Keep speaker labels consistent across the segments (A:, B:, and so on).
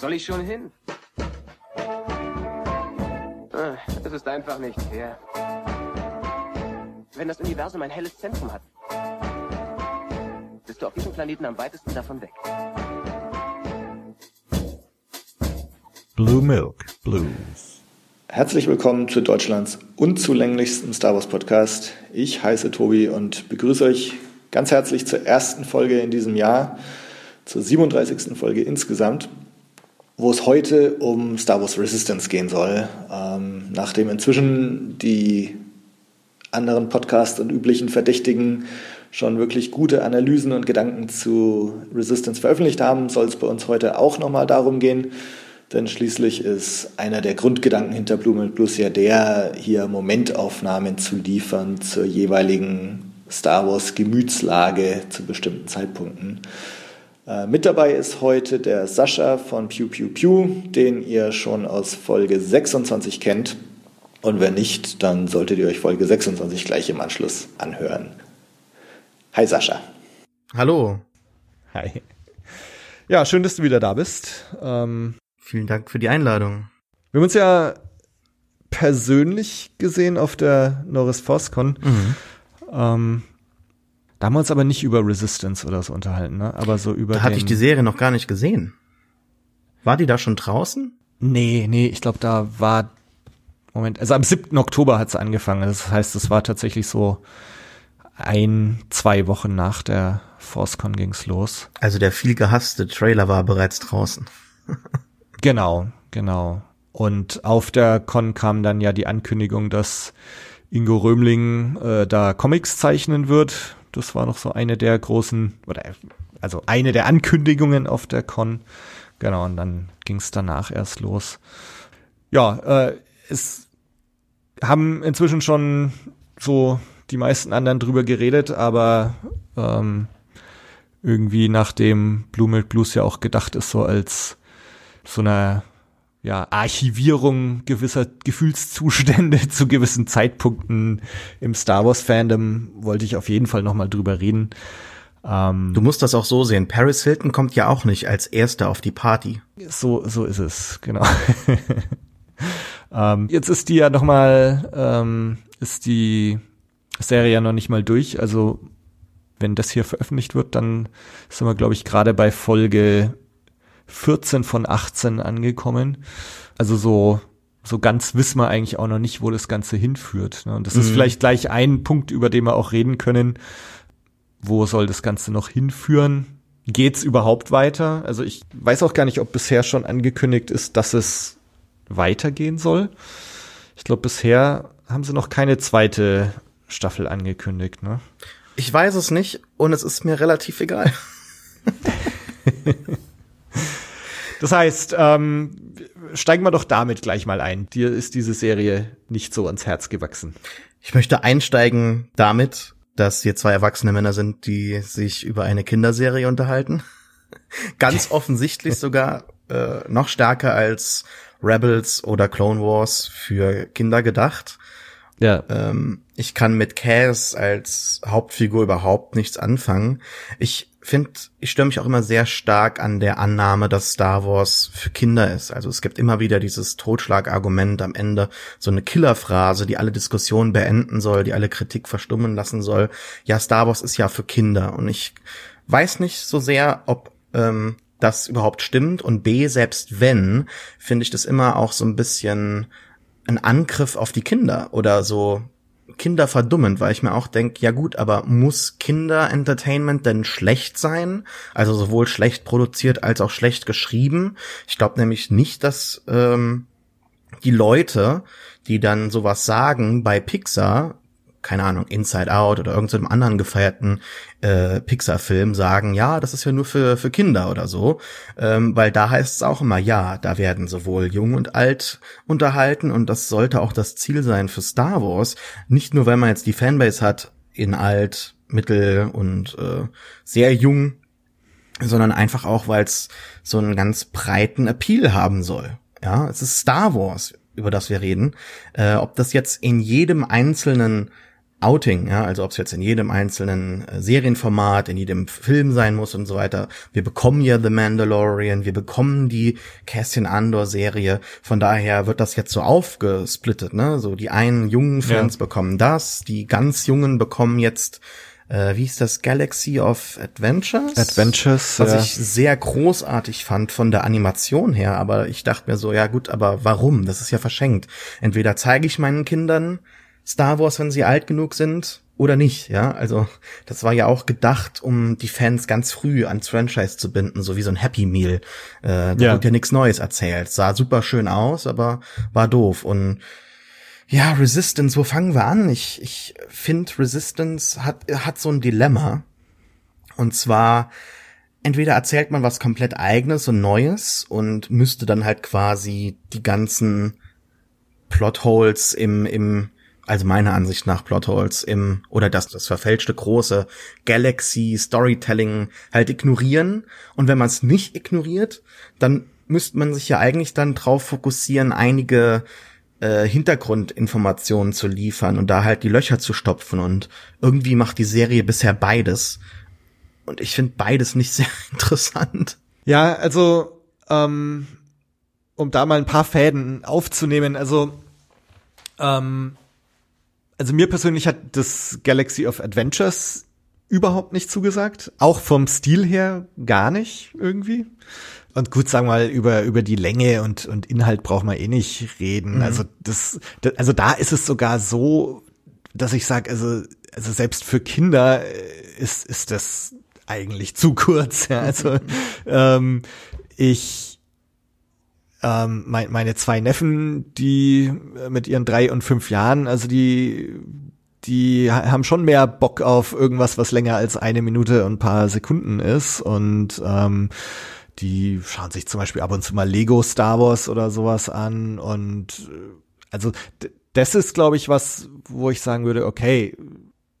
A: soll ich schon hin? Ah, Es ist einfach nicht fair. Wenn das Universum ein helles Zentrum hat, bist du auf diesem Planeten am weitesten davon weg.
B: Blue Milk Blues.
C: Herzlich willkommen zu Deutschlands unzulänglichsten Star Wars Podcast. Ich heiße Tobi und begrüße euch ganz herzlich zur ersten Folge in diesem Jahr, zur 37. Folge insgesamt, wo es heute um Star Wars Resistance gehen soll. Ähm, nachdem inzwischen die anderen Podcasts und üblichen Verdächtigen schon wirklich gute Analysen und Gedanken zu Resistance veröffentlicht haben, soll es bei uns heute auch nochmal darum gehen, denn schließlich ist einer der Grundgedanken hinter Blue Milk Blues ja der, hier Momentaufnahmen zu liefern zur jeweiligen Star Wars Gemütslage zu bestimmten Zeitpunkten. Äh, mit dabei ist heute der Sascha von Pew Pew Pew, den ihr schon aus Folge 26 kennt. Und wenn nicht, dann solltet ihr euch Folge 26 gleich im Anschluss anhören. Hi Sascha.
D: Hallo.
B: Hi. Ja, schön, dass du wieder da bist. Ähm,
D: Vielen Dank für die Einladung.
B: wir haben uns ja persönlich gesehen auf der Norris ForceCon.
D: Mhm.
B: Ähm, da haben wir uns aber nicht über Resistance oder so unterhalten, ne? Aber so über
D: Da hatte ich die Serie noch gar nicht gesehen. War die da schon draußen?
B: Nee, nee, ich glaube, da war Moment, also am 7. Oktober hat's angefangen. Das heißt, es war tatsächlich so ein, zwei Wochen nach der ForceCon ging's los.
D: Also der viel gehasste Trailer war bereits draußen.
B: Genau, genau. Und auf der Con kam dann ja die Ankündigung, dass Ingo Römling äh, da Comics zeichnen wird. Das war noch so eine der großen, oder also eine der Ankündigungen auf der Con. Genau, und dann ging's danach erst los. Ja, äh, es haben inzwischen schon so die meisten anderen drüber geredet, aber ähm, irgendwie nachdem Blue Milk Blues ja auch gedacht ist, so als so einer ja, Archivierung gewisser Gefühlszustände zu gewissen Zeitpunkten im Star Wars Fandom wollte ich auf jeden Fall noch mal drüber reden. Ähm,
D: Du musst das auch so sehen. Paris Hilton kommt ja auch nicht als Erster auf die Party.
B: so so ist es genau. ähm, jetzt ist die ja noch mal ähm, ist die Serie ja noch nicht mal durch. Also wenn das hier veröffentlicht wird, dann sind wir glaube ich gerade bei Folge 14 von 18 angekommen. Also so, so ganz wissen wir eigentlich auch noch nicht, wo das Ganze hinführt. Ne? Und das ist
D: Mhm.
B: vielleicht gleich ein Punkt, über den wir auch reden können. Wo soll das Ganze noch hinführen? Geht's überhaupt weiter? Also ich weiß auch gar nicht, ob bisher schon angekündigt ist, dass es weitergehen soll. Ich glaube, bisher haben sie noch keine zweite Staffel angekündigt, ne?
D: Ich weiß es nicht und es ist mir relativ egal.
B: Das heißt, ähm, steigen wir doch damit gleich mal ein. Dir ist diese Serie nicht so ans Herz gewachsen.
D: Ich möchte einsteigen damit, dass hier zwei erwachsene Männer sind, die sich über eine Kinderserie unterhalten. Ganz offensichtlich sogar äh, noch stärker als Rebels oder Clone Wars für Kinder gedacht.
B: Ja.
D: Ähm, ich kann mit Cass als Hauptfigur überhaupt nichts anfangen. Ich finde, ich störe mich auch immer sehr stark an der Annahme, dass Star Wars für Kinder ist. Also es gibt immer wieder dieses Totschlagargument am Ende, so eine Killerphrase, die alle Diskussionen beenden soll, die alle Kritik verstummen lassen soll. Ja, Star Wars ist ja für Kinder und ich weiß nicht so sehr, ob ähm, das überhaupt stimmt und B, selbst wenn, finde ich das immer auch so ein bisschen ein Angriff auf die Kinder oder so Kinder verdummend, weil ich mir auch denke, ja gut, aber muss Kinder-Entertainment denn schlecht sein? Also sowohl schlecht produziert als auch schlecht geschrieben? Ich glaube nämlich nicht, dass ähm, die Leute, die dann sowas sagen bei Pixar, keine Ahnung, Inside Out oder irgendeinem anderen gefeierten äh, Pixar-Film sagen, ja, das ist ja nur für, für Kinder oder so. Ähm, weil da heißt es auch immer, ja, da werden sowohl jung und alt unterhalten und das sollte auch das Ziel sein für Star Wars. Nicht nur, weil man jetzt die Fanbase hat in alt, mittel und äh, sehr jung, sondern einfach auch, weil es so einen ganz breiten Appeal haben soll. Ja, es ist Star Wars, über das wir reden. Äh, ob das jetzt in jedem einzelnen Outing, ja, also ob es jetzt in jedem einzelnen äh, Serienformat, in jedem Film sein muss und so weiter. Wir bekommen ja The Mandalorian, wir bekommen die Cassian Andor Serie. Von daher wird das jetzt so aufgesplittet, ne? So die einen jungen Fans ja. bekommen das, die ganz jungen bekommen jetzt äh, wie hieß das, Galaxy of Adventures?
B: Adventures,
D: Was ja. ich sehr großartig fand von der Animation her, aber ich dachte mir so, ja gut, aber warum? Das ist ja verschenkt. Entweder zeige ich meinen Kindern Star Wars, wenn sie alt genug sind, oder nicht, ja. Also das war ja auch gedacht, um die Fans ganz früh ans Franchise zu binden, so wie so ein Happy Meal. Äh, da ja. wird ja nichts Neues erzählt. Sah super schön aus, aber war doof. Und ja, Resistance, wo fangen wir an? Ich, ich finde, Resistance hat, hat so ein Dilemma. Und zwar, entweder erzählt man was komplett eigenes und Neues und müsste dann halt quasi die ganzen Plotholes im, im, also meiner Ansicht nach Plotholes im, oder das, das verfälschte große Galaxy Storytelling halt ignorieren. Und wenn man es nicht ignoriert, dann müsste man sich ja eigentlich dann drauf fokussieren, einige äh, Hintergrundinformationen zu liefern und da halt die Löcher zu stopfen und irgendwie macht die Serie bisher beides. Und ich finde beides nicht sehr interessant.
B: Ja, also ähm, um da mal ein paar Fäden aufzunehmen, also ähm, also mir persönlich hat das Galaxy of Adventures überhaupt nicht zugesagt, auch vom Stil her gar nicht irgendwie. Und gut, sagen wir mal, über, über die Länge und, und Inhalt braucht man eh nicht reden. Mhm. Also das, das, also da ist es sogar so, dass ich sage, also, also selbst für Kinder äh, ist, ist das eigentlich zu kurz. Ja. Also ähm, ich ähm, mein, meine zwei Neffen, die mit ihren drei und fünf Jahren, also die die haben schon mehr Bock auf irgendwas, was länger als eine Minute und ein paar Sekunden ist. Und ähm, die schauen sich zum Beispiel ab und zu mal Lego Star Wars oder sowas an und äh, also das ist, glaube ich, was, wo ich sagen würde, okay,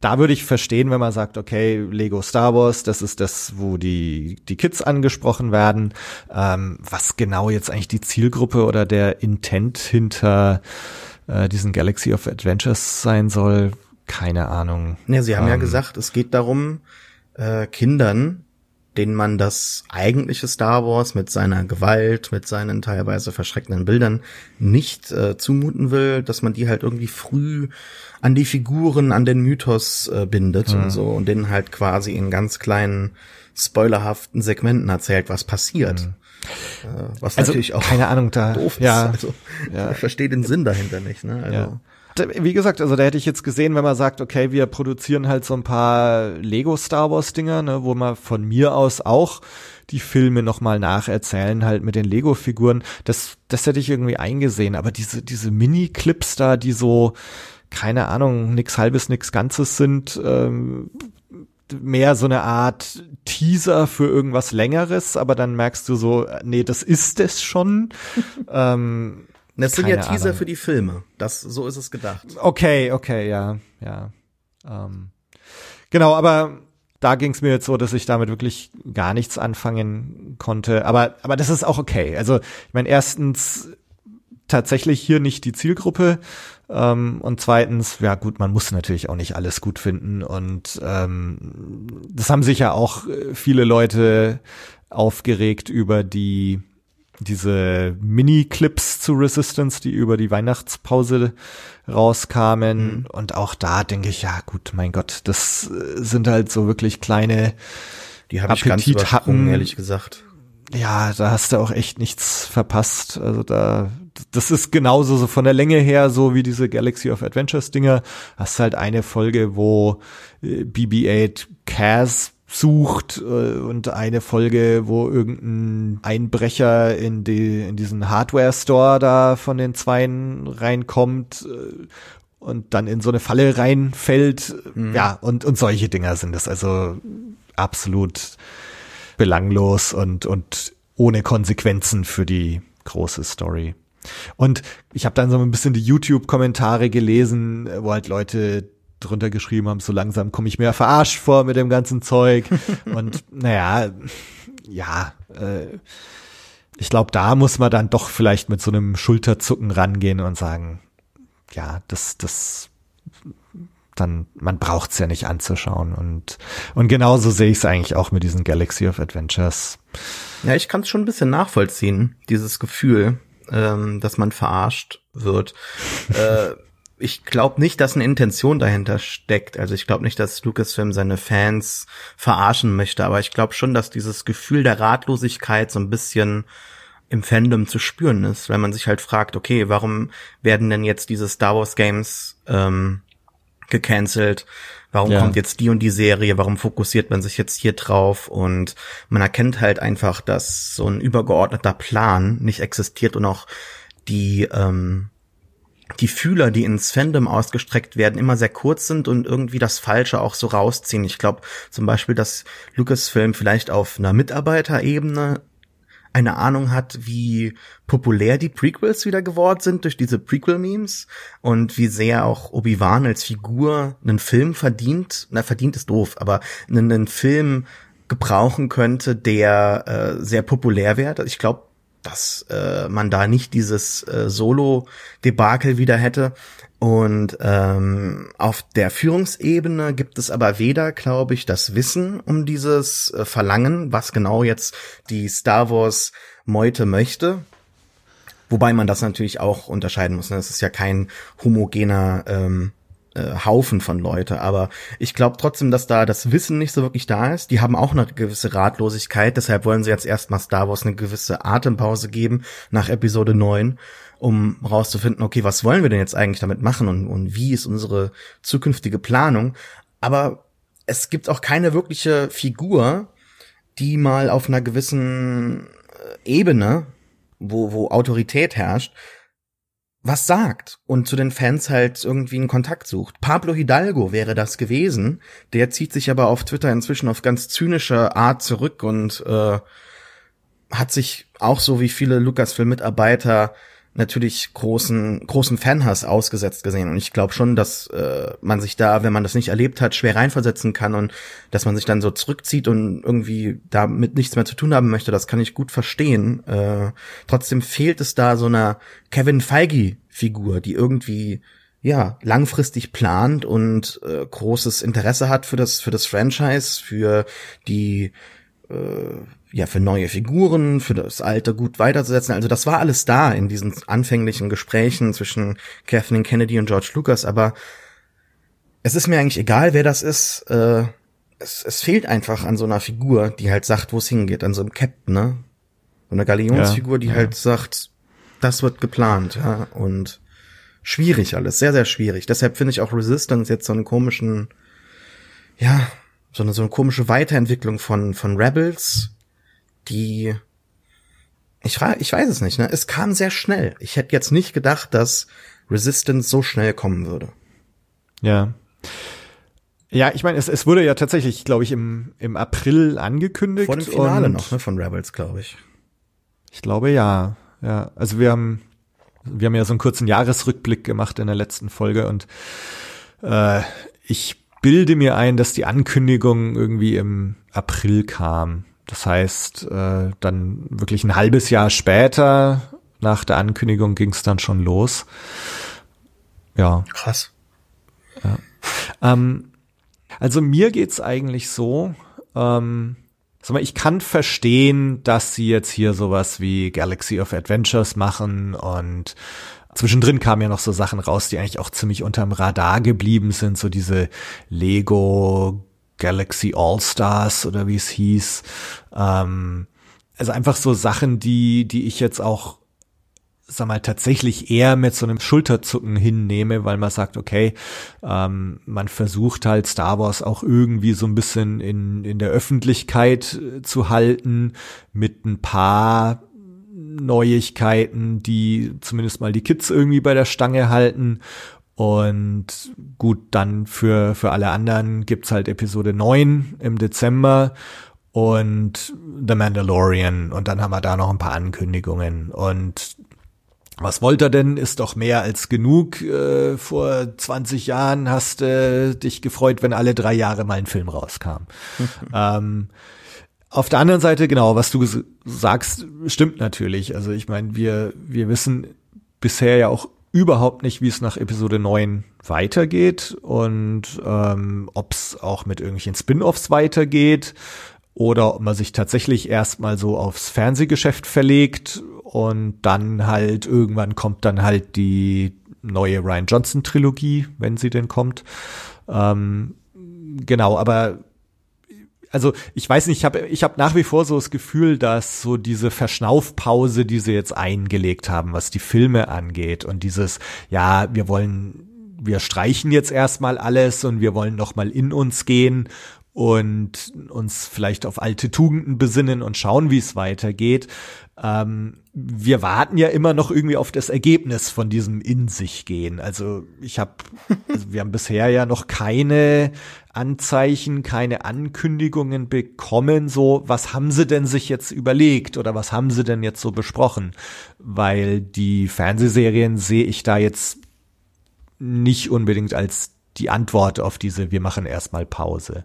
B: da würde ich verstehen, wenn man sagt, okay, Lego Star Wars, das ist das, wo die, die Kids angesprochen werden. Ähm, was genau jetzt eigentlich die Zielgruppe oder der Intent hinter äh, diesen Galaxy of Adventures sein soll, keine Ahnung.
D: Ja, sie haben ähm, ja gesagt, es geht darum, äh, Kindern denen man das eigentliche Star Wars mit seiner Gewalt, mit seinen teilweise verschreckenden Bildern nicht äh, zumuten will, dass man die halt irgendwie früh an die Figuren, an den Mythos äh, bindet mhm. und so und denen halt quasi in ganz kleinen spoilerhaften Segmenten erzählt, was passiert. Mhm. Äh, was also, natürlich auch
B: keine Ahnung da
D: doof
B: ja,
D: ist. Also, ja. ich verstehe den Sinn dahinter nicht. Ne? Also,
B: ja wie gesagt, also da hätte ich jetzt gesehen, wenn man sagt, okay, wir produzieren halt so ein paar Lego Star Wars Dinger, ne, wo man von mir aus auch die Filme nochmal nacherzählen, halt mit den Lego-Figuren. Das, das hätte ich irgendwie eingesehen. Aber diese, diese Mini-Clips da, die so, keine Ahnung, nix halbes, nix Ganzes sind, ähm, mehr so eine Art Teaser für irgendwas Längeres, aber dann merkst du so, nee, das ist es schon. ähm,
D: das sind ja Teaser Ahnung. für die Filme. Das, so ist es gedacht.
B: Okay, okay, ja, ja. Ähm, genau, aber da ging es mir jetzt so, dass ich damit wirklich gar nichts anfangen konnte. Aber, aber das ist auch okay. Also, ich meine, erstens tatsächlich hier nicht die Zielgruppe. Ähm, und zweitens, ja gut, man muss natürlich auch nicht alles gut finden. Und ähm, das haben sich ja auch äh, viele Leute aufgeregt über die diese Mini-Clips zu Resistance, die über die Weihnachtspause rauskamen. Mhm. Und auch da denke ich, ja gut, mein Gott, das äh, sind halt so wirklich kleine
D: Die ganz übersprungen, ehrlich gesagt.
B: Ja, da hast du auch echt nichts verpasst. Also da, das ist genauso so von der Länge her, so wie diese Galaxy of Adventures Dinger. Hast halt eine Folge, wo äh, BB-8 Kaz sucht äh, und eine Folge, wo irgendein Einbrecher in die in diesen Hardware Store da von den Zweien reinkommt äh, und dann in so eine Falle reinfällt. Mhm. Ja, und und solche Dinger sind das also absolut belanglos und und ohne Konsequenzen für die große Story. Und ich habe dann so ein bisschen die YouTube-Kommentare gelesen, wo halt Leute drunter geschrieben haben, so langsam komme ich mir verarscht vor mit dem ganzen Zeug. Und naja, ja, äh, ich glaube, da muss man dann doch vielleicht mit so einem Schulterzucken rangehen und sagen, ja, das, das, dann, man braucht's ja nicht anzuschauen. Und, und genauso sehe ich es eigentlich auch mit diesen Galaxy of Adventures.
D: Ja, ich kann es schon ein bisschen nachvollziehen, dieses Gefühl, ähm, dass man verarscht wird. äh, ich glaube nicht, dass eine Intention dahinter steckt. Also ich glaube nicht, dass Lucasfilm seine Fans verarschen möchte, aber ich glaube schon, dass dieses Gefühl der Ratlosigkeit so ein bisschen im Fandom zu spüren ist, weil man sich halt fragt, okay, warum werden denn jetzt diese Star Wars Games ähm, gecancelt? Warum ja. kommt jetzt die und die Serie? Warum fokussiert man sich jetzt hier drauf? Und man erkennt halt einfach, dass so ein übergeordneter Plan nicht existiert und auch die ähm, die Fühler, die ins Fandom ausgestreckt werden, immer sehr kurz sind und irgendwie das Falsche auch so rausziehen. Ich glaube zum Beispiel, dass Lucasfilm vielleicht auf einer Mitarbeiterebene eine Ahnung hat, wie populär die Prequels wieder geworden sind durch diese Prequel-Memes und wie sehr auch Obi-Wan als Figur einen Film verdient, na verdient ist doof, aber einen, einen Film gebrauchen könnte, der äh, sehr populär wäre. Ich glaube, dass äh, man da nicht dieses äh, Solo-Debakel wieder hätte. Und ähm, auf der Führungsebene gibt es aber weder, glaube ich, das Wissen um dieses äh, Verlangen, was genau jetzt die Star Wars Meute möchte. Wobei man das natürlich auch unterscheiden muss. Ne? Es ist ja kein homogener ähm, äh, Haufen von Leute. Aber ich glaube trotzdem, dass da das Wissen nicht so wirklich da ist. Die haben auch eine gewisse Ratlosigkeit. Deshalb wollen sie jetzt erstmal Star Wars eine gewisse Atempause geben nach Episode 9 um rauszufinden, okay, was wollen wir denn jetzt eigentlich damit machen und, und wie ist unsere zukünftige Planung. Aber es gibt auch keine wirkliche Figur, die mal auf einer gewissen äh, Ebene, wo, wo Autorität herrscht, was sagt und zu den Fans halt irgendwie einen Kontakt sucht. Pablo Hidalgo wäre das gewesen, der zieht sich aber auf Twitter inzwischen auf ganz zynische Art zurück und äh, hat sich auch so wie viele Lucasfilm-Mitarbeiter natürlich großen großen Fanhass ausgesetzt gesehen und ich glaube schon, dass äh, man sich da, wenn man das nicht erlebt hat, schwer reinversetzen kann und dass man sich dann so zurückzieht und irgendwie damit nichts mehr zu tun haben möchte, das kann ich gut verstehen. Äh, trotzdem fehlt es da so einer Kevin Feige Figur, die irgendwie ja langfristig plant und äh, großes Interesse hat für das für das Franchise, für die äh, ja, für neue Figuren, für das Alte gut weiterzusetzen. Also das war alles da in diesen anfänglichen Gesprächen zwischen Kathleen Kennedy und George Lucas, aber es ist mir eigentlich egal, wer das ist. Äh, es, es fehlt einfach an so einer Figur, die halt sagt, wo es hingeht, an so einem Captain, ne? So eine Galionsfigur, die ja. halt sagt, das wird geplant, ja, und schwierig alles, sehr, sehr schwierig. Deshalb finde ich auch Resistance jetzt so einen komischen, ja, so eine, so eine komische Weiterentwicklung von, von Rebels, die, ich ich weiß es nicht, ne? Es kam sehr schnell. Ich hätte jetzt nicht gedacht, dass Resistance so schnell kommen würde.
B: Ja. Ja, ich meine, es, es wurde ja tatsächlich, glaube ich, im, im April angekündigt.
D: Vor dem Finale noch, ne, von Rebels, glaube ich.
B: Ich glaube ja. Ja, also wir haben, wir haben ja so einen kurzen Jahresrückblick gemacht in der letzten Folge und äh, ich bilde mir ein, dass die Ankündigung irgendwie im April kam. Das heißt, äh, dann wirklich ein halbes Jahr später nach der Ankündigung ging es dann schon los. Ja.
D: Krass.
B: Ja. Ähm, also mir geht's eigentlich so, ähm, sag mal, ich kann verstehen, dass sie jetzt hier sowas wie Galaxy of Adventures machen und Zwischendrin kamen ja noch so Sachen raus, die eigentlich auch ziemlich unterm Radar geblieben sind, so diese Lego Galaxy All Stars oder wie es hieß. Ähm, also einfach so Sachen, die, die ich jetzt auch sag mal, tatsächlich eher mit so einem Schulterzucken hinnehme, weil man sagt, okay, ähm, man versucht halt Star Wars auch irgendwie so ein bisschen in, in der Öffentlichkeit äh, zu halten, mit ein paar Neuigkeiten, die zumindest mal die Kids irgendwie bei der Stange halten. Und gut, dann für, für alle anderen gibt's halt Episode 9 im Dezember und The Mandalorian. Und dann haben wir da noch ein paar Ankündigungen. Und was wollt er denn? Ist doch mehr als genug. Äh, vor 20 Jahren hast du äh, dich gefreut, wenn alle drei Jahre mal ein Film rauskam. ähm, auf der anderen Seite, genau, was du sagst, stimmt natürlich. Also ich meine, wir, wir wissen bisher ja auch überhaupt nicht, wie es nach Episode 9 weitergeht und ähm, ob es auch mit irgendwelchen Spin-offs weitergeht oder ob man sich tatsächlich erstmal so aufs Fernsehgeschäft verlegt und dann halt irgendwann kommt dann halt die neue Ryan Johnson Trilogie, wenn sie denn kommt. Ähm, genau, aber also ich weiß nicht, ich habe ich hab nach wie vor so das Gefühl, dass so diese Verschnaufpause, die sie jetzt eingelegt haben, was die Filme angeht und dieses, ja, wir wollen, wir streichen jetzt erstmal alles und wir wollen noch mal in uns gehen und uns vielleicht auf alte Tugenden besinnen und schauen, wie es weitergeht. Ähm, wir warten ja immer noch irgendwie auf das Ergebnis von diesem in sich gehen. Also ich habe, also wir haben bisher ja noch keine Anzeichen, keine Ankündigungen bekommen. So, was haben sie denn sich jetzt überlegt oder was haben sie denn jetzt so besprochen? Weil die Fernsehserien sehe ich da jetzt nicht unbedingt als die Antwort auf diese, wir machen erstmal Pause.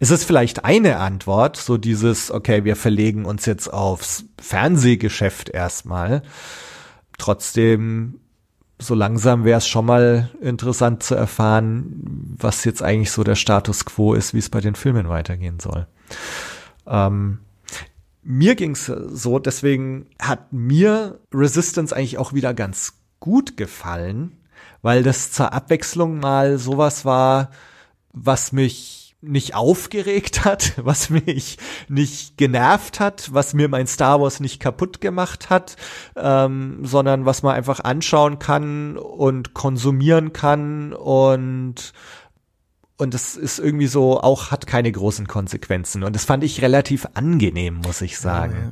B: Es ist vielleicht eine Antwort, so dieses, okay, wir verlegen uns jetzt aufs Fernsehgeschäft erstmal. Trotzdem, so langsam wäre es schon mal interessant zu erfahren, was jetzt eigentlich so der Status quo ist, wie es bei den Filmen weitergehen soll. Ähm, mir ging's so, deswegen hat mir Resistance eigentlich auch wieder ganz gut gefallen, weil das zur Abwechslung mal sowas war, was mich nicht aufgeregt hat, was mich nicht genervt hat, was mir mein Star Wars nicht kaputt gemacht hat, ähm, sondern was man einfach anschauen kann und konsumieren kann und und das ist irgendwie so auch hat keine großen Konsequenzen und das fand ich relativ angenehm, muss ich sagen. Ja, ja.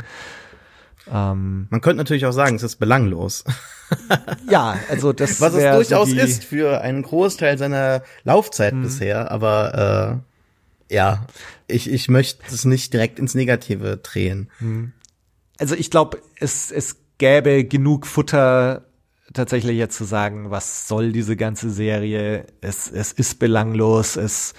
D: Ähm, Man könnte natürlich auch sagen, es ist belanglos.
B: ja, also das
D: was es durchaus so ist für einen Großteil seiner Laufzeit hm. bisher, aber äh, ja, ich ich möchte es nicht direkt ins Negative drehen. Hm.
B: Also ich glaube, es es gäbe genug Futter tatsächlich jetzt zu sagen, was soll diese ganze Serie? Es es ist belanglos, es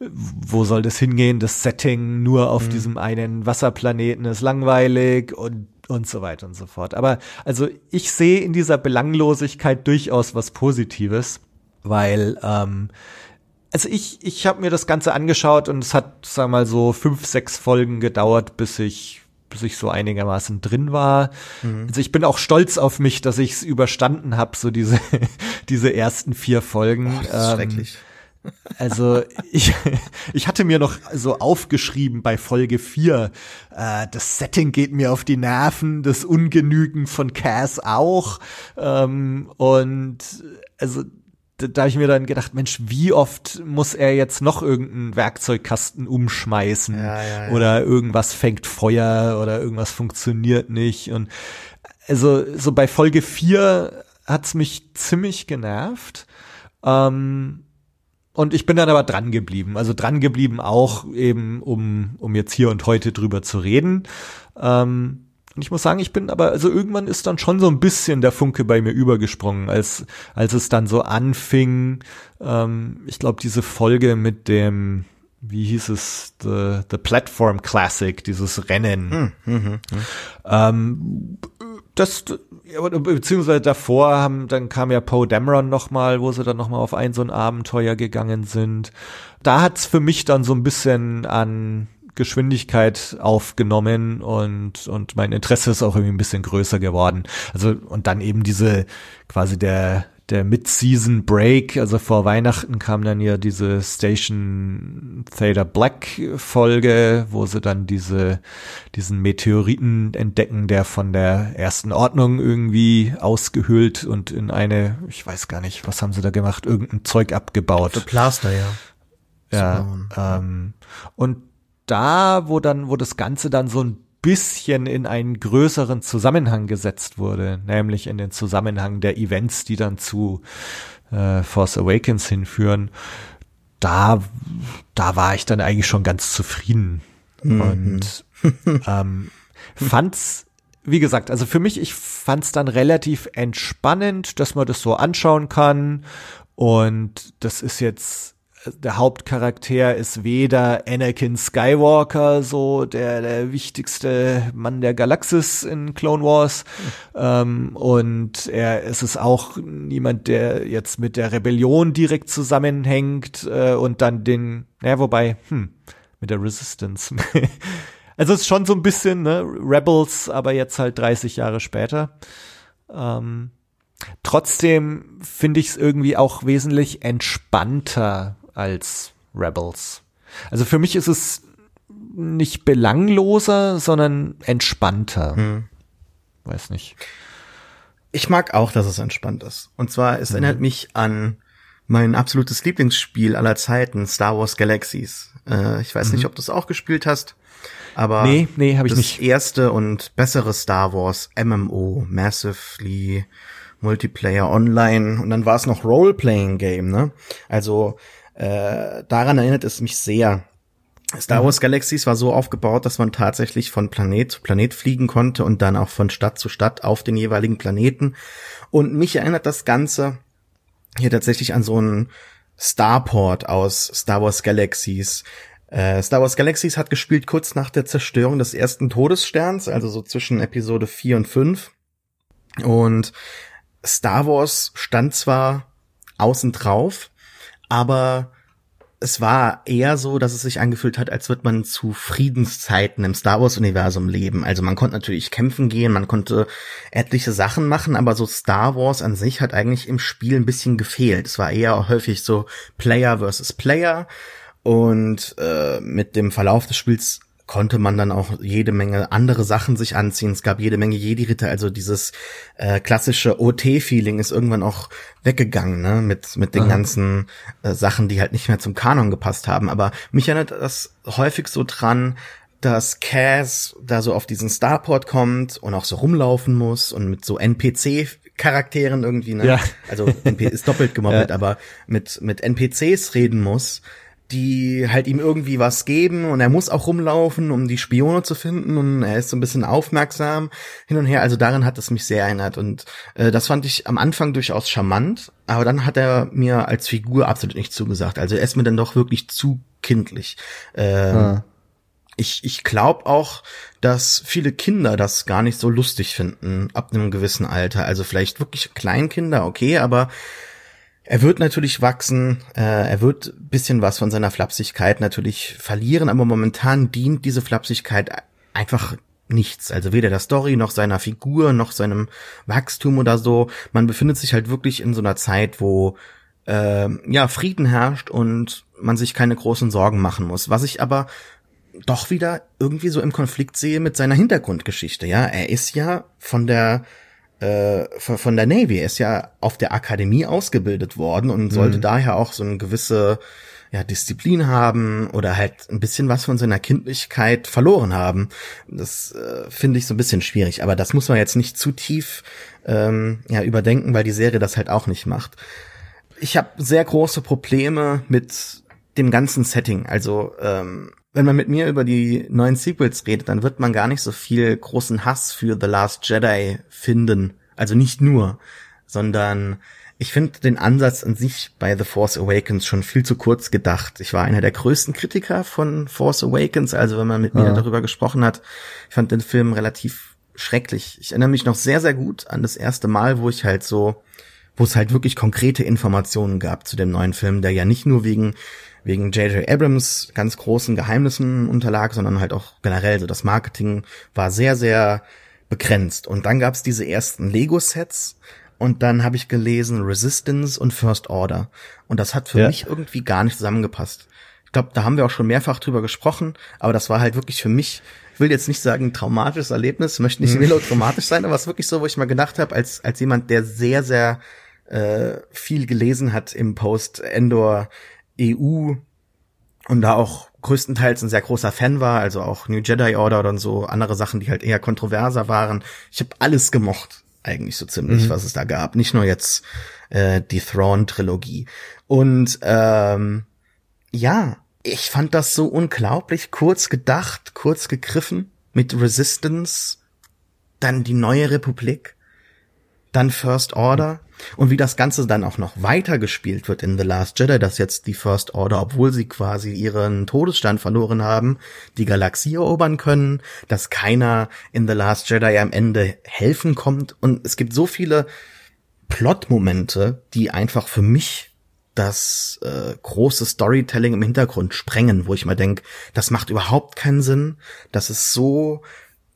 B: wo soll das hingehen? Das Setting nur auf mhm. diesem einen Wasserplaneten ist langweilig und und so weiter und so fort. Aber also ich sehe in dieser Belanglosigkeit durchaus was Positives, weil ähm, also ich ich habe mir das Ganze angeschaut und es hat sag mal so fünf sechs Folgen gedauert, bis ich bis ich so einigermaßen drin war. Mhm. Also ich bin auch stolz auf mich, dass ich es überstanden habe, so diese diese ersten vier Folgen.
D: Oh, das ist ähm, schrecklich.
B: Also ich, ich hatte mir noch so aufgeschrieben bei Folge 4, äh, das Setting geht mir auf die Nerven, das Ungenügen von Cass auch. Ähm, und also da, da habe ich mir dann gedacht, Mensch, wie oft muss er jetzt noch irgendeinen Werkzeugkasten umschmeißen ja, ja, ja. oder irgendwas fängt Feuer oder irgendwas funktioniert nicht. Und also so bei Folge 4 hat's mich ziemlich genervt. Ähm, und ich bin dann aber dran geblieben. Also dran geblieben auch eben, um, um jetzt hier und heute drüber zu reden. Ähm, und ich muss sagen, ich bin aber, also irgendwann ist dann schon so ein bisschen der Funke bei mir übergesprungen, als, als es dann so anfing. Ähm, ich glaube, diese Folge mit dem, wie hieß es, The, the Platform Classic, dieses Rennen. Hm, hm, hm, ähm, das, beziehungsweise davor haben, dann kam ja Poe Dameron nochmal, wo sie dann nochmal auf ein so ein Abenteuer gegangen sind. Da hat's für mich dann so ein bisschen an Geschwindigkeit aufgenommen und, und mein Interesse ist auch irgendwie ein bisschen größer geworden. Also, und dann eben diese, quasi der, der Mid-Season Break, also vor Weihnachten kam dann ja diese Station Theta Black Folge, wo sie dann diese, diesen Meteoriten entdecken, der von der ersten Ordnung irgendwie ausgehöhlt und in eine, ich weiß gar nicht, was haben sie da gemacht, irgendein Zeug abgebaut.
D: Der Plaster, ja.
B: Ja, ähm, und da, wo dann, wo das Ganze dann so ein bisschen in einen größeren Zusammenhang gesetzt wurde, nämlich in den Zusammenhang der Events, die dann zu äh, Force Awakens hinführen, da, da war ich dann eigentlich schon ganz zufrieden. Mhm. und ähm, fand's, wie gesagt, also für mich, ich fand's dann relativ entspannend, dass man das so anschauen kann. Und das ist jetzt der Hauptcharakter ist weder Anakin Skywalker, so der, der wichtigste Mann der Galaxis in Clone Wars, ähm, und er ist es auch niemand, der jetzt mit der Rebellion direkt zusammenhängt äh, und dann den, naja, wobei, hm, mit der Resistance. also es ist schon so ein bisschen, ne, Rebels, aber jetzt halt 30 Jahre später. Ähm, trotzdem finde ich es irgendwie auch wesentlich entspannter als Rebels. Also für mich ist es nicht belangloser, sondern entspannter. Hm. Weiß nicht.
D: Ich mag auch, dass es entspannt ist. Und zwar, es mhm. erinnert mich an mein absolutes Lieblingsspiel aller Zeiten, Star Wars Galaxies. Äh, ich weiß mhm. nicht, ob du es auch gespielt hast, aber
B: nee, nee, hab ich
D: das
B: nicht.
D: erste und bessere Star Wars MMO, Massively Multiplayer Online und dann war es noch Role-Playing Game, ne? Also äh, daran erinnert es mich sehr. Star mhm. Wars Galaxies war so aufgebaut, dass man tatsächlich von Planet zu Planet fliegen konnte und dann auch von Stadt zu Stadt auf den jeweiligen Planeten. Und mich erinnert das Ganze hier tatsächlich an so einen Starport aus Star Wars Galaxies. Äh, Star Wars Galaxies hat gespielt kurz nach der Zerstörung des ersten Todessterns, also so zwischen Episode 4 und 5. Und Star Wars stand zwar außen drauf, aber es war eher so, dass es sich angefühlt hat, als würde man zu Friedenszeiten im Star Wars Universum leben. Also man konnte natürlich kämpfen gehen, man konnte etliche Sachen machen, aber so Star Wars an sich hat eigentlich im Spiel ein bisschen gefehlt. Es war eher häufig so Player versus Player und äh, mit dem Verlauf des Spiels konnte man dann auch jede Menge andere Sachen sich anziehen. Es gab jede Menge Jedi-Ritter, also dieses äh, klassische OT-Feeling ist irgendwann auch weggegangen, ne, mit, mit den Aha. ganzen äh, Sachen, die halt nicht mehr zum Kanon gepasst haben. Aber mich erinnert das häufig so dran, dass Cass da so auf diesen Starport kommt und auch so rumlaufen muss und mit so NPC Charakteren irgendwie, ne? Ja. Also NP ist doppelt gemoppelt, ja. aber mit mit NPCs reden muss die halt ihm irgendwie was geben und er muss auch rumlaufen, um die Spione zu finden und er ist so ein bisschen aufmerksam hin und her. Also darin hat es mich sehr erinnert und äh, das fand ich am Anfang durchaus charmant, aber dann hat er mir als Figur absolut nicht zugesagt. Also er ist mir dann doch wirklich zu kindlich. Äh, ah. Ich, ich glaube auch, dass viele Kinder das gar nicht so lustig finden ab einem gewissen Alter. Also vielleicht wirklich Kleinkinder, okay, aber er wird natürlich wachsen, äh, er wird bisschen was von seiner Flapsigkeit natürlich verlieren, aber momentan dient diese Flapsigkeit einfach nichts. Also weder der Story noch seiner Figur noch seinem Wachstum oder so. Man befindet sich halt wirklich in so einer Zeit, wo äh, ja Frieden herrscht und man sich keine großen Sorgen machen muss. Was ich aber doch wieder irgendwie so im Konflikt sehe mit seiner Hintergrundgeschichte. Ja, er ist ja von der äh, von, der Navy. Er ist ja auf der Akademie ausgebildet worden und sollte mhm. daher auch so eine gewisse ja, Disziplin haben oder halt ein bisschen was von seiner Kindlichkeit verloren haben. Das äh, finde ich so ein bisschen schwierig, aber das muss man jetzt nicht zu tief ähm, ja, überdenken, weil die Serie das halt auch nicht macht. Ich habe sehr große Probleme mit dem ganzen Setting. Also ähm, wenn man mit mir über die neuen Sequels redet, dann wird man gar nicht so viel großen Hass für The Last Jedi finden. Also nicht nur, sondern ich finde den Ansatz an sich bei The Force Awakens schon viel zu kurz gedacht. Ich war einer der größten Kritiker von Force Awakens, also wenn man mit mir darüber gesprochen hat. Ich fand den Film relativ schrecklich. Ich erinnere mich noch sehr, sehr gut an das erste Mal, wo ich halt so, wo es halt wirklich konkrete Informationen gab zu dem neuen Film, der ja nicht nur wegen wegen J.J. Abrams ganz großen Geheimnissen unterlag, sondern halt auch generell so das Marketing war sehr, sehr begrenzt. Und dann gab's diese ersten Lego-Sets und dann habe ich gelesen Resistance und First Order. Und das hat für ja. mich irgendwie gar nicht zusammengepasst. Ich glaube, da haben wir auch schon mehrfach drüber gesprochen, aber das war halt wirklich für mich, ich will jetzt nicht sagen traumatisches Erlebnis, möchte nicht mhm. melodramatisch sein, aber es ist wirklich so, wo ich mal gedacht habe, als, als jemand, der sehr, sehr äh, viel gelesen hat im Post Endor EU und da auch größtenteils ein sehr großer Fan war, also auch New Jedi Order und so andere Sachen, die halt eher kontroverser waren. Ich habe alles gemocht, eigentlich so ziemlich, mhm. was es da gab. Nicht nur jetzt äh, die Thrawn-Trilogie. Und ähm, ja, ich fand das so unglaublich kurz gedacht, kurz gegriffen mit Resistance, dann die neue Republik, dann First Order. Und wie das Ganze dann auch noch weitergespielt wird in The Last Jedi, dass jetzt die First Order, obwohl sie quasi ihren Todesstand verloren haben, die Galaxie erobern können, dass keiner in The Last Jedi am Ende helfen kommt. Und es gibt so viele Plot-Momente, die einfach für mich das äh, große Storytelling im Hintergrund sprengen, wo ich mal denke, das macht überhaupt keinen Sinn. Das ist so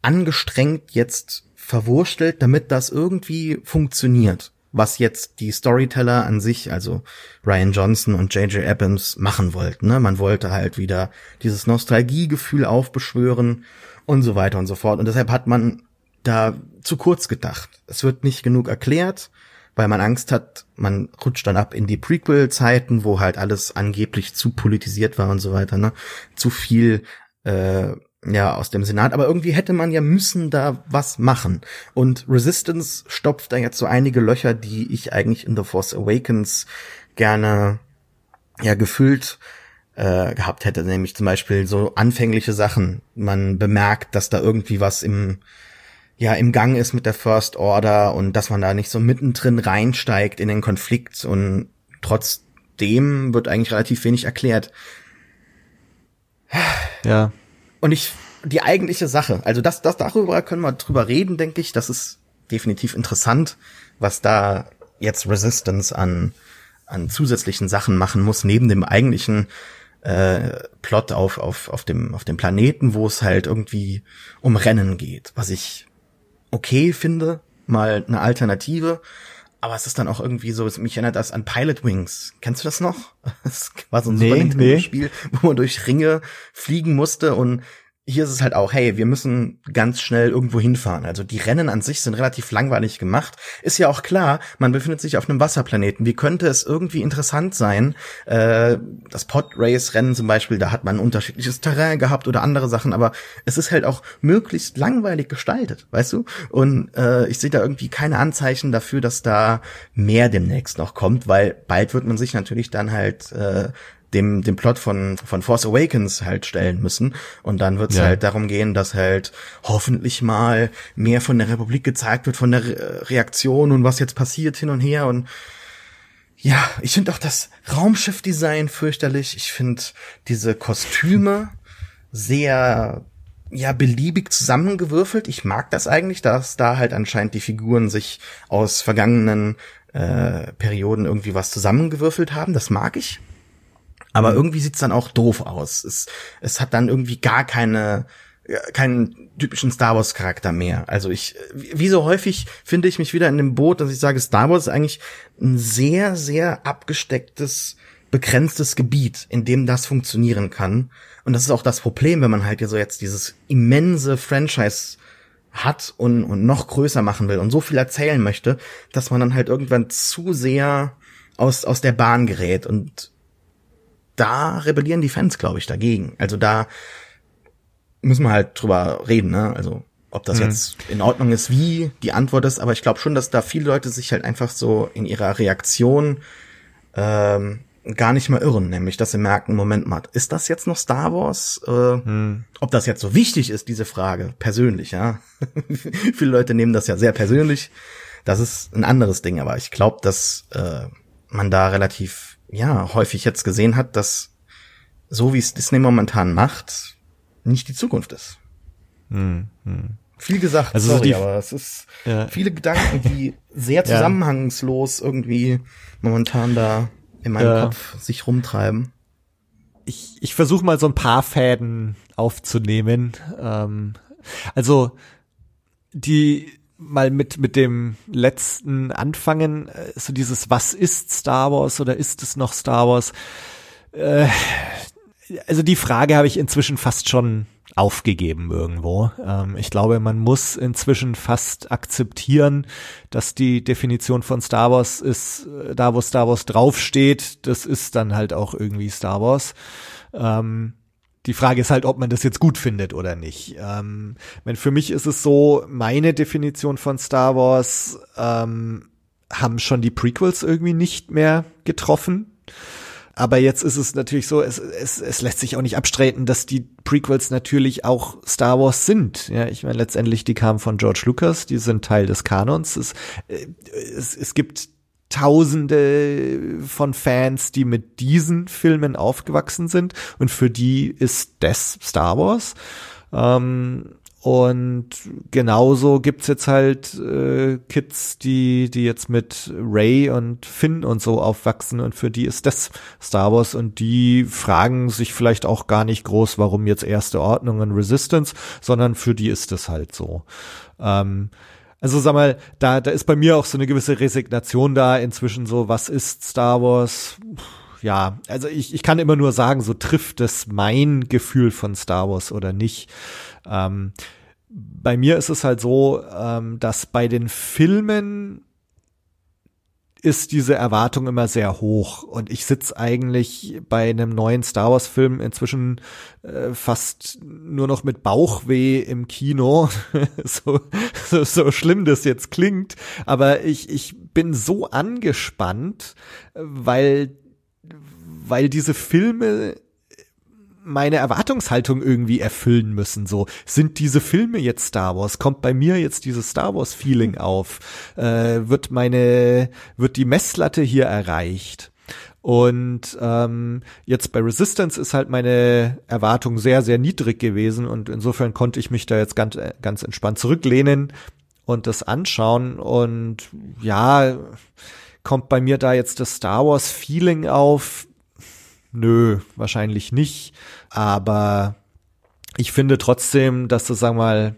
D: angestrengt jetzt verwurstelt, damit das irgendwie funktioniert was jetzt die Storyteller an sich, also Ryan Johnson und J.J. Abrams machen wollten. Ne? Man wollte halt wieder dieses Nostalgiegefühl aufbeschwören und so weiter und so fort. Und deshalb hat man da zu kurz gedacht. Es wird nicht genug erklärt, weil man Angst hat, man rutscht dann ab in die Prequel-Zeiten, wo halt alles angeblich zu politisiert war und so weiter. Ne? Zu viel äh, ja, aus dem Senat, aber irgendwie hätte man ja müssen da was machen. Und Resistance stopft da jetzt so einige Löcher, die ich eigentlich in The Force Awakens gerne ja gefüllt äh, gehabt hätte, nämlich zum Beispiel so anfängliche Sachen. Man bemerkt, dass da irgendwie was im ja im Gang ist mit der First Order und dass man da nicht so mittendrin reinsteigt in den Konflikt und trotzdem wird eigentlich relativ wenig erklärt.
B: Ja,
D: und ich, die eigentliche Sache, also das, das, darüber können wir drüber reden, denke ich. Das ist definitiv interessant, was da jetzt Resistance an, an zusätzlichen Sachen machen muss, neben dem eigentlichen äh, Plot auf, auf, auf, dem, auf dem Planeten, wo es halt irgendwie um Rennen geht, was ich okay finde, mal eine Alternative. Aber es ist dann auch irgendwie so, mich erinnert das an Pilot Wings. Kennst du das noch? Das war so ein
B: nee,
D: Super
B: Nintendo-Spiel,
D: nee. wo man durch Ringe fliegen musste und hier ist es halt auch, hey, wir müssen ganz schnell irgendwo hinfahren. Also die Rennen an sich sind relativ langweilig gemacht. Ist ja auch klar, man befindet sich auf einem Wasserplaneten. Wie könnte es irgendwie interessant sein? Äh, das Pod-Race-Rennen zum Beispiel, da hat man unterschiedliches Terrain gehabt oder andere Sachen, aber es ist halt auch möglichst langweilig gestaltet, weißt du? Und äh, ich sehe da irgendwie keine Anzeichen dafür, dass da mehr demnächst noch kommt, weil bald wird man sich natürlich dann halt äh, dem, dem Plot von, von Force Awakens halt stellen müssen. Und dann wird es ja. halt darum gehen, dass halt hoffentlich mal mehr von der Republik gezeigt wird, von der Re Reaktion und was jetzt passiert hin und her. Und ja, ich finde auch das Raumschiffdesign fürchterlich. Ich finde diese Kostüme sehr ja beliebig zusammengewürfelt. Ich mag das eigentlich, dass da halt anscheinend die Figuren sich aus vergangenen äh, Perioden irgendwie was zusammengewürfelt haben. Das mag ich. Aber mhm. irgendwie sieht's dann auch doof aus. Es, es hat dann irgendwie gar keine, keinen typischen Star Wars Charakter mehr. Also ich, wie so häufig finde ich mich wieder in dem Boot, dass ich sage, Star Wars ist eigentlich ein sehr, sehr abgestecktes, begrenztes Gebiet, in dem das funktionieren kann. Und das ist auch das Problem, wenn man halt so jetzt dieses immense Franchise hat und, und noch größer machen will und so viel erzählen möchte, dass man dann halt irgendwann zu sehr aus, aus der Bahn gerät und da rebellieren die Fans, glaube ich, dagegen. Also da müssen wir halt drüber reden, ne? Also ob das mhm. jetzt in Ordnung ist, wie die Antwort ist, aber ich glaube schon, dass da viele Leute sich halt einfach so in ihrer Reaktion ähm, gar nicht mehr irren, nämlich dass sie merken, Moment mal, ist das jetzt noch Star Wars? Äh, hm. Ob das jetzt so wichtig ist, diese Frage, persönlich, ja. viele Leute nehmen das ja sehr persönlich. Das ist ein anderes Ding, aber ich glaube, dass äh, man da relativ ja, häufig jetzt gesehen hat, dass so wie es Disney momentan macht, nicht die Zukunft ist. Hm, hm. Viel gesagt, also sorry, so aber es ist ja. viele Gedanken, die sehr zusammenhangslos irgendwie momentan da in meinem ja. Kopf sich rumtreiben.
B: Ich, ich versuche mal so ein paar Fäden aufzunehmen. Ähm, also die mal mit, mit dem letzten anfangen, äh, so dieses, was ist Star Wars oder ist es noch Star Wars? Äh, also die Frage habe ich inzwischen fast schon aufgegeben irgendwo. Ähm, ich glaube, man muss inzwischen fast akzeptieren, dass die Definition von Star Wars ist, äh, da wo Star Wars draufsteht, das ist dann halt auch irgendwie Star Wars. Ähm, die Frage ist halt, ob man das jetzt gut findet oder nicht. Ähm, wenn für mich ist es so, meine Definition von Star Wars ähm, haben schon die Prequels irgendwie nicht mehr getroffen. Aber jetzt ist es natürlich so, es, es, es lässt sich auch nicht abstreiten, dass die Prequels natürlich auch Star Wars sind. Ja, ich meine, letztendlich, die kamen von George Lucas, die sind Teil des Kanons. Es, äh, es, es gibt Tausende von Fans, die mit diesen Filmen aufgewachsen sind und für die ist das Star Wars. Ähm, und genauso gibt's jetzt halt äh, Kids, die, die jetzt mit Ray und Finn und so aufwachsen und für die ist das Star Wars und die fragen sich vielleicht auch gar nicht groß, warum jetzt erste Ordnung und Resistance, sondern für die ist es halt so. Ähm, also sag mal, da, da ist bei mir auch so eine gewisse Resignation da inzwischen so, was ist Star Wars? Ja, also ich, ich kann immer nur sagen, so trifft es mein Gefühl von Star Wars oder nicht. Ähm, bei mir ist es halt so, ähm, dass bei den Filmen ist diese Erwartung immer sehr hoch. Und ich sitz eigentlich bei einem neuen Star Wars Film inzwischen äh, fast nur noch mit Bauchweh im Kino. So, so so schlimm das jetzt klingt. Aber ich ich bin so angespannt weil weil diese Filme meine Erwartungshaltung irgendwie erfüllen müssen. So sind diese Filme jetzt Star Wars? Kommt bei mir jetzt dieses Star Wars Feeling auf? Äh, wird meine wird die Messlatte hier erreicht? Und ähm, jetzt bei Resistance ist halt meine Erwartung sehr, sehr niedrig gewesen und insofern konnte ich mich da jetzt ganz, ganz entspannt zurücklehnen und das anschauen. Und ja, kommt bei mir da jetzt das Star Wars Feeling auf? Nö, wahrscheinlich nicht. Aber ich finde trotzdem, dass das, sagen wir mal,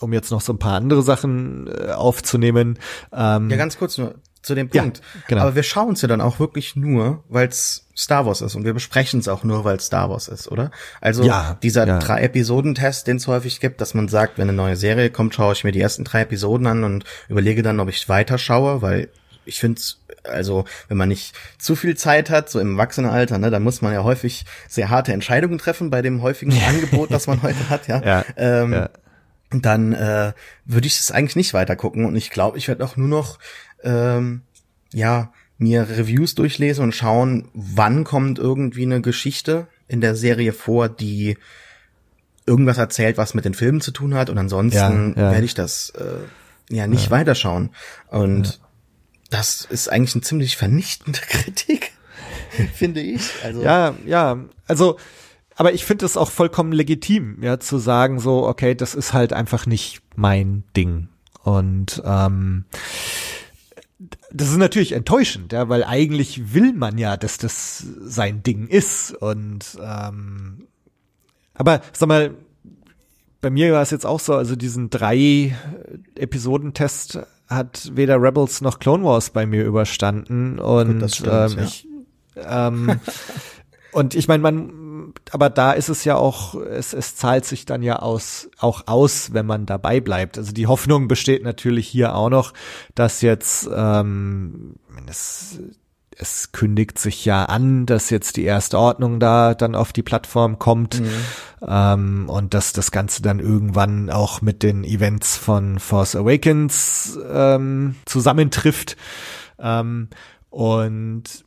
B: um jetzt noch so ein paar andere Sachen äh, aufzunehmen.
D: Ähm, ja, ganz kurz nur zu dem Punkt. Ja, genau. Aber wir schauen es ja dann auch wirklich nur, weil es Star Wars ist und wir besprechen es auch nur, weil es Star Wars ist, oder? Also ja, dieser ja. drei Episoden-Test, den es häufig gibt, dass man sagt, wenn eine neue Serie kommt, schaue ich mir die ersten drei Episoden an und überlege dann, ob ich weiter schaue, weil ich finde also wenn man nicht zu viel Zeit hat, so im Erwachsenenalter, ne, dann muss man ja häufig sehr harte Entscheidungen treffen bei dem häufigen Angebot, das man heute hat, ja. ja, ähm, ja. Dann äh, würde ich es eigentlich nicht weiter gucken und ich glaube, ich werde auch nur noch ähm, ja mir Reviews durchlesen und schauen, wann kommt irgendwie eine Geschichte in der Serie vor, die irgendwas erzählt, was mit den Filmen zu tun hat und ansonsten ja, ja. werde ich das äh, ja nicht ja. weiterschauen und das ist eigentlich eine ziemlich vernichtende Kritik, finde ich.
B: Also ja, ja, also aber ich finde es auch vollkommen legitim, ja, zu sagen so, okay, das ist halt einfach nicht mein Ding. Und ähm, das ist natürlich enttäuschend, ja, weil eigentlich will man ja, dass das sein Ding ist. Und ähm, aber sag mal, bei mir war es jetzt auch so, also diesen drei Episodentest hat weder Rebels noch Clone Wars bei mir überstanden und Gut, stimmt, ähm, ja. ich ähm, und ich meine, man, aber da ist es ja auch, es, es zahlt sich dann ja aus, auch aus, wenn man dabei bleibt. Also die Hoffnung besteht natürlich hier auch noch, dass jetzt ähm, es es kündigt sich ja an, dass jetzt die erste Ordnung da dann auf die Plattform kommt mhm. ähm, und dass das Ganze dann irgendwann auch mit den Events von Force Awakens ähm, zusammentrifft. Ähm, und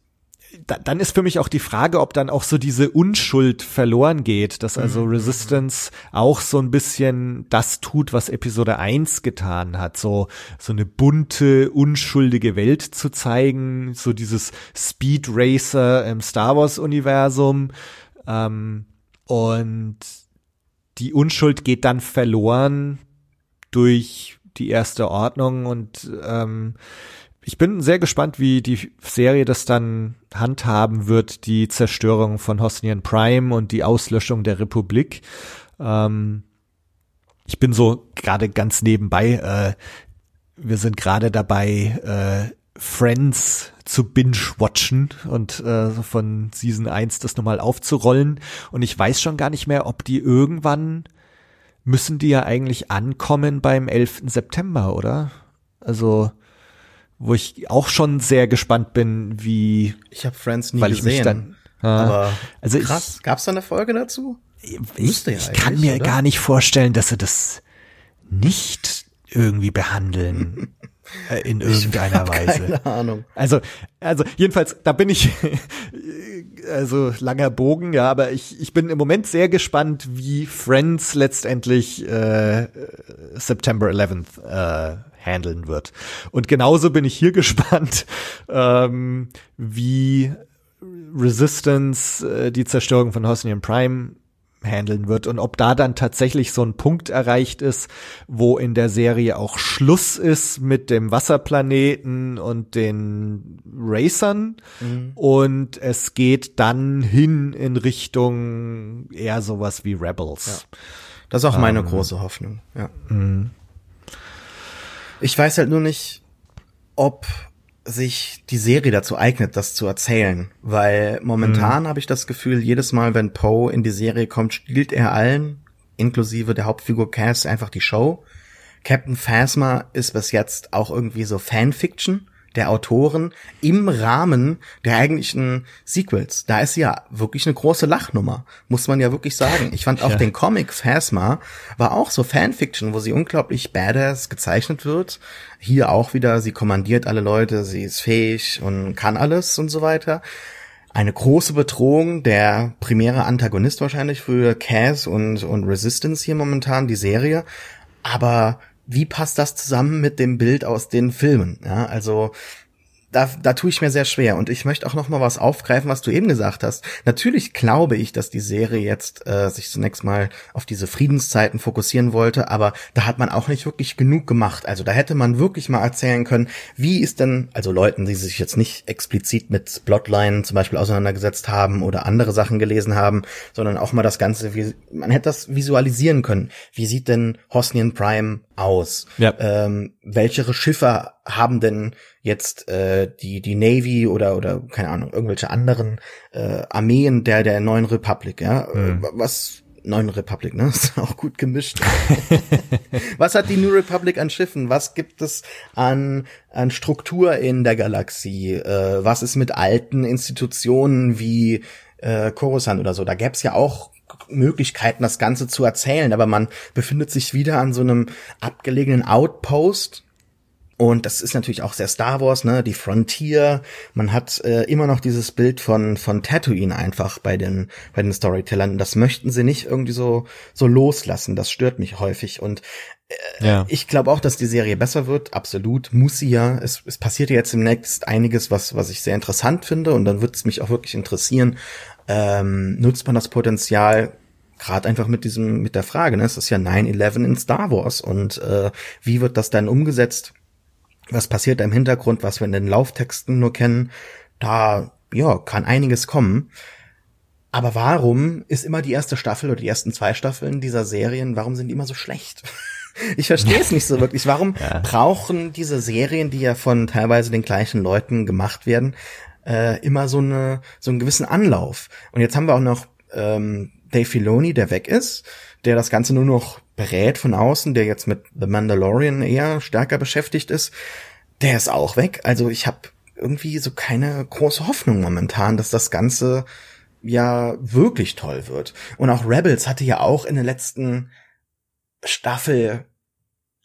B: da, dann ist für mich auch die Frage, ob dann auch so diese Unschuld verloren geht, dass also mhm. Resistance auch so ein bisschen das tut, was Episode 1 getan hat, so, so eine bunte, unschuldige Welt zu zeigen, so dieses Speed Racer im Star Wars Universum, ähm, und die Unschuld geht dann verloren durch die erste Ordnung und ähm, ich bin sehr gespannt, wie die Serie das dann handhaben wird, die Zerstörung von Hosnian Prime und die Auslöschung der Republik. Ähm, ich bin so gerade ganz nebenbei, äh, wir sind gerade dabei, äh, Friends zu binge-watchen und äh, von Season 1 das nochmal aufzurollen. Und ich weiß schon gar nicht mehr, ob die irgendwann müssen die ja eigentlich ankommen beim 11. September, oder? Also wo ich auch schon sehr gespannt bin, wie.
D: Ich habe Friends nie weil gesehen. Ich mich dann, aber also krass, ich, gab's da eine Folge dazu?
B: Ich, ja ich kann mir oder? gar nicht vorstellen, dass sie das nicht irgendwie behandeln. Äh, in irgendeiner Weise. Keine Ahnung. Also, also jedenfalls, da bin ich, also langer Bogen, ja, aber ich, ich bin im Moment sehr gespannt, wie Friends letztendlich äh, September 11th äh, handeln wird. Und genauso bin ich hier gespannt, ähm, wie Resistance äh, die Zerstörung von Hosnian Prime handeln wird und ob da dann tatsächlich so ein Punkt erreicht ist, wo in der Serie auch Schluss ist mit dem Wasserplaneten und den Racern mhm. und es geht dann hin in Richtung eher sowas wie Rebels.
D: Ja. Das ist auch meine ähm, große Hoffnung, ja. Mhm. Ich weiß halt nur nicht, ob sich die Serie dazu eignet, das zu erzählen, weil momentan mhm. habe ich das Gefühl, jedes Mal, wenn Poe in die Serie kommt, spielt er allen, inklusive der Hauptfigur Cass, einfach die Show. Captain Phasma ist bis jetzt auch irgendwie so Fanfiction der Autoren im Rahmen der eigentlichen Sequels. Da ist ja wirklich eine große Lachnummer, muss man ja wirklich sagen. Ich fand auch ja. den Comic Phasma war auch so Fanfiction, wo sie unglaublich badass gezeichnet wird. Hier auch wieder, sie kommandiert alle Leute, sie ist fähig und kann alles und so weiter. Eine große Bedrohung, der primäre Antagonist wahrscheinlich für Cass und, und Resistance hier momentan, die Serie. Aber wie passt das zusammen mit dem Bild aus den Filmen? Ja, also da, da tue ich mir sehr schwer. Und ich möchte auch noch mal was aufgreifen, was du eben gesagt hast. Natürlich glaube ich, dass die Serie jetzt äh, sich zunächst mal auf diese Friedenszeiten fokussieren wollte, aber da hat man auch nicht wirklich genug gemacht. Also da hätte man wirklich mal erzählen können, wie ist denn, also Leuten, die sich jetzt nicht explizit mit Plotline zum Beispiel auseinandergesetzt haben oder andere Sachen gelesen haben, sondern auch mal das Ganze, wie, man hätte das visualisieren können. Wie sieht denn Hosnian Prime aus? Ja. Ähm, welche Schiffe haben denn jetzt äh, die die Navy oder oder keine Ahnung irgendwelche anderen äh, Armeen der der neuen Republik ja? Mhm. was? Neuen Republik ne? Ist auch gut gemischt. Was hat die New Republic an Schiffen? Was gibt es an an Struktur in der Galaxie? Äh, was ist mit alten Institutionen wie äh, Coruscant oder so? Da gäb's ja auch Möglichkeiten, das Ganze zu erzählen, aber man befindet sich wieder an so einem abgelegenen Outpost und das ist natürlich auch sehr Star Wars, ne? Die Frontier. Man hat äh, immer noch dieses Bild von von Tatooine einfach bei den bei den Storytellern. Das möchten sie nicht irgendwie so so loslassen. Das stört mich häufig. Und äh, ja. ich glaube auch, dass die Serie besser wird. Absolut muss sie ja. Es, es passiert ja jetzt im Next einiges, was was ich sehr interessant finde. Und dann wird es mich auch wirklich interessieren. Ähm, nutzt man das Potenzial gerade einfach mit diesem mit der Frage, ne? Es ist ja 9/11 in Star Wars und äh, wie wird das dann umgesetzt? was passiert da im Hintergrund, was wir in den Lauftexten nur kennen, da, ja, kann einiges kommen. Aber warum ist immer die erste Staffel oder die ersten zwei Staffeln dieser Serien, warum sind die immer so schlecht? Ich verstehe es nicht so wirklich. Warum ja. brauchen diese Serien, die ja von teilweise den gleichen Leuten gemacht werden, äh, immer so eine so einen gewissen Anlauf? Und jetzt haben wir auch noch ähm, Dave Filoni, der weg ist, der das Ganze nur noch berät von außen, der jetzt mit The Mandalorian eher stärker beschäftigt ist, der ist auch weg. Also ich habe irgendwie so keine große Hoffnung momentan, dass das Ganze ja wirklich toll wird. Und auch Rebels hatte ja auch in der letzten Staffel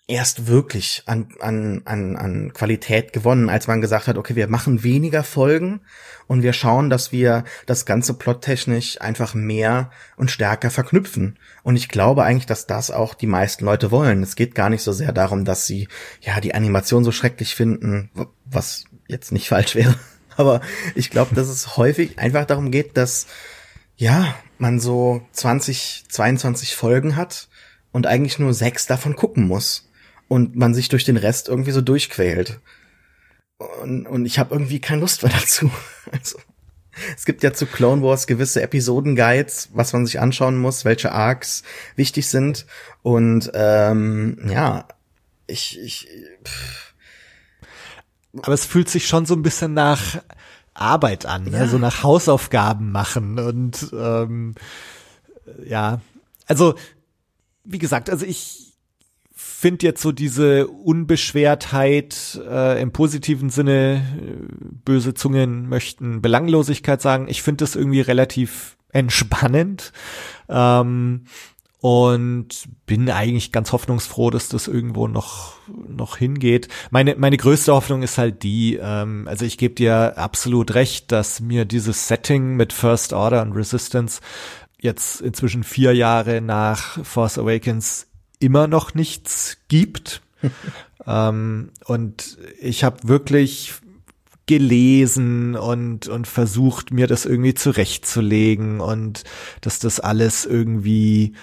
D: erst wirklich an, an, an, an Qualität gewonnen, als man gesagt hat, okay, wir machen weniger Folgen und wir schauen, dass wir das Ganze plottechnisch einfach mehr und stärker verknüpfen. Und ich glaube eigentlich, dass das auch die meisten Leute wollen. Es geht gar nicht so sehr darum, dass sie ja die Animation so schrecklich finden, was jetzt nicht falsch wäre. Aber ich glaube, dass es häufig einfach darum geht, dass ja, man so 20, 22 Folgen hat und eigentlich nur sechs davon gucken muss und man sich durch den Rest irgendwie so durchquält. Und, und ich habe irgendwie keine Lust mehr dazu. Also, es gibt ja zu Clone Wars gewisse Episoden-Guides, was man sich anschauen muss, welche Arcs wichtig sind. Und ähm, ja, ich, ich pff.
B: Aber es fühlt sich schon so ein bisschen nach Arbeit an, ne? ja. ne? so nach Hausaufgaben machen und ähm, ja, also wie gesagt, also ich finde jetzt so diese Unbeschwertheit äh, im positiven Sinne, äh, böse Zungen möchten Belanglosigkeit sagen. Ich finde das irgendwie relativ entspannend. Ähm, und bin eigentlich ganz hoffnungsfroh, dass das irgendwo noch noch hingeht. Meine meine größte Hoffnung ist halt die, ähm, also ich gebe dir absolut recht, dass mir dieses Setting mit First Order und Resistance jetzt inzwischen vier Jahre nach Force Awakens immer noch nichts gibt. ähm, und ich habe wirklich gelesen und und versucht mir das irgendwie zurechtzulegen und dass das alles irgendwie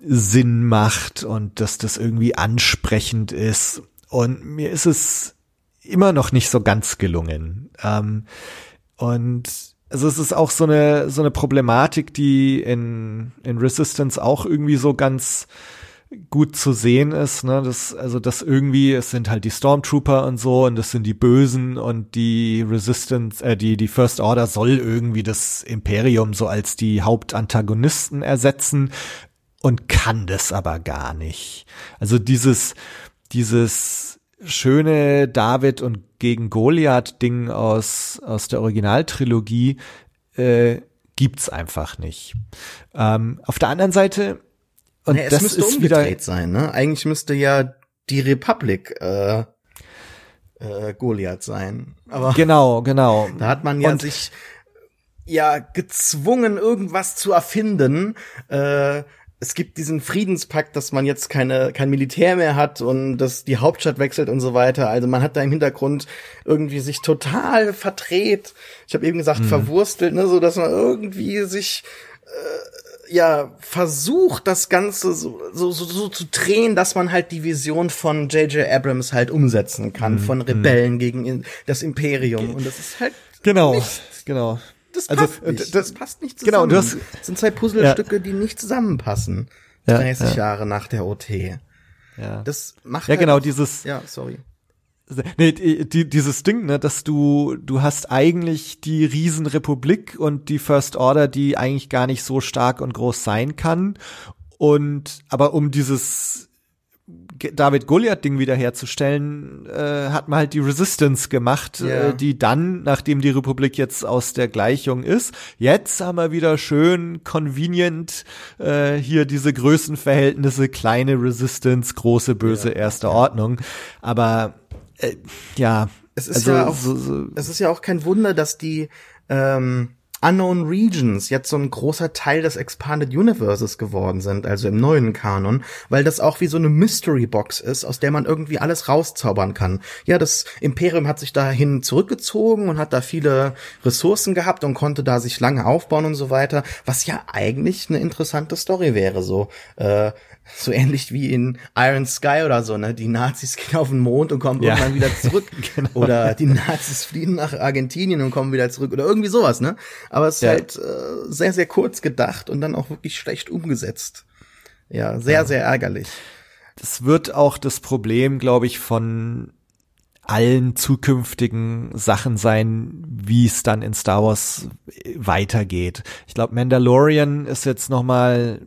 B: Sinn macht und dass das irgendwie ansprechend ist und mir ist es immer noch nicht so ganz gelungen ähm, und also es ist auch so eine so eine Problematik, die in in Resistance auch irgendwie so ganz gut zu sehen ist, ne, das, also das irgendwie, es sind halt die Stormtrooper und so und das sind die Bösen und die Resistance, äh, die, die First Order soll irgendwie das Imperium so als die Hauptantagonisten ersetzen und kann das aber gar nicht. Also dieses, dieses schöne David und gegen Goliath Ding aus, aus der Originaltrilogie, äh, gibt's einfach nicht. Ähm, auf der anderen Seite, und
D: ja, es
B: das
D: müsste
B: ist
D: umgedreht
B: wieder,
D: sein, ne? Eigentlich müsste ja die Republik äh, äh, Goliath sein. Aber
B: genau, genau.
D: da hat man ja
B: Und-
D: sich ja gezwungen, irgendwas zu erfinden. Äh, es gibt diesen Friedenspakt, dass man jetzt keine kein Militär mehr hat und dass die Hauptstadt wechselt und so weiter. Also man hat da im Hintergrund irgendwie sich total verdreht. Ich habe eben gesagt verwurstelt, ne, so dass man irgendwie sich äh, ja versucht, das Ganze so, so, so, so zu drehen, dass man halt die Vision von J.J. Abrams halt umsetzen kann, von Rebellen gegen das Imperium. Und das ist halt
B: Genau,
D: nicht
B: genau.
D: das
B: Also,
D: passt
B: äh,
D: nicht.
B: das-
D: Das, passt nicht
B: genau,
D: zusammen.
B: du hast-
D: das sind zwei Puzzlestücke, die nicht zusammenpassen.
B: Ja,
D: 30
B: ja.
D: Jahre nach der OT.
B: Ja,
D: Das macht
B: ja
D: halt
B: genau, dieses,
D: Ja, sorry.
B: Nee, die, die, dieses Ding, ne, dass du, du hast eigentlich die Riesenrepublik und die First Order, die eigentlich gar nicht so stark und groß sein kann. Und, aber um dieses David Goliath-Ding wiederherzustellen, äh, hat man halt die Resistance gemacht,
D: Ja.
B: äh, die dann, nachdem die Republik jetzt aus der Gleichung ist, jetzt haben wir wieder schön convenient äh, hier diese Größenverhältnisse, kleine Resistance, große böse erste Ordnung. Aber äh, ja,
D: Es ist
B: also
D: ja auch,
B: so, so,
D: es ist ja auch kein Wunder, dass die ähm, Unknown Regions jetzt so ein großer Teil des Expanded Universes geworden sind, also im neuen Kanon, weil das auch wie so eine Mystery Box ist, aus der man irgendwie alles rauszaubern kann. Ja, das Imperium hat sich dahin zurückgezogen und hat da viele Ressourcen gehabt und konnte da sich lange aufbauen und so weiter, was ja eigentlich eine interessante Story wäre, so äh, so ähnlich wie in Iron Sky oder so, ne? Die Nazis gehen auf den Mond und kommen
B: Ja.
D: irgendwann wieder zurück.
B: Genau.
D: Oder die Nazis fliehen nach Argentinien und kommen wieder zurück. Oder irgendwie sowas, ne? Aber es ist
B: Ja.
D: halt äh, sehr, sehr kurz gedacht und dann auch wirklich schlecht umgesetzt. Ja, sehr, sehr ärgerlich.
B: das wird auch das Problem, glaube ich, von allen zukünftigen Sachen sein, wie es dann in Star Wars weitergeht. Ich glaube, Mandalorian ist jetzt noch mal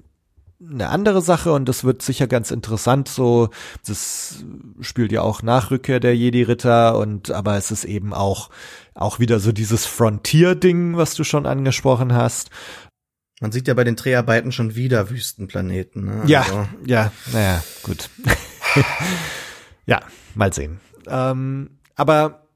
B: eine andere Sache und das wird sicher ganz interessant. So, das spielt ja auch nach Rückkehr der Jedi-Ritter und aber es ist eben auch auch wieder so dieses Frontier-Ding, was du schon angesprochen hast.
D: Man sieht ja bei den Dreharbeiten schon wieder Wüstenplaneten. Ne?
B: Ja,
D: Also,
B: ja, naja, gut. ja, mal sehen. Ähm, aber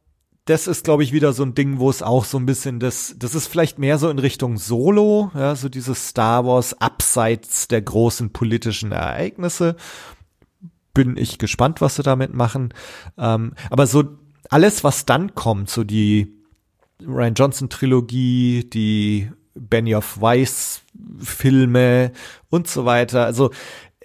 B: das ist, glaube ich, wieder so ein Ding, wo es auch so ein bisschen das, das ist vielleicht mehr so in Richtung Solo, ja, so dieses Star Wars abseits der großen politischen Ereignisse. Bin ich gespannt, was sie damit machen. Ähm, aber so alles, was dann kommt, so die Ryan Johnson Trilogie, die Benioff Weiss Filme und so weiter. Also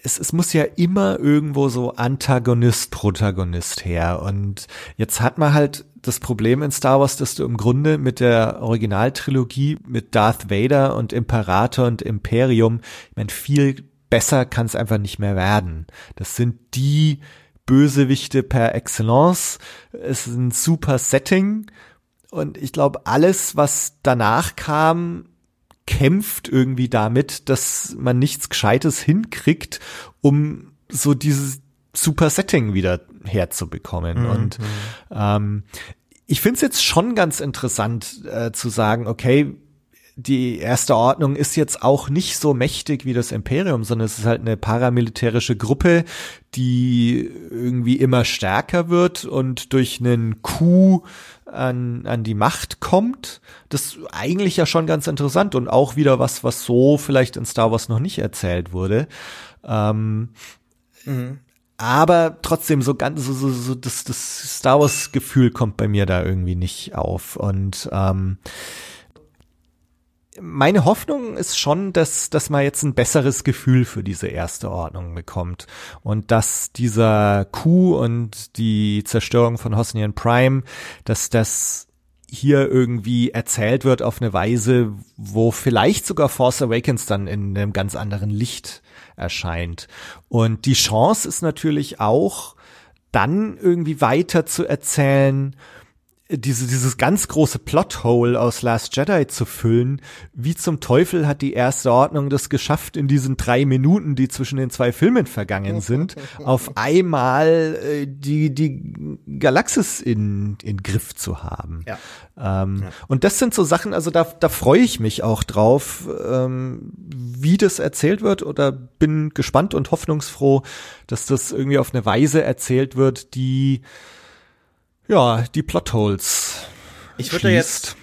B: es, es muss ja immer irgendwo so Antagonist, Protagonist her. Und jetzt hat man halt das Problem in Star Wars, dass du im Grunde mit der Originaltrilogie mit Darth Vader und Imperator und Imperium, ich meine, viel besser kann es einfach nicht mehr werden. Das sind die Bösewichte per Excellence. Es ist ein super Setting. Und ich glaube, alles, was danach kam, kämpft irgendwie damit, dass man nichts Gescheites hinkriegt, um so dieses super Setting wieder herzubekommen. Und ähm, ich finde es jetzt schon ganz interessant äh, zu sagen, okay, die erste Ordnung ist jetzt auch nicht so mächtig wie das Imperium, sondern es ist halt eine paramilitärische Gruppe, die irgendwie immer stärker wird und durch einen Coup an, an die Macht kommt. Das ist eigentlich ja schon ganz interessant und auch wieder was, was so vielleicht in Star Wars noch nicht erzählt wurde. Ähm, aber trotzdem so ganz so, so, so das, das Star Wars Gefühl kommt bei mir da irgendwie nicht auf. Und ähm, meine Hoffnung ist schon, dass, dass man jetzt ein besseres Gefühl für diese erste Ordnung bekommt. Und dass dieser Coup und die Zerstörung von Hosnian Prime, dass das hier irgendwie erzählt wird auf eine Weise, wo vielleicht sogar Force Awakens dann in einem ganz anderen Licht erscheint. Und die Chance ist natürlich auch, dann irgendwie weiter zu erzählen, diese, dieses ganz große Plothole aus Last Jedi zu füllen. Wie zum Teufel hat die erste Ordnung das geschafft, in diesen drei Minuten, die zwischen den zwei Filmen vergangen sind, auf einmal äh, die, die Galaxis in, in Griff zu haben. Ja. Ähm, ja. Und das sind so Sachen, also da, da freue ich mich auch drauf, ähm, wie das erzählt wird oder bin gespannt und hoffnungsfroh, dass das irgendwie auf eine Weise erzählt wird, die ja, die Plotholes.
D: Ich würde jetzt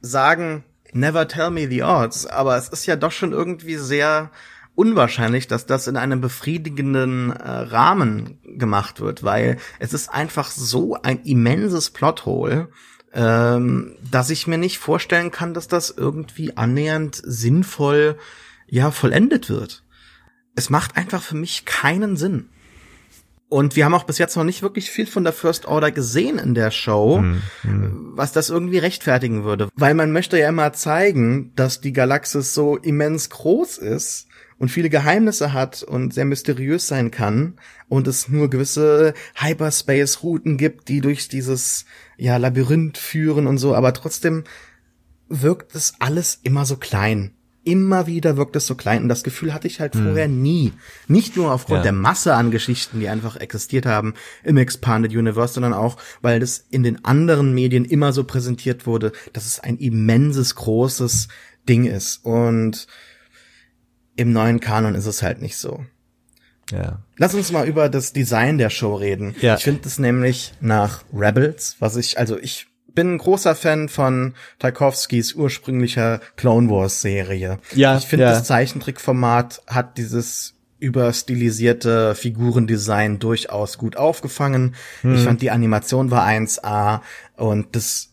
D: sagen, never tell me the odds, aber es ist ja doch schon irgendwie sehr unwahrscheinlich, dass das in einem befriedigenden äh, Rahmen gemacht wird, weil es ist einfach so ein immenses Plothole, ähm, dass ich mir nicht vorstellen kann, dass das irgendwie annähernd sinnvoll ja vollendet wird. Es macht einfach für mich keinen Sinn. Und wir haben auch bis jetzt noch nicht wirklich viel von der First Order gesehen in der Show, mhm. was das irgendwie rechtfertigen würde. Weil man möchte ja immer zeigen, dass die Galaxis so immens groß ist und viele Geheimnisse hat und sehr mysteriös sein kann und es nur gewisse Hyperspace-Routen gibt, die durch dieses ja Labyrinth führen und so, aber trotzdem wirkt es alles immer so klein immer wieder wirkt es so klein und das Gefühl hatte ich halt hm. vorher nie. Nicht nur aufgrund ja. der Masse an Geschichten, die einfach existiert haben im Expanded Universe, sondern auch, weil das in den anderen Medien immer so präsentiert wurde, dass es ein immenses, großes Ding ist. Und im neuen Kanon ist es halt nicht so. Ja. Lass uns mal über das Design der Show reden. Ja. Ich finde es nämlich nach Rebels, was ich, also ich bin ein großer Fan von Tarkovskis ursprünglicher Clone Wars Serie. Ja, ich finde ja. das Zeichentrickformat hat dieses überstilisierte Figurendesign durchaus gut aufgefangen. Hm. Ich fand die Animation war 1A und das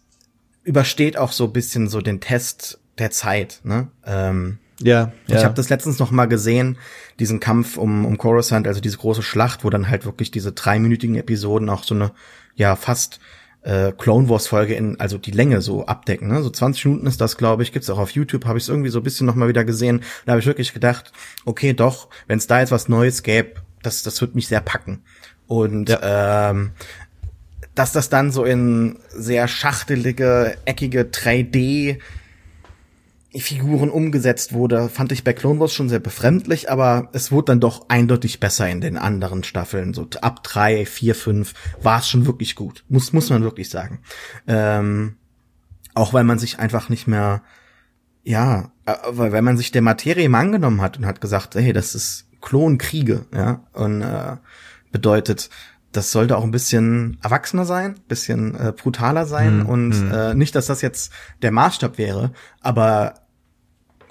D: übersteht auch so bisschen so den Test der Zeit. Ne? Ähm, ja, ja. Ich habe das letztens noch mal gesehen, diesen Kampf um, um Coruscant, also diese große Schlacht, wo dann halt wirklich diese dreiminütigen Episoden auch so eine, ja, fast äh, Clone Wars Folge in, also die Länge so abdecken. Ne? So 20 Minuten ist das, glaube ich, gibt's auch auf YouTube, habe ich es irgendwie so ein bisschen noch mal wieder gesehen. Da habe ich wirklich gedacht, okay, doch, wenn es da jetzt was Neues gäbe, das, das wird mich sehr packen. Und ja. ähm, dass das dann so in sehr schachtelige, eckige 3D Figuren umgesetzt wurde, fand ich bei Clone Wars schon sehr befremdlich, aber es wurde dann doch eindeutig besser in den anderen Staffeln. So ab drei, vier, fünf war es schon wirklich gut. Muss, muss man wirklich sagen. Ähm, auch weil man sich einfach nicht mehr, ja, äh, weil, weil man sich der Materie mal angenommen hat und hat gesagt, hey, das ist Klonkriege, ja, und äh, bedeutet, das sollte auch ein bisschen erwachsener sein, bisschen äh, brutaler sein hm, und hm. Äh, nicht, dass das jetzt der Maßstab wäre, aber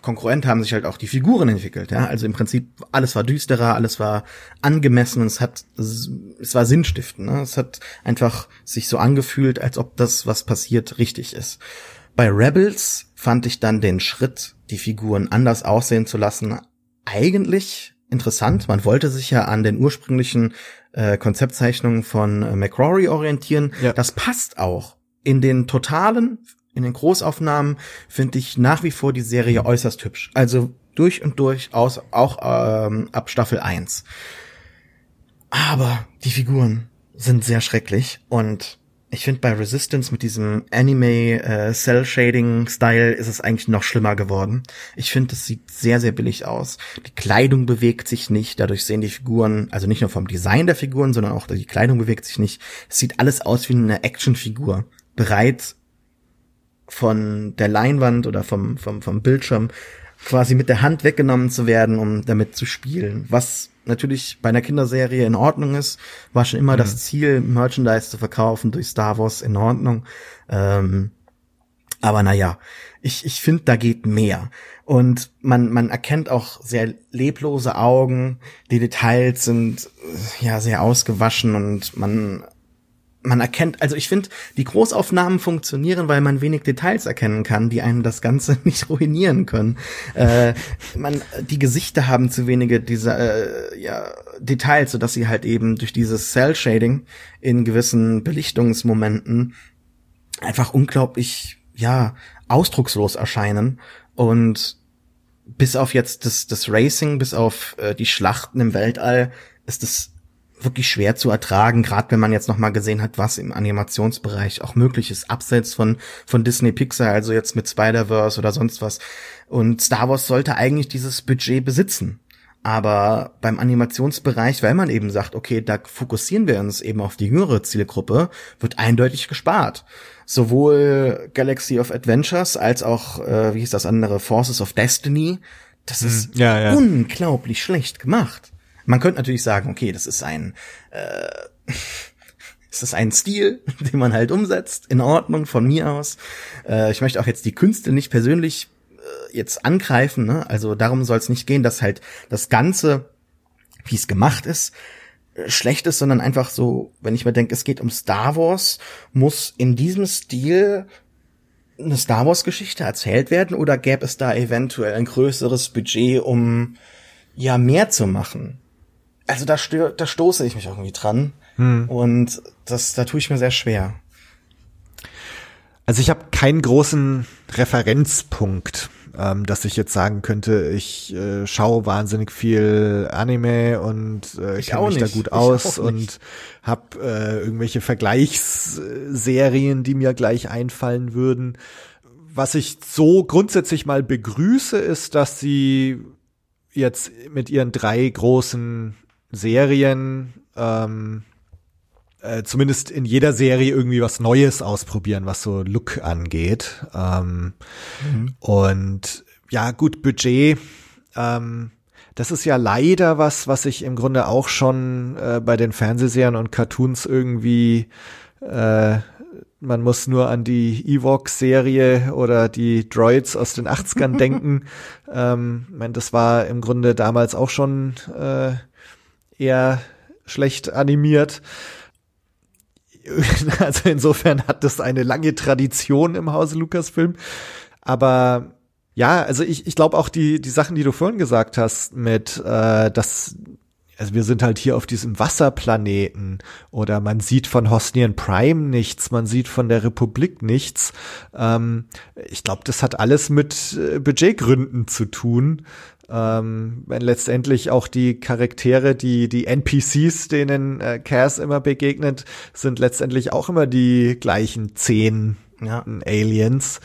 D: konkurrent haben sich halt auch die Figuren entwickelt, ja. Also im Prinzip alles war düsterer, alles war angemessen und es hat, es war sinnstiftend, ne? Es hat einfach sich so angefühlt, als ob das, was passiert, richtig ist. Bei Rebels fand ich dann den Schritt, die Figuren anders aussehen zu lassen, eigentlich interessant. Man wollte sich ja an den ursprünglichen äh, Konzeptzeichnungen von äh, McCrory orientieren. Ja. Das passt auch. In den totalen, in den Großaufnahmen finde ich nach wie vor die Serie äußerst hübsch. Also durch und durch aus, auch ähm, ab Staffel 1. Aber die Figuren sind sehr schrecklich und ich finde bei Resistance mit diesem Anime äh, Cell Shading Style ist es eigentlich noch schlimmer geworden. Ich finde, es sieht sehr sehr billig aus. Die Kleidung bewegt sich nicht, dadurch sehen die Figuren, also nicht nur vom Design der Figuren, sondern auch die Kleidung bewegt sich nicht. Es sieht alles aus wie eine Actionfigur, bereit von der Leinwand oder vom vom vom Bildschirm quasi mit der Hand weggenommen zu werden, um damit zu spielen. Was natürlich bei einer Kinderserie in Ordnung ist, war schon immer mhm. das Ziel, Merchandise zu verkaufen durch Star Wars in Ordnung. Ähm, Aber naja, ich, ich finde, da geht mehr. Und man, man erkennt auch sehr leblose Augen, die Details sind äh, ja sehr ausgewaschen und man man erkennt, also ich finde, die Großaufnahmen funktionieren, weil man wenig Details erkennen kann, die einem das Ganze nicht ruinieren können. Äh, man, die Gesichter haben zu wenige dieser äh, ja, Details, sodass sie halt eben durch dieses Cell Shading in gewissen Belichtungsmomenten einfach unglaublich, ja, ausdruckslos erscheinen. Und bis auf jetzt das, das Racing, bis auf äh, die Schlachten im Weltall, ist es wirklich schwer zu ertragen, gerade wenn man jetzt noch mal gesehen hat, was im Animationsbereich auch möglich ist, abseits von von Disney Pixar, also jetzt mit Spider-Verse oder sonst was. Und Star Wars sollte eigentlich dieses Budget besitzen. Aber beim Animationsbereich, weil man eben sagt, okay, da fokussieren wir uns eben auf die jüngere Zielgruppe, wird eindeutig gespart. Sowohl Galaxy of Adventures als auch, äh, wie hieß das andere, Forces of Destiny. Das ist
B: Hm, ja, ja.
D: unglaublich schlecht gemacht. Man könnte natürlich sagen, okay, das ist ein, äh, ist ein Stil, den man halt umsetzt, in Ordnung von mir aus. Äh, ich möchte auch jetzt die Künste nicht persönlich äh, jetzt angreifen, ne? also darum soll es nicht gehen, dass halt das Ganze, wie es gemacht ist, äh, schlecht ist, sondern einfach so, wenn ich mir denke, es geht um Star Wars, muss in diesem Stil eine Star Wars Geschichte erzählt werden oder gäbe es da eventuell ein größeres Budget, um ja mehr zu machen? Also da, stö da stoße ich mich irgendwie dran und das da tue ich mir sehr schwer.
B: Also ich habe keinen großen Referenzpunkt, ähm, dass ich jetzt sagen könnte, ich äh, schaue wahnsinnig viel Anime und äh,
D: Ich
B: kenne
D: auch
B: mich da
D: nicht.
B: gut
D: Ich
B: aus
D: auch
B: und habe äh, irgendwelche Vergleichsserien, die mir gleich einfallen würden. Was ich so grundsätzlich mal begrüße, ist, dass sie jetzt mit ihren drei großen Serien ähm, äh, zumindest in jeder Serie irgendwie was Neues ausprobieren, was so Look angeht. Ähm, Und ja, gut, Budget. Ähm, das ist ja leider was, was ich im Grunde auch schon äh, bei den Fernsehserien und Cartoons irgendwie äh, man muss nur an die Evox-Serie oder die Droids aus den 80ern denken. Ähm, ich mein, das war im Grunde damals auch schon äh, eher schlecht animiert. Also insofern hat das eine lange Tradition im Hause Lucasfilm. Aber ja, also ich, ich glaube auch die, die Sachen, die du vorhin gesagt hast, mit äh, dass also wir sind halt hier auf diesem Wasserplaneten oder man sieht von Hosnian Prime nichts, man sieht von der Republik nichts. Ähm, ich glaube, das hat alles mit äh, Budgetgründen zu tun. Ähm, wenn letztendlich auch die Charaktere, die die NPCs, denen äh, Cass immer begegnet, sind letztendlich auch immer die gleichen zehn
D: Ja.
B: Aliens.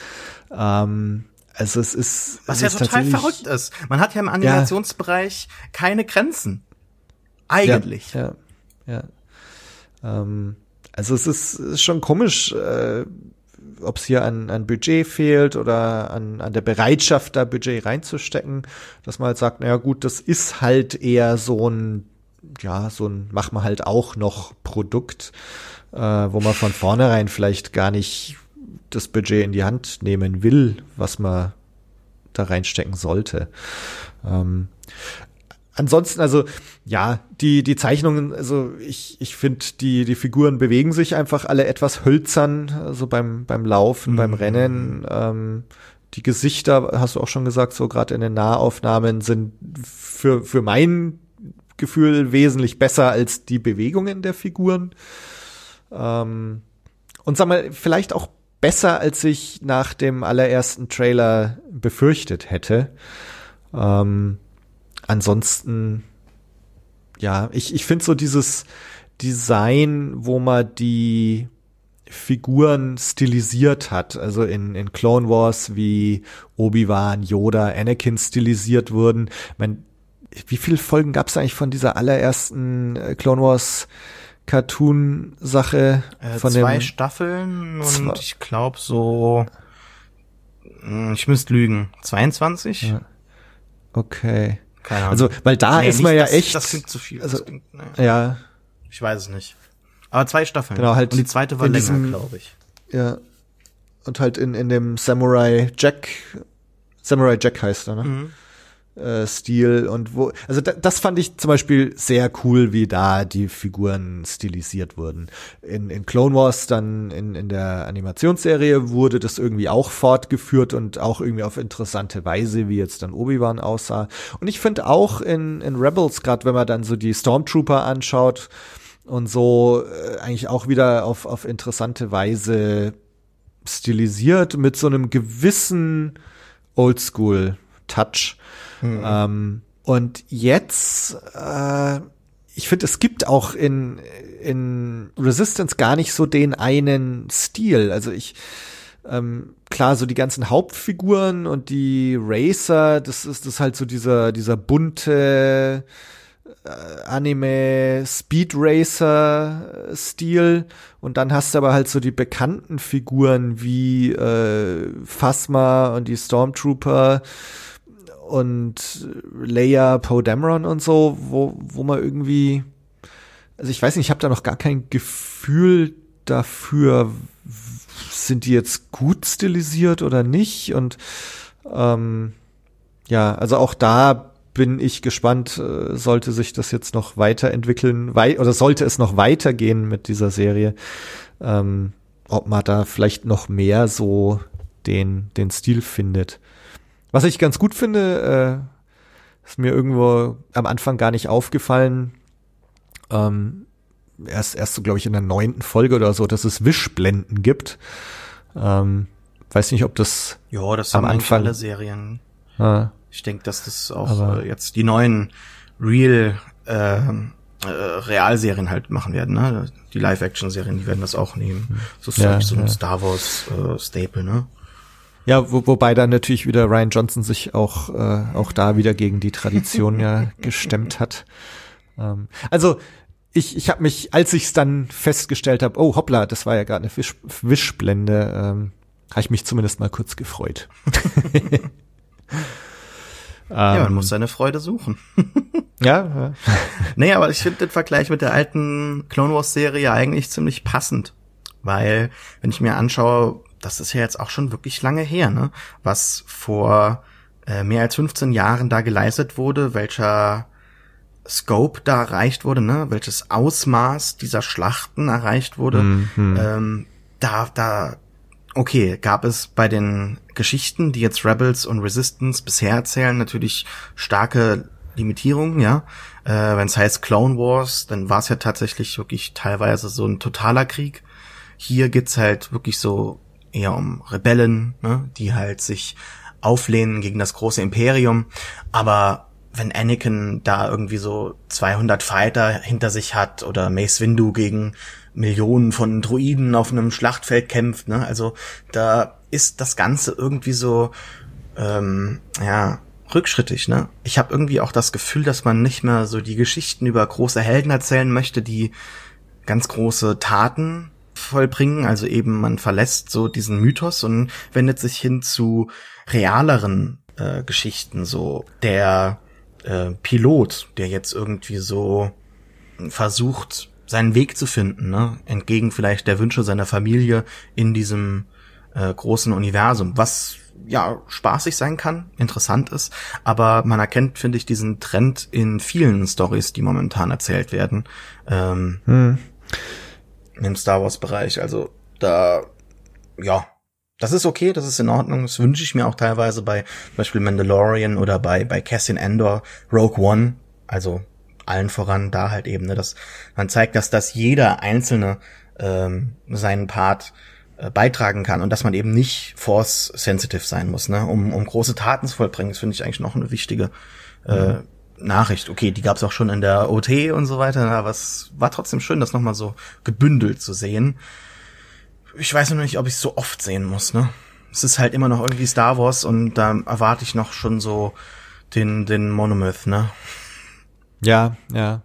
B: Ähm, also es ist
D: Was
B: es
D: ja
B: ist
D: total verrückt ist. Man hat ja im Animationsbereich keine Grenzen. Eigentlich.
B: Ja, ja. ja. Ähm, also es ist, ist schon komisch, äh, ob es hier an, an Budget fehlt oder an, an der Bereitschaft, da Budget reinzustecken, dass man halt sagt, naja gut, das ist halt eher so ein, ja, so ein, machen wir halt auch noch Produkt, äh, wo man von vornherein vielleicht gar nicht das Budget in die Hand nehmen will, was man da reinstecken sollte. Ähm, ansonsten, also ja, die, die Zeichnungen, also ich, ich finde, die, die Figuren bewegen sich einfach alle etwas hölzern, also beim, beim Laufen, beim Rennen. Ähm, die Gesichter, hast du auch schon gesagt, so gerade in den Nahaufnahmen sind für, für mein Gefühl wesentlich besser als die Bewegungen der Figuren. Ähm, und sag mal, vielleicht auch besser, als ich nach dem allerersten Trailer befürchtet hätte. Ähm, ansonsten, ja, ich, ich finde so dieses Design, wo man die Figuren stilisiert hat, also in, in Clone Wars wie Obi-Wan, Yoda, Anakin stilisiert wurden. Mein, wie viele Folgen gab es eigentlich von dieser allerersten äh, Clone Wars Cartoon-Sache?
D: Äh,
B: von
D: zwei Staffeln und
B: Zwei-
D: ich glaube so, Hm, ich müsste lügen, 22?
B: Ja. Okay.
D: Keine Ahnung.
B: Also, weil da
D: Nee,
B: ist man ja
D: das,
B: echt.
D: Das klingt zu viel.
B: also-
D: klingt, nee.
B: ja,
D: Ich weiß es nicht. Aber zwei Staffeln.
B: Genau, halt
D: Und die zweite war länger, glaube ich.
B: ja. und halt in, in dem Samurai Jack, Samurai Jack heißt er, ne? Mhm äh, Stil und wo, also da, das fand ich zum Beispiel sehr cool, wie da die Figuren stilisiert wurden. In, in Clone Wars dann in, in der Animationsserie wurde das irgendwie auch fortgeführt und auch irgendwie auf interessante Weise, wie jetzt dann Obi-Wan aussah. Und ich finde auch in, in Rebels, gerade wenn man dann so die Stormtrooper anschaut und so, äh, eigentlich auch wieder auf, auf interessante Weise stilisiert mit so einem gewissen Oldschool Touch. Mhm. Ähm, und jetzt, äh, ich finde, es gibt auch in, in Resistance gar nicht so den einen Stil. Also ich, ähm, klar, so die ganzen Hauptfiguren und die Racer, das ist das ist halt so dieser, dieser bunte äh, Anime Speed Racer Stil und dann hast du aber halt so die bekannten Figuren wie äh, Phasma und die Stormtrooper und Leia, Poe Dameron und so, wo, wo man irgendwie, also ich weiß nicht, ich habe da noch gar kein Gefühl dafür, sind die jetzt gut stilisiert oder nicht und ähm, ja, also auch da bin ich gespannt, äh, sollte sich das jetzt noch weiterentwickeln, wei oder sollte es noch weitergehen mit dieser Serie, ähm, ob man da vielleicht noch mehr so den, den Stil findet. Was ich ganz gut finde, äh, ist mir irgendwo am Anfang gar nicht aufgefallen. Ähm, erst, erst so, glaube ich, in der neunten Folge oder so, dass es Wischblenden gibt. Ähm, weiß nicht, ob das,
D: ja, das am Anfang alle Serien. Ah. Ich denke, dass das auch äh, jetzt die neuen Real äh, äh, Realserien halt machen werden, ne? Die Live-Action-Serien, die werden das auch nehmen. So ist ja, so ein ja. Star Wars äh, Staple, ne?
B: Ja, wo, wobei dann natürlich wieder Ryan Johnson sich auch, äh, auch da wieder gegen die Tradition ja gestemmt hat. Ähm, also ich, ich habe mich, als ich es dann festgestellt habe, oh hoppla, das war ja gerade eine Wisch, Wischblende, ähm, habe ich mich zumindest mal kurz gefreut.
D: ja, man ähm, muss seine Freude suchen.
B: ja, ja.
D: Nee, aber ich finde den Vergleich mit der alten Clone Wars Serie eigentlich ziemlich passend. Weil, wenn ich mir anschaue, das ist ja jetzt auch schon wirklich lange her, ne? Was vor äh, mehr als 15 Jahren da geleistet wurde, welcher Scope da erreicht wurde, ne? Welches Ausmaß dieser Schlachten erreicht wurde. Mhm. Ähm, da, da, okay, gab es bei den Geschichten, die jetzt Rebels und Resistance bisher erzählen, natürlich starke Limitierungen, ja. Äh, Wenn es heißt Clone Wars, dann war es ja tatsächlich wirklich teilweise so ein totaler Krieg. Hier geht's halt wirklich so eher um Rebellen, ne, die halt sich auflehnen gegen das große Imperium. Aber wenn Anakin da irgendwie so 200 Fighter hinter sich hat oder Mace Windu gegen Millionen von Druiden auf einem Schlachtfeld kämpft, ne, also da ist das Ganze irgendwie so, ähm, ja, rückschrittig, ne? Ich habe irgendwie auch das Gefühl, dass man nicht mehr so die Geschichten über große Helden erzählen möchte, die ganz große Taten vollbringen. Also eben man verlässt so diesen Mythos und wendet sich hin zu realeren äh, Geschichten. So der äh, Pilot, der jetzt irgendwie so versucht, seinen Weg zu finden, ne? entgegen vielleicht der Wünsche seiner Familie in diesem äh, großen Universum, was ja spaßig sein kann, interessant ist, aber man erkennt, finde ich, diesen Trend in vielen Stories, die momentan erzählt werden. Ähm, hm im Star Wars Bereich. Also da, ja, das ist okay, das ist in Ordnung. Das wünsche ich mir auch teilweise bei zum Beispiel Mandalorian oder bei, bei Cassian Endor, Rogue One. Also allen voran da halt eben, ne, dass man zeigt, dass das jeder Einzelne ähm, seinen Part äh, beitragen kann und dass man eben nicht force-sensitive sein muss, ne, um, um große Taten zu vollbringen. Das finde ich eigentlich noch eine wichtige äh, mhm. Nachricht. Okay, die gab es auch schon in der OT und so weiter, aber es war trotzdem schön, das nochmal so gebündelt zu sehen. Ich weiß nur nicht, ob ich es so oft sehen muss, ne? Es ist halt immer noch irgendwie Star Wars und da erwarte ich noch schon so den, den Monomyth, ne?
B: Ja, ja.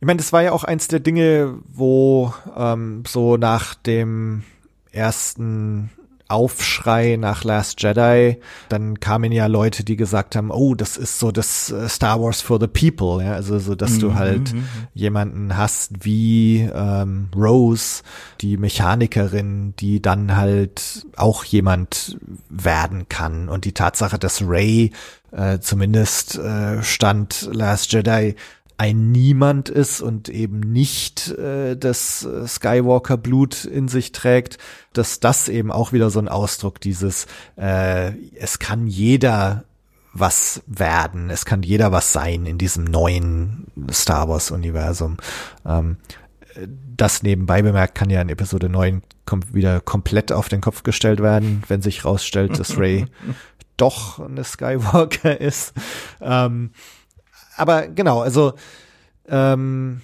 B: Ich meine, das war ja auch eins der Dinge, wo ähm, so nach dem ersten Aufschrei nach Last Jedi, dann kamen ja Leute, die gesagt haben, oh, das ist so das äh, Star Wars for the People, ja, also so, dass mhm. du halt mhm. jemanden hast wie ähm, Rose, die Mechanikerin, die dann halt auch jemand werden kann und die Tatsache, dass Ray äh, zumindest äh, stand Last Jedi ein Niemand ist und eben nicht äh, das äh, Skywalker-Blut in sich trägt, dass das eben auch wieder so ein Ausdruck dieses, äh, es kann jeder was werden, es kann jeder was sein in diesem neuen Star Wars-Universum. Ähm, das nebenbei bemerkt kann ja in Episode 9 kom wieder komplett auf den Kopf gestellt werden, wenn sich rausstellt, dass Ray doch eine Skywalker ist. Ähm, aber genau, also ähm,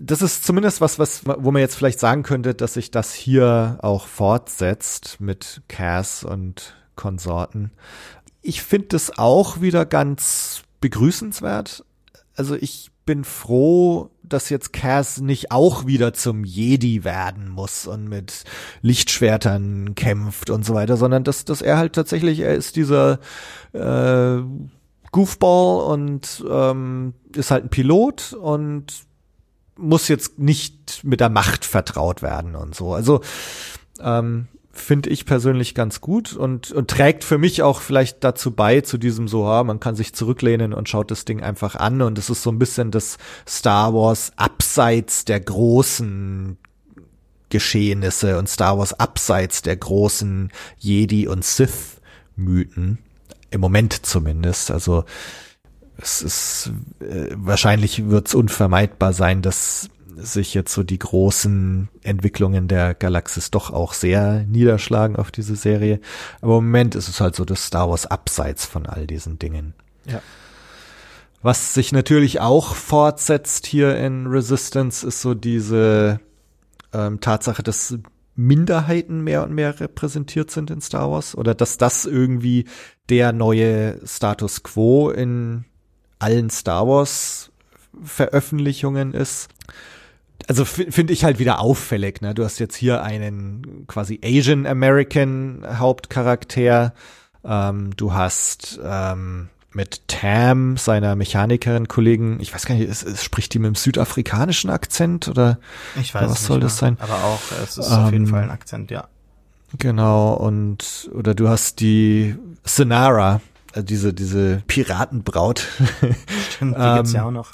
B: das ist zumindest was, was, wo man jetzt vielleicht sagen könnte, dass sich das hier auch fortsetzt mit Cass und Konsorten. Ich finde das auch wieder ganz begrüßenswert. Also ich bin froh, dass jetzt Cass nicht auch wieder zum Jedi werden muss und mit Lichtschwertern kämpft und so weiter, sondern dass, dass er halt tatsächlich, er ist dieser äh, Goofball und ähm, ist halt ein Pilot und muss jetzt nicht mit der Macht vertraut werden und so. Also ähm, finde ich persönlich ganz gut und, und trägt für mich auch vielleicht dazu bei, zu diesem so, ja, man kann sich zurücklehnen und schaut das Ding einfach an und es ist so ein bisschen das Star Wars abseits der großen Geschehnisse und Star Wars abseits der großen Jedi und Sith Mythen. Im Moment zumindest. Also es ist äh, wahrscheinlich wird es unvermeidbar sein, dass sich jetzt so die großen Entwicklungen der Galaxis doch auch sehr niederschlagen auf diese Serie. Aber im Moment ist es halt so das Star Wars abseits von all diesen Dingen.
D: Ja.
B: Was sich natürlich auch fortsetzt hier in Resistance, ist so diese ähm, Tatsache, dass Minderheiten mehr und mehr repräsentiert sind in Star Wars oder dass das irgendwie der neue Status quo in allen Star Wars Veröffentlichungen ist. Also finde ich halt wieder auffällig, ne? Du hast jetzt hier einen quasi Asian American Hauptcharakter. Ähm, du hast ähm, mit Tam, seiner Mechanikerin, Kollegen, ich weiß gar nicht, es, es spricht die mit einem südafrikanischen Akzent oder
D: ich weiß
B: was soll
D: mehr,
B: das sein?
D: Aber auch, es ist ähm, auf jeden ähm, Fall ein Akzent, ja.
B: Genau, und oder du hast die Sonara, also diese, diese Piratenbraut.
D: Stimmt, die gibt's ja ähm, auch noch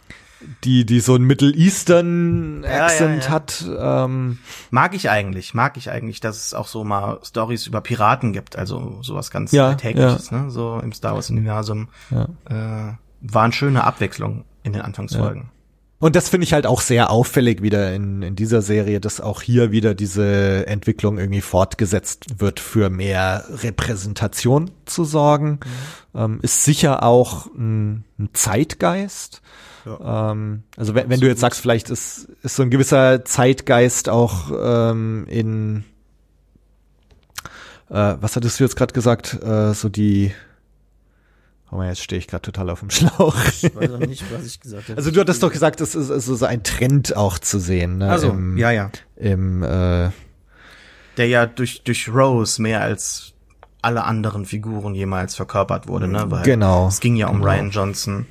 B: die, die so ein Middle Eastern Accent ja, ja, ja. hat. Ähm.
D: Mag ich eigentlich, mag ich eigentlich, dass es auch so mal Stories über Piraten gibt, also sowas ganz Alltägliches, ne? So im Star Wars Universum. Äh, waren schöne Abwechslung in den Anfangsfolgen.
B: Und das finde ich halt auch sehr auffällig wieder in, in dieser Serie, dass auch hier wieder diese Entwicklung irgendwie fortgesetzt wird, für mehr Repräsentation zu sorgen. Mhm. Ähm, ist sicher auch ein, ein Zeitgeist. Ja. Ähm, also wenn, wenn du jetzt sagst, vielleicht ist, ist so ein gewisser Zeitgeist auch ähm, in äh, was hattest du jetzt gerade gesagt? Äh, so die Oh jetzt stehe ich gerade total auf dem Schlauch. Ich weiß auch nicht, was ich gesagt habe. Also du hattest doch gesagt, es ist, ist so ein Trend auch zu sehen. Ne?
D: Also ja, ja.
B: Im äh,
D: der ja durch durch Rose mehr als alle anderen Figuren jemals verkörpert wurde, ne?
B: Weil genau.
D: Es ging ja um
B: genau.
D: Ryan Johnson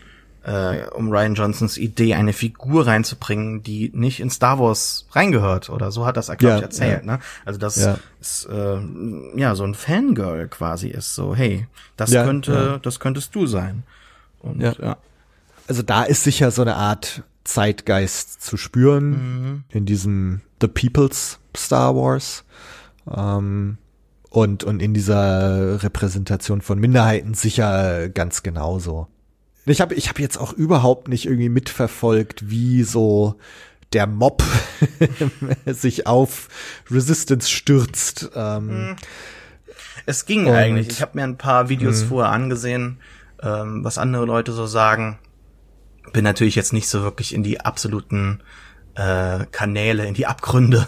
D: äh, um Ryan Johnsons Idee, eine Figur reinzubringen, die nicht in Star Wars reingehört. Oder so hat das er, glaube ja, ich, erzählt. Ja. Ne? Also das ja. ist äh, ja so ein Fangirl quasi ist. So, hey, das könnte, das könntest du sein. Und ja. ja.
B: Also da ist sicher so eine Art Zeitgeist zu spüren mhm. in diesem The People's Star Wars. Ähm, und, und in dieser Repräsentation von Minderheiten sicher ganz genauso. Ich habe ich hab jetzt auch überhaupt nicht irgendwie mitverfolgt, wie so der Mob sich auf Resistance stürzt. Ähm,
D: es ging eigentlich. Ich habe mir ein paar Videos mh. vorher angesehen, ähm, was andere Leute so sagen. Bin natürlich jetzt nicht so wirklich in die absoluten äh, Kanäle, in die Abgründe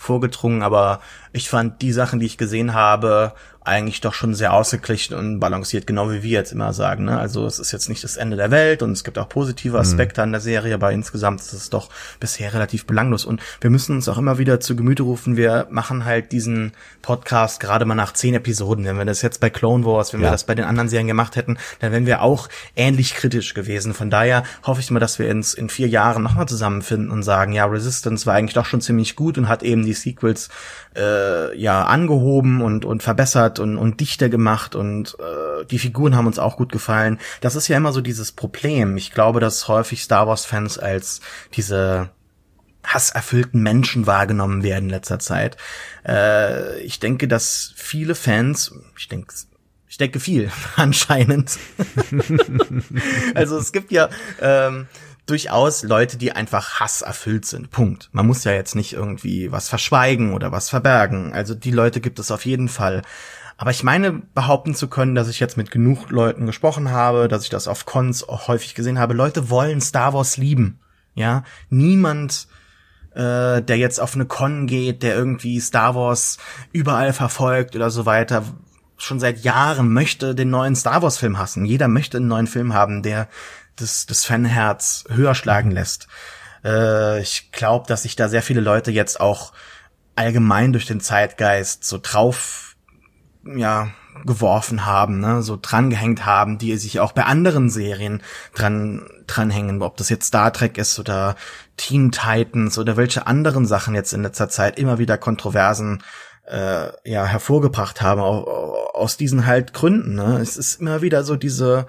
D: vorgedrungen, aber ich fand die Sachen, die ich gesehen habe, eigentlich doch schon sehr ausgeglichen und balanciert, genau wie wir jetzt immer sagen. Ne? Also es ist jetzt nicht das Ende der Welt und es gibt auch positive mhm. Aspekte mhm. an der Serie, aber insgesamt ist es doch bisher relativ belanglos. Und wir müssen uns auch immer wieder zu Gemüte rufen, wir machen halt diesen Podcast gerade mal nach zehn Episoden. Wenn wir das jetzt bei Clone Wars, wenn ja. wir das bei den anderen Serien gemacht hätten, dann wären wir auch ähnlich kritisch gewesen. Von daher hoffe ich mal, dass wir uns in vier Jahren nochmal zusammenfinden und sagen, ja, Resistance war eigentlich doch schon ziemlich gut und hat eben die Sequels äh, ja angehoben und und verbessert und und dichter gemacht und äh, die Figuren haben uns auch gut gefallen. Das ist ja immer so dieses Problem. Ich glaube, dass häufig Star Wars Fans als diese hasserfüllten Menschen wahrgenommen werden in letzter Zeit. Äh, ich denke, dass viele Fans, ich denke, ich denke viel anscheinend. also es gibt ja ähm, durchaus Leute, die einfach hasserfüllt sind. Punkt. Man muss ja jetzt nicht irgendwie was verschweigen oder was verbergen. Also die Leute gibt es auf jeden Fall. Aber ich meine behaupten zu können, dass ich jetzt mit genug Leuten gesprochen habe, dass ich das auf Cons auch häufig gesehen habe. Leute wollen Star Wars lieben. Ja, niemand äh, der jetzt auf eine Con geht, der irgendwie Star Wars überall verfolgt oder so weiter, schon seit Jahren möchte den neuen Star Wars Film hassen. Jeder möchte einen neuen Film haben, der das, das Fanherz höher schlagen lässt. Äh, ich glaube, dass sich da sehr viele Leute jetzt auch allgemein durch den Zeitgeist so drauf, ja, geworfen haben, ne, so drangehängt haben, die sich auch bei anderen Serien dran dranhängen, ob das jetzt Star Trek ist oder Teen Titans oder welche anderen Sachen jetzt in letzter Zeit immer wieder Kontroversen äh, ja hervorgebracht haben aus diesen halt Gründen. Ne? Es ist immer wieder so diese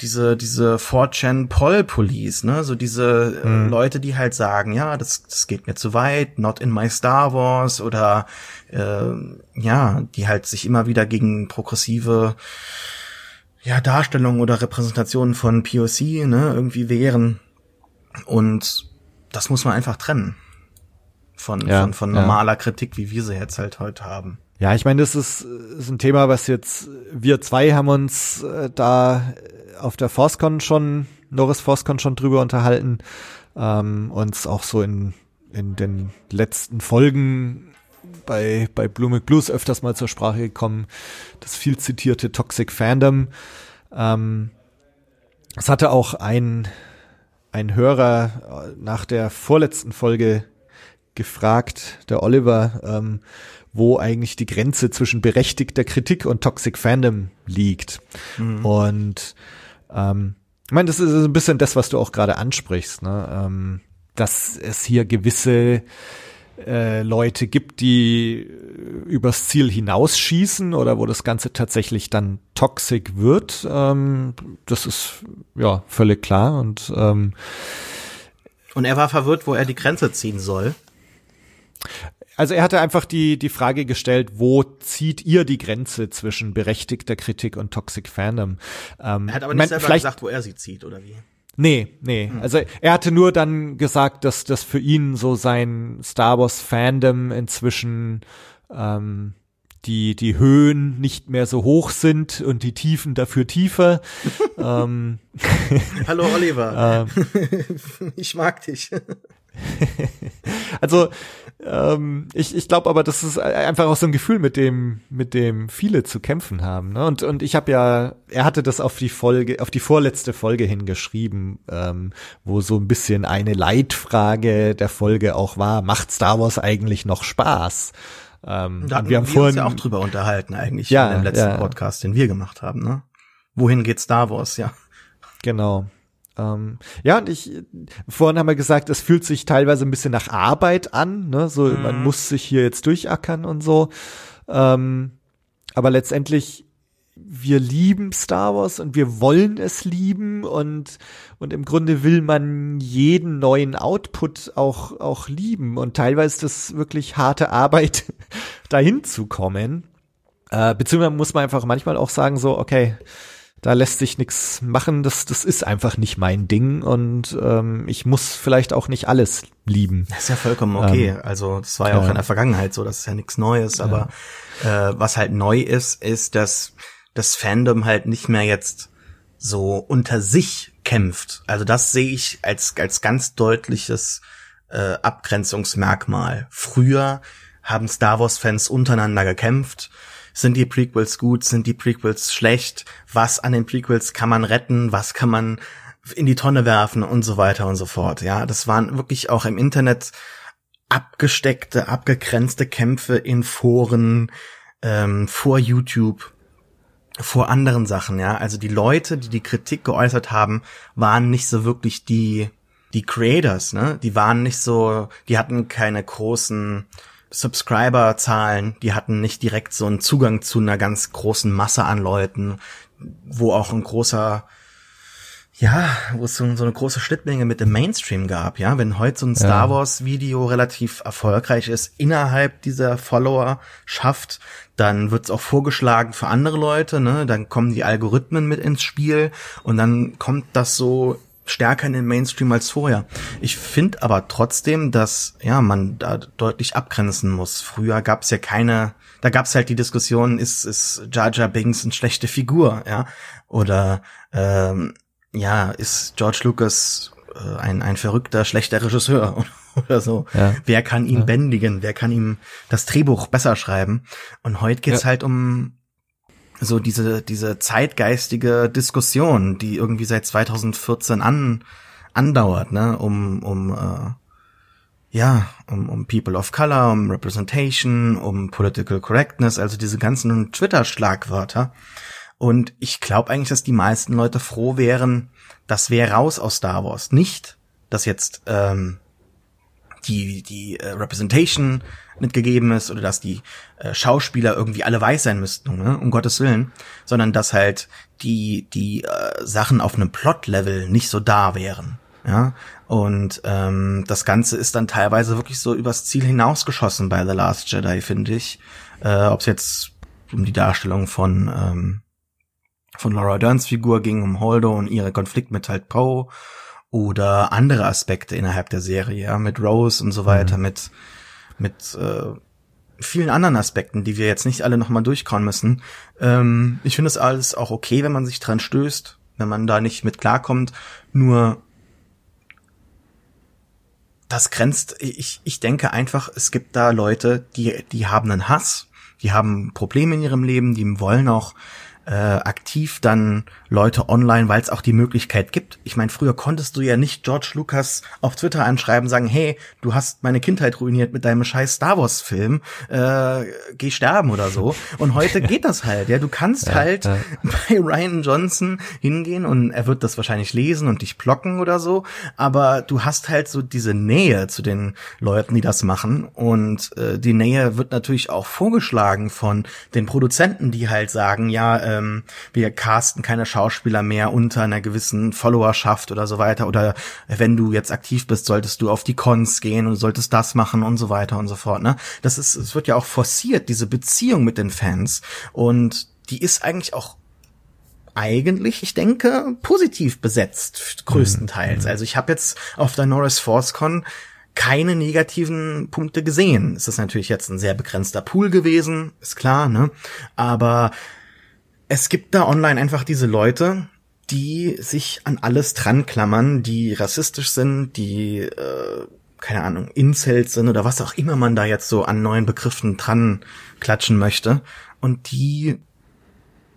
D: diese diese 4chan Poll Police, ne, so diese äh, mhm. Leute, die halt sagen, ja, das das geht mir zu weit, not in my Star Wars oder äh, ja, die halt sich immer wieder gegen progressive ja Darstellungen oder Repräsentationen von POC, ne, irgendwie wehren und das muss man einfach trennen von ja, von, von normaler ja. Kritik, wie wir sie jetzt halt heute haben.
B: Ja, ich meine, das ist, ist ein Thema, was jetzt wir zwei haben uns äh, da auf der ForceCon schon, Norris ForceCon schon drüber unterhalten, ähm, uns auch so in, in den letzten Folgen bei, bei Blue Blues öfters mal zur Sprache gekommen, das viel zitierte Toxic Fandom. Ähm, es hatte auch ein, ein Hörer nach der vorletzten Folge gefragt, der Oliver, ähm, wo eigentlich die Grenze zwischen berechtigter Kritik und Toxic Fandom liegt. Mhm. Und ähm, ich meine, das ist ein bisschen das, was du auch gerade ansprichst, ne? ähm, dass es hier gewisse äh, Leute gibt, die übers Ziel hinausschießen oder wo das Ganze tatsächlich dann toxic wird. Ähm, das ist ja völlig klar und ähm,
D: und er war verwirrt, wo er die Grenze ziehen soll.
B: Also er hatte einfach die, die Frage gestellt, wo zieht ihr die Grenze zwischen berechtigter Kritik und Toxic Fandom?
D: Ähm, er hat aber nicht man, selber gesagt, wo er sie zieht, oder wie?
B: Nee, nee. Hm. Also er hatte nur dann gesagt, dass das für ihn so sein Star Wars Fandom inzwischen ähm, die, die Höhen nicht mehr so hoch sind und die Tiefen dafür tiefer. ähm,
D: Hallo Oliver. Ähm, ich mag dich.
B: also ähm, ich, ich glaube aber, das ist einfach auch so ein Gefühl, mit dem, mit dem viele zu kämpfen haben. Ne? Und, und ich habe ja, er hatte das auf die Folge, auf die vorletzte Folge hingeschrieben, ähm, wo so ein bisschen eine Leitfrage der Folge auch war, macht Star Wars eigentlich noch Spaß?
D: Ähm, da wir haben wir vorhin, uns ja auch drüber unterhalten eigentlich ja, in dem letzten ja. Podcast, den wir gemacht haben. Ne? Wohin geht Star Wars, ja.
B: Genau. Ähm, ja, und ich, vorhin haben wir gesagt, es fühlt sich teilweise ein bisschen nach Arbeit an, ne? So, mhm. man muss sich hier jetzt durchackern und so. Ähm, aber letztendlich, wir lieben Star Wars und wir wollen es lieben und, und im Grunde will man jeden neuen Output auch, auch lieben und teilweise ist das wirklich harte Arbeit, dahin zu kommen. Äh, beziehungsweise muss man einfach manchmal auch sagen so, okay, da lässt sich nichts machen, das, das ist einfach nicht mein Ding und ähm, ich muss vielleicht auch nicht alles lieben.
D: Das ist ja vollkommen okay. Ähm, also das war ja auch ja. in der Vergangenheit so, das ist ja nichts Neues, aber ja. äh, was halt neu ist, ist, dass das Fandom halt nicht mehr jetzt so unter sich kämpft. Also das sehe ich als, als ganz deutliches äh, Abgrenzungsmerkmal. Früher haben Star Wars-Fans untereinander gekämpft. Sind die Prequels gut? Sind die Prequels schlecht? Was an den Prequels kann man retten? Was kann man in die Tonne werfen und so weiter und so fort. Ja, das waren wirklich auch im Internet abgesteckte, abgegrenzte Kämpfe in Foren, ähm, vor YouTube, vor anderen Sachen. Ja, also die Leute, die die Kritik geäußert haben, waren nicht so wirklich die die Creators, ne? Die waren nicht so, die hatten keine großen Subscriber-Zahlen, die hatten nicht direkt so einen Zugang zu einer ganz großen Masse an Leuten, wo auch ein großer ja, wo es so, so eine große Schnittmenge mit dem Mainstream gab, ja, wenn heute so ein Star Wars Video relativ erfolgreich ist innerhalb dieser Follower schafft, dann wird's auch vorgeschlagen für andere Leute, ne, dann kommen die Algorithmen mit ins Spiel und dann kommt das so stärker in den Mainstream als vorher. Ich finde aber trotzdem, dass ja man da deutlich abgrenzen muss. Früher gab's ja keine, da gab's halt die Diskussion, ist ist Jar Jar Binks eine schlechte Figur, ja, oder ähm, ja, ist George Lucas äh, ein, ein verrückter, schlechter Regisseur oder so. Ja. Wer kann ihn ja. bändigen? Wer kann ihm das Drehbuch besser schreiben? Und heute geht's ja. halt um so diese, diese zeitgeistige Diskussion, die irgendwie seit 2014 an, andauert, ne, um, um, äh, ja, um, um People of Color, um Representation, um Political Correctness, also diese ganzen Twitter-Schlagwörter. Und ich glaube eigentlich, dass die meisten Leute froh wären, das wäre raus aus Star Wars. Nicht, dass jetzt ähm, die, die äh, Representation nicht gegeben ist oder dass die äh, Schauspieler irgendwie alle weiß sein müssten, ne? um Gottes Willen, sondern dass halt die, die äh, Sachen auf einem Plot-Level nicht so da wären. Ja, und ähm, das Ganze ist dann teilweise wirklich so übers Ziel hinausgeschossen bei The Last Jedi, finde ich. Äh, Ob es jetzt um die Darstellung von ähm, von Laura Derns Figur ging, um Holdo und ihre Konflikt mit halt Poe oder andere Aspekte innerhalb der Serie, ja, mit Rose und so weiter, mhm. mit mit äh, vielen anderen Aspekten, die wir jetzt nicht alle nochmal durchkauen müssen. Ähm, ich finde es alles auch okay, wenn man sich dran stößt, wenn man da nicht mit klarkommt. Nur das grenzt, ich, ich denke einfach, es gibt da Leute, die, die haben einen Hass, die haben Probleme in ihrem Leben, die wollen auch äh, aktiv dann Leute online, weil es auch die Möglichkeit gibt. Ich meine, früher konntest du ja nicht George Lucas auf Twitter anschreiben, sagen, hey, du hast meine Kindheit ruiniert mit deinem scheiß Star Wars Film, äh, geh sterben oder so. Und heute geht das halt, ja. Du kannst ja, halt ja. bei Ryan Johnson hingehen und er wird das wahrscheinlich lesen und dich blocken oder so, aber du hast halt so diese Nähe zu den Leuten, die das machen und äh, die Nähe wird natürlich auch vorgeschlagen von den Produzenten, die halt sagen, ja, äh, ähm, wir casten keine Schauspieler mehr unter einer gewissen Followerschaft oder so weiter. Oder wenn du jetzt aktiv bist, solltest du auf die Cons gehen und solltest das machen und so weiter und so fort. Ne? Das ist, es wird ja auch forciert, diese Beziehung mit den Fans. Und die ist eigentlich auch eigentlich, ich denke, positiv besetzt, größtenteils. Mhm. Also ich habe jetzt auf der Norris Force Con keine negativen Punkte gesehen. Es ist natürlich jetzt ein sehr begrenzter Pool gewesen, ist klar, ne? Aber es gibt da online einfach diese Leute, die sich an alles dran klammern, die rassistisch sind, die, äh, keine Ahnung, Incels sind oder was auch immer man da jetzt so an neuen Begriffen dran klatschen möchte. Und die,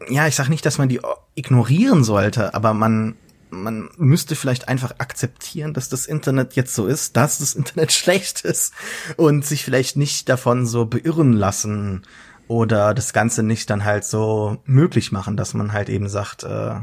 D: ja, ich sag nicht, dass man die ignorieren sollte, aber man, man müsste vielleicht einfach akzeptieren, dass das Internet jetzt so ist, dass das Internet schlecht ist und sich vielleicht nicht davon so beirren lassen oder das Ganze nicht dann halt so möglich machen, dass man halt eben sagt, äh,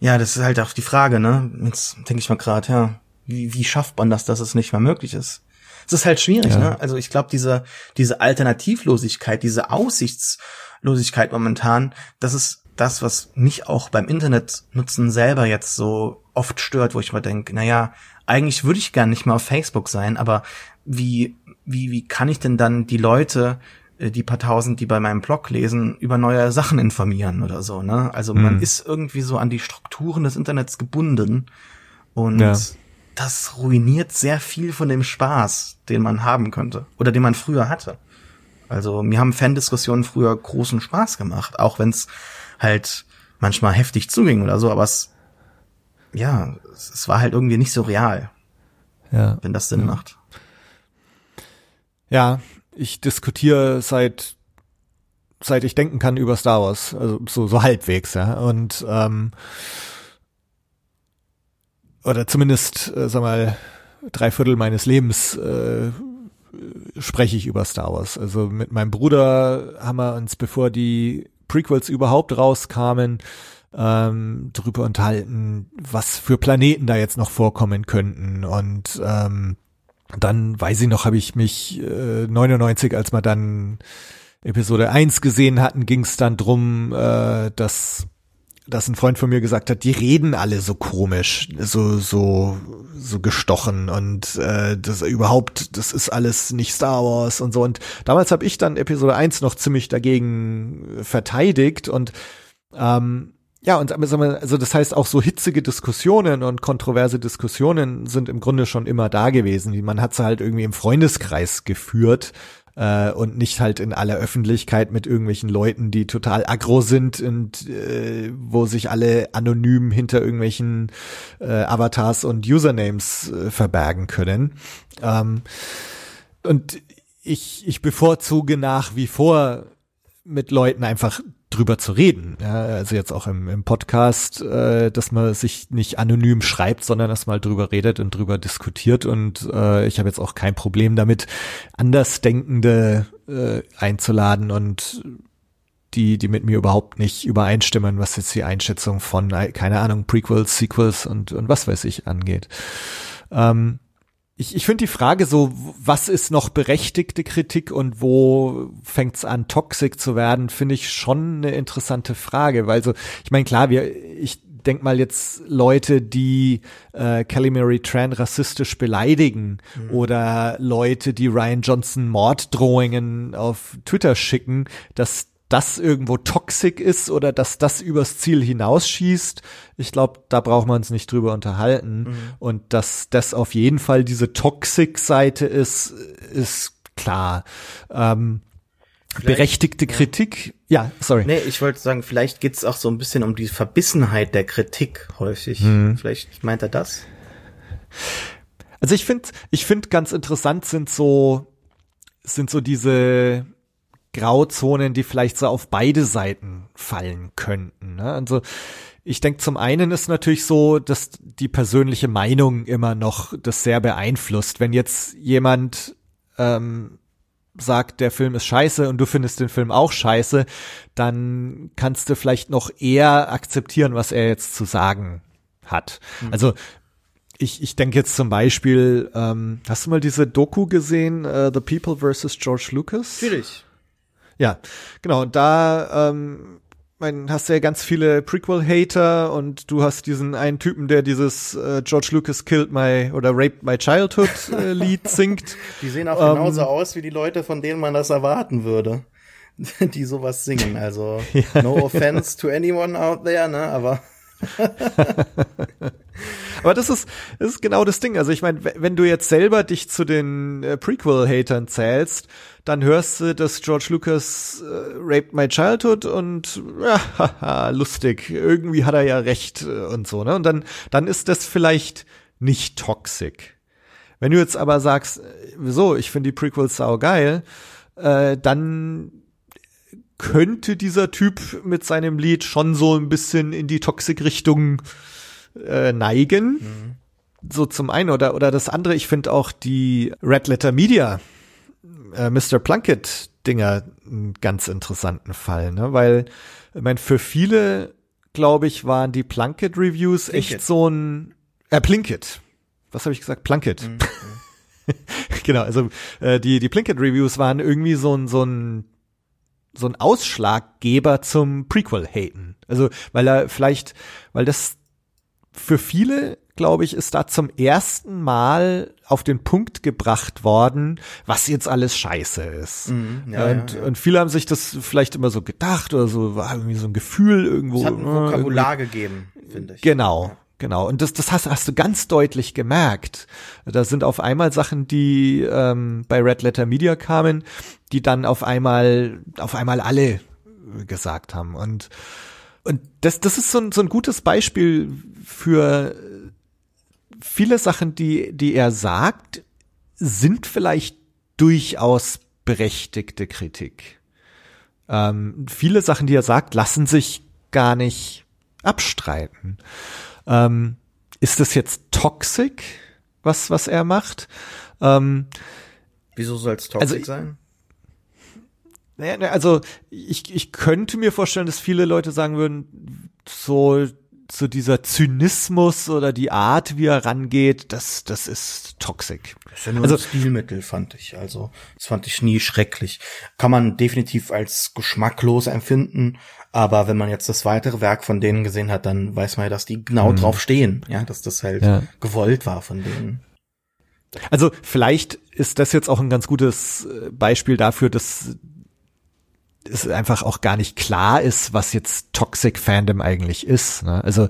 D: ja, das ist halt auch die Frage, ne? Jetzt denke ich mal gerade, ja, wie, wie schafft man das, dass es nicht mehr möglich ist? Es ist halt schwierig, ja. ne? Also ich glaube, diese, diese Alternativlosigkeit, diese Aussichtslosigkeit momentan, das ist das, was mich auch beim Internetnutzen selber jetzt so oft stört, wo ich mal denke, naja, eigentlich würde ich gern nicht mal auf Facebook sein, aber wie, wie, wie kann ich denn dann die Leute die paar tausend, die bei meinem Blog lesen, über neue Sachen informieren oder so, ne? Also man mhm. ist irgendwie so an die Strukturen des Internets gebunden und ja. das ruiniert sehr viel von dem Spaß, den man haben könnte oder den man früher hatte. Also mir haben Fandiskussionen früher großen Spaß gemacht, auch wenn es halt manchmal heftig zuging oder so, aber es ja, es war halt irgendwie nicht so real.
B: Ja.
D: Wenn das Sinn
B: ja.
D: macht.
B: Ja, ich diskutiere seit seit ich denken kann über Star Wars, also so so halbwegs, ja. Und ähm, oder zumindest, äh, sag mal, drei Viertel meines Lebens äh, spreche ich über Star Wars. Also mit meinem Bruder haben wir uns, bevor die Prequels überhaupt rauskamen, ähm, drüber unterhalten, was für Planeten da jetzt noch vorkommen könnten. Und ähm, dann weiß ich noch, habe ich mich äh, 99, als wir dann Episode 1 gesehen hatten, ging es dann drum, äh, dass dass ein Freund von mir gesagt hat, die reden alle so komisch, so so so gestochen und äh, das überhaupt, das ist alles nicht Star Wars und so. Und damals habe ich dann Episode 1 noch ziemlich dagegen verteidigt und ähm, ja, und also das heißt auch so hitzige Diskussionen und kontroverse Diskussionen sind im Grunde schon immer da gewesen. Man hat sie halt irgendwie im Freundeskreis geführt äh, und nicht halt in aller Öffentlichkeit mit irgendwelchen Leuten, die total aggro sind und äh, wo sich alle anonym hinter irgendwelchen äh, Avatars und Usernames äh, verbergen können. Ähm, und ich, ich bevorzuge nach wie vor mit Leuten einfach drüber zu reden. Ja, also jetzt auch im, im Podcast, äh, dass man sich nicht anonym schreibt, sondern dass man drüber redet und drüber diskutiert. Und äh, ich habe jetzt auch kein Problem damit, Andersdenkende äh, einzuladen und die, die mit mir überhaupt nicht übereinstimmen, was jetzt die Einschätzung von, keine Ahnung, Prequels, Sequels und, und was weiß ich angeht. Ähm, ich, ich finde die Frage so, was ist noch berechtigte Kritik und wo fängt's an, toxic zu werden, finde ich schon eine interessante Frage, weil so, ich meine, klar, wir, ich denk mal jetzt Leute, die äh, Kelly Mary Tran rassistisch beleidigen mhm. oder Leute, die Ryan Johnson Morddrohungen auf Twitter schicken, dass das irgendwo toxic ist oder dass das übers Ziel hinausschießt. Ich glaube, da brauchen wir uns nicht drüber unterhalten. Mhm. Und dass das auf jeden Fall diese Toxic-Seite ist, ist klar. Ähm, berechtigte ja. Kritik. Ja, sorry.
D: Nee, ich wollte sagen, vielleicht geht's auch so ein bisschen um die Verbissenheit der Kritik häufig. Mhm. Vielleicht meint er das?
B: Also ich finde, ich finde ganz interessant sind so, sind so diese, Grauzonen, die vielleicht so auf beide Seiten fallen könnten. Ne? Also ich denke, zum einen ist natürlich so, dass die persönliche Meinung immer noch das sehr beeinflusst. Wenn jetzt jemand ähm, sagt, der Film ist scheiße und du findest den Film auch scheiße, dann kannst du vielleicht noch eher akzeptieren, was er jetzt zu sagen hat. Mhm. Also ich, ich denke jetzt zum Beispiel, ähm, hast du mal diese Doku gesehen, uh, The People vs. George Lucas?
D: Natürlich.
B: Ja, genau. Und da ähm, mein, hast du ja ganz viele Prequel-Hater und du hast diesen einen Typen, der dieses äh, George Lucas killed my oder raped my childhood äh, Lied singt.
D: Die sehen auch ähm, genauso aus wie die Leute, von denen man das erwarten würde, die sowas singen. Also ja. no offense to anyone out there, ne? Aber
B: Aber das ist, das ist genau das Ding. Also ich meine, wenn du jetzt selber dich zu den äh, Prequel-Hatern zählst, dann hörst du, dass George Lucas äh, raped my childhood und ja, haha, lustig. Irgendwie hat er ja recht äh, und so, ne? Und dann, dann ist das vielleicht nicht toxic. Wenn du jetzt aber sagst, äh, wieso, ich finde die Prequels sau geil, äh, dann könnte dieser Typ mit seinem Lied schon so ein bisschen in die Toxic-Richtung äh, neigen. Mhm. So zum einen oder oder das andere, ich finde auch die Red Letter Media äh, Mr. Plunkett Dinger einen ganz interessanten Fall, ne? Weil ich meine, für viele, glaube ich, waren die Plunkett Reviews Plinkett. echt so ein äh, Plinkett. Was habe ich gesagt? Plunkett. Mhm. genau, also äh, die die Plinkett Reviews waren irgendwie so ein so ein so ein Ausschlaggeber zum Prequel-Haten. Also, weil er vielleicht, weil das für viele, glaube ich, ist da zum ersten Mal auf den Punkt gebracht worden, was jetzt alles scheiße ist. Mhm, ja, und, ja, ja. und viele haben sich das vielleicht immer so gedacht oder so, war irgendwie so ein Gefühl irgendwo. Es
D: hat ein Vokabular gegeben, finde ich.
B: Genau. Genau, und das, das hast, hast du ganz deutlich gemerkt. Da sind auf einmal Sachen, die ähm, bei Red Letter Media kamen, die dann auf einmal, auf einmal alle gesagt haben. Und, und das, das ist so ein, so ein gutes Beispiel für viele Sachen, die, die er sagt, sind vielleicht durchaus berechtigte Kritik. Ähm, viele Sachen, die er sagt, lassen sich gar nicht abstreiten. Ähm, ist das jetzt toxic, was, was er macht? Ähm,
D: Wieso soll es toxic also, sein?
B: Naja, also ich, ich könnte mir vorstellen, dass viele Leute sagen würden, so so dieser Zynismus oder die Art, wie er rangeht, das, das ist toxic.
D: Das ist ja nur also, ein Stilmittel, fand ich. Also, das fand ich nie schrecklich. Kann man definitiv als geschmacklos empfinden, aber wenn man jetzt das weitere Werk von denen gesehen hat, dann weiß man ja, dass die genau mhm. drauf stehen, ja, dass das halt ja. gewollt war von denen.
B: Also vielleicht ist das jetzt auch ein ganz gutes äh, Beispiel dafür, dass es einfach auch gar nicht klar ist, was jetzt Toxic Fandom eigentlich ist. Ne? Also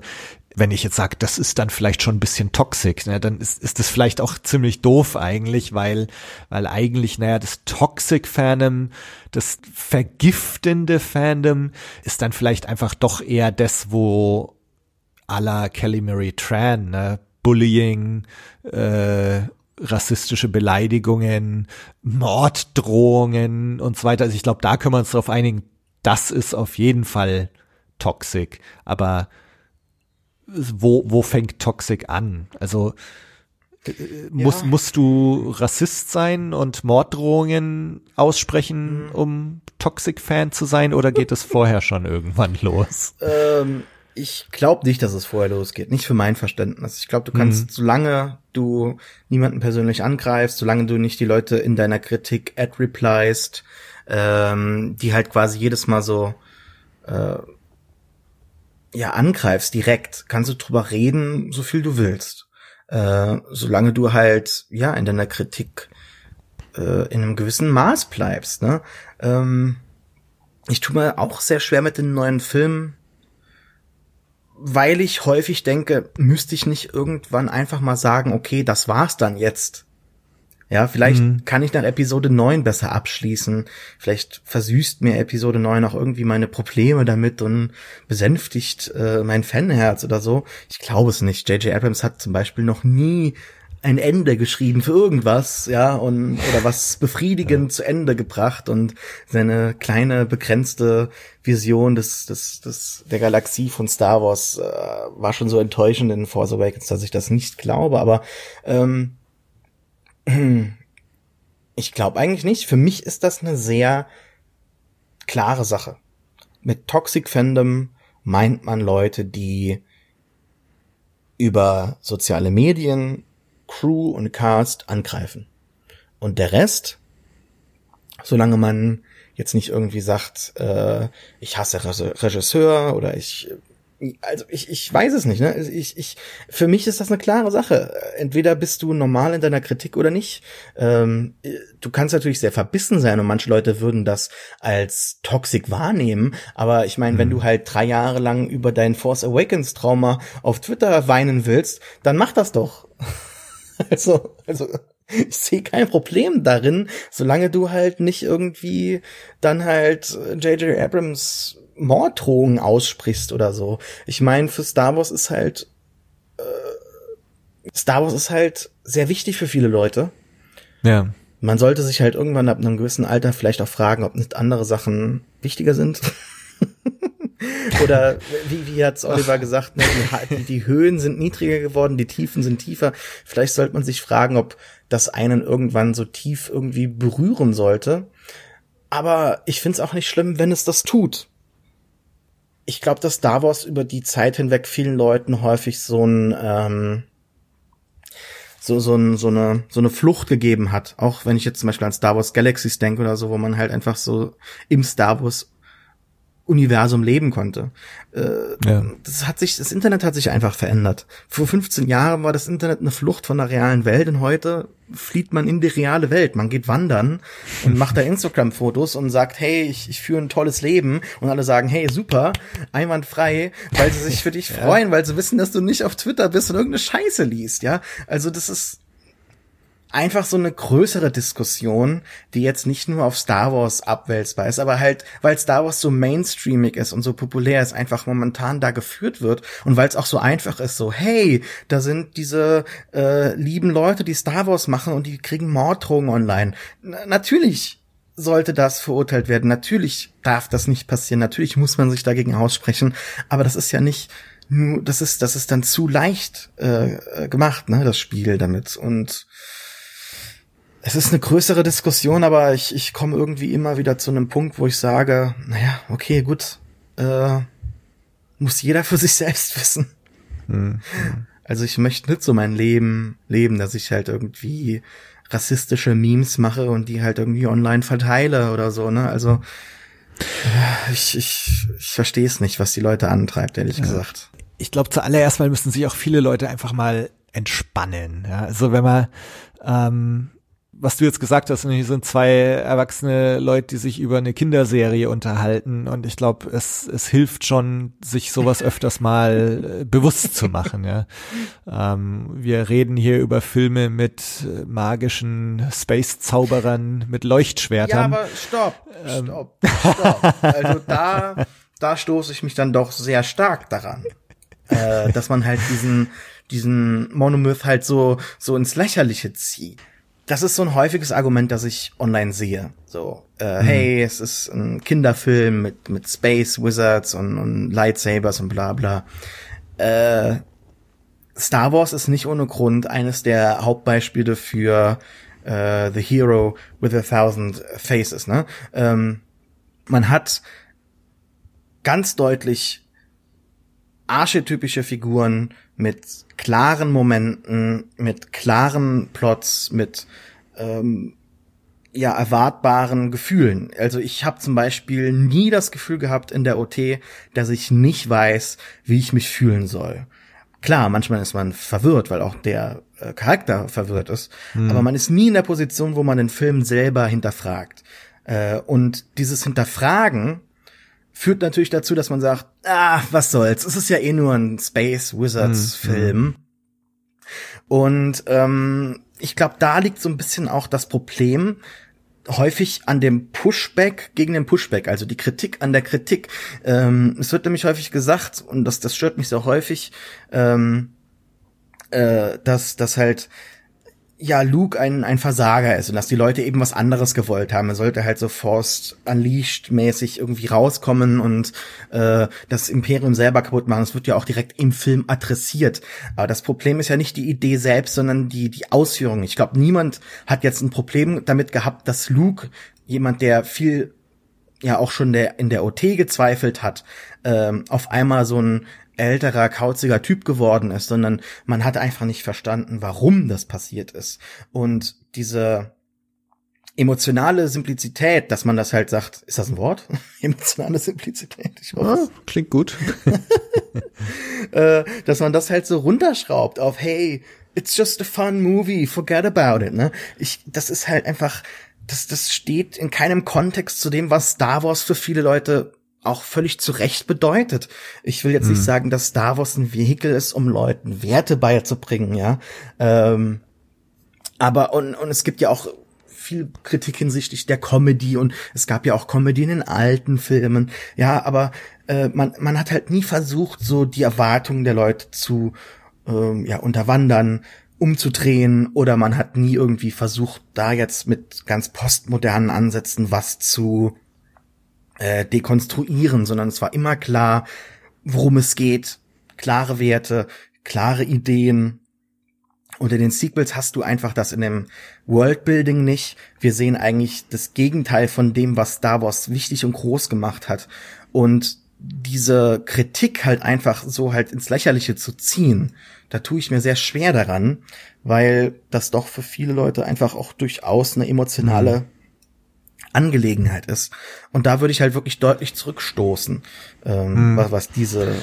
B: wenn ich jetzt sage, das ist dann vielleicht schon ein bisschen toxic, ne, dann ist, ist das vielleicht auch ziemlich doof eigentlich, weil, weil eigentlich, naja, das Toxic Fandom, das vergiftende Fandom ist dann vielleicht einfach doch eher das, wo à la Kelly Mary Tran, ne, Bullying, äh, rassistische Beleidigungen, Morddrohungen und so weiter. Also ich glaube, da können wir uns darauf einigen, das ist auf jeden Fall toxic. Aber wo, wo fängt toxic an? Also äh, muss, ja. musst du Rassist sein und Morddrohungen aussprechen, mhm. um Toxic-Fan zu sein, oder geht es vorher schon irgendwann los?
D: Ähm, ich glaube nicht, dass es vorher losgeht. Nicht für mein Verständnis. Ich glaube, du kannst, mhm. solange du niemanden persönlich angreifst, solange du nicht die Leute in deiner Kritik ad replyst, ähm, die halt quasi jedes Mal so äh, ja angreifst direkt, kannst du drüber reden, so viel du willst. Äh, solange du halt ja in deiner Kritik äh, in einem gewissen Maß bleibst. Ne? Ähm, ich tue mir auch sehr schwer mit den neuen Filmen weil ich häufig denke, müsste ich nicht irgendwann einfach mal sagen, okay, das war's dann jetzt. Ja, vielleicht mhm. kann ich nach Episode 9 besser abschließen. Vielleicht versüßt mir Episode 9 auch irgendwie meine Probleme damit und besänftigt äh, mein Fanherz oder so. Ich glaube es nicht. J.J. Abrams hat zum Beispiel noch nie ein Ende geschrieben für irgendwas, ja, und oder was befriedigend ja. zu Ende gebracht und seine kleine begrenzte Vision des des des der Galaxie von Star Wars äh, war schon so enttäuschend in Force Awakens, dass ich das nicht glaube, aber ähm, ich glaube eigentlich nicht. Für mich ist das eine sehr klare Sache. Mit Toxic Fandom meint man Leute, die über soziale Medien Crew und Cast angreifen. Und der Rest, solange man jetzt nicht irgendwie sagt, äh, ich hasse Regisseur oder ich also ich, ich weiß es nicht, ne? Ich, ich, für mich ist das eine klare Sache. Entweder bist du normal in deiner Kritik oder nicht. Ähm, du kannst natürlich sehr verbissen sein und manche Leute würden das als toxic wahrnehmen. Aber ich meine, mhm. wenn du halt drei Jahre lang über dein Force Awakens Trauma auf Twitter weinen willst, dann mach das doch. Also, also ich sehe kein Problem darin, solange du halt nicht irgendwie dann halt J.J. Abrams Morddrohungen aussprichst oder so. Ich meine, für Star Wars ist halt äh, Star Wars ist halt sehr wichtig für viele Leute.
B: Ja.
D: Man sollte sich halt irgendwann ab einem gewissen Alter vielleicht auch fragen, ob nicht andere Sachen wichtiger sind. Oder wie, wie hat's Oliver gesagt, ne, die, die, Höhen sind niedriger geworden, die Tiefen sind tiefer. Vielleicht sollte man sich fragen, ob das einen irgendwann so tief irgendwie berühren sollte. Aber ich find's auch nicht schlimm, wenn es das tut. Ich glaube, dass Star Wars über die Zeit hinweg vielen Leuten häufig so ein ähm, so, so, ein, so, eine, so eine Flucht gegeben hat. Auch wenn ich jetzt zum Beispiel an Star Wars Galaxies denke oder so, wo man halt einfach so im Star Wars Universum leben konnte. Äh, ja. Das hat sich, das Internet hat sich einfach verändert. Vor 15 Jahren war das Internet eine Flucht von der realen Welt und heute flieht man in die reale Welt. Man geht wandern und macht da Instagram-Fotos und sagt, hey, ich, ich führe ein tolles Leben und alle sagen, hey, super, einwandfrei, weil sie sich für dich ja. freuen, weil sie wissen, dass du nicht auf Twitter bist und irgendeine Scheiße liest, ja. Also das ist, einfach so eine größere Diskussion, die jetzt nicht nur auf Star Wars abwälzbar ist, aber halt, weil Star Wars so mainstreamig ist und so populär ist, einfach momentan da geführt wird und weil es auch so einfach ist, so, hey, da sind diese äh, lieben Leute, die Star Wars machen und die kriegen Morddrohungen online. N natürlich sollte das verurteilt werden. Natürlich darf das nicht passieren. Natürlich muss man sich dagegen aussprechen. Aber das ist ja nicht nur, das ist, das ist dann zu leicht äh, gemacht, ne, das Spiel damit. Und es ist eine größere Diskussion, aber ich, ich komme irgendwie immer wieder zu einem Punkt, wo ich sage, naja, okay, gut, äh, muss jeder für sich selbst wissen. Mhm. Also ich möchte nicht so mein Leben leben, dass ich halt irgendwie rassistische Memes mache und die halt irgendwie online verteile oder so, ne? Also äh, ich, ich, ich verstehe es nicht, was die Leute antreibt, ehrlich ja. gesagt.
B: Ich glaube, zuallererst mal müssen sich auch viele Leute einfach mal entspannen. Ja? Also wenn man ähm, was du jetzt gesagt hast, hier sind zwei erwachsene Leute, die sich über eine Kinderserie unterhalten und ich glaube, es, es hilft schon, sich sowas öfters mal äh, bewusst zu machen. Ja. Ähm, wir reden hier über Filme mit magischen Space-Zauberern, mit Leuchtschwertern. Ja,
D: aber stopp, ähm. stopp, stopp. Also da, da stoße ich mich dann doch sehr stark daran, äh, dass man halt diesen diesen Monomyth halt so so ins Lächerliche zieht das ist so ein häufiges Argument, das ich online sehe. So, äh, mhm. hey, es ist ein Kinderfilm mit, mit Space Wizards und, und Lightsabers und bla bla. Äh, Star Wars ist nicht ohne Grund eines der Hauptbeispiele für äh, The Hero with a Thousand Faces. Ne? Ähm, man hat ganz deutlich archetypische Figuren mit klaren Momenten, mit klaren Plots, mit ähm, ja erwartbaren Gefühlen. Also ich habe zum Beispiel nie das Gefühl gehabt in der OT, dass ich nicht weiß, wie ich mich fühlen soll. Klar, manchmal ist man verwirrt, weil auch der äh, Charakter verwirrt ist, hm. aber man ist nie in der Position, wo man den Film selber hinterfragt. Äh, und dieses Hinterfragen führt natürlich dazu, dass man sagt, ah, was soll's, es ist ja eh nur ein Space Wizards hm, Film. Mhm. Und ähm, ich glaube, da liegt so ein bisschen auch das Problem, häufig an dem Pushback gegen den Pushback, also die Kritik an der Kritik. Ähm, es wird nämlich häufig gesagt, und das, das stört mich sehr häufig, ähm, äh, dass, dass halt ja Luke ein, ein Versager ist und dass die Leute eben was anderes gewollt haben. Er sollte halt so Forced Unleashed mäßig irgendwie rauskommen und äh, das Imperium selber kaputt machen. Das wird ja auch direkt im Film adressiert. Aber das Problem ist ja nicht die Idee selbst, sondern die, die Ausführung. Ich glaube, niemand hat jetzt ein Problem damit gehabt, dass Luke, jemand, der viel ja auch schon der in der OT gezweifelt hat, ähm, auf einmal so ein älterer, kauziger Typ geworden ist, sondern man hat einfach nicht verstanden, warum das passiert ist. Und diese emotionale Simplizität, dass man das halt sagt, ist das ein Wort? emotionale Simplizität,
B: ich hoffe. Ah, klingt gut.
D: äh, dass man das halt so runterschraubt auf, hey, it's just a fun movie, forget about it, ne? Ich, das ist halt einfach, das, das steht in keinem Kontext zu dem, was Star Wars für viele Leute auch völlig zu Recht bedeutet. Ich will jetzt hm. nicht sagen, dass Star Wars ein Vehikel ist, um Leuten Werte beizubringen, ja. Ähm, aber und, und es gibt ja auch viel Kritik hinsichtlich der Comedy und es gab ja auch Comedy in den alten Filmen, ja, aber äh, man, man hat halt nie versucht, so die Erwartungen der Leute zu ähm, ja, unterwandern, umzudrehen oder man hat nie irgendwie versucht, da jetzt mit ganz postmodernen Ansätzen was zu äh, dekonstruieren, sondern es war immer klar, worum es geht, klare Werte, klare Ideen. Und in den Sequels hast du einfach das in dem Worldbuilding nicht. Wir sehen eigentlich das Gegenteil von dem, was Star Wars wichtig und groß gemacht hat. Und diese Kritik halt einfach so halt ins Lächerliche zu ziehen, da tue ich mir sehr schwer daran, weil das doch für viele Leute einfach auch durchaus eine emotionale mhm. Angelegenheit ist. Und da würde ich halt wirklich deutlich zurückstoßen, ähm, hm. was, was diese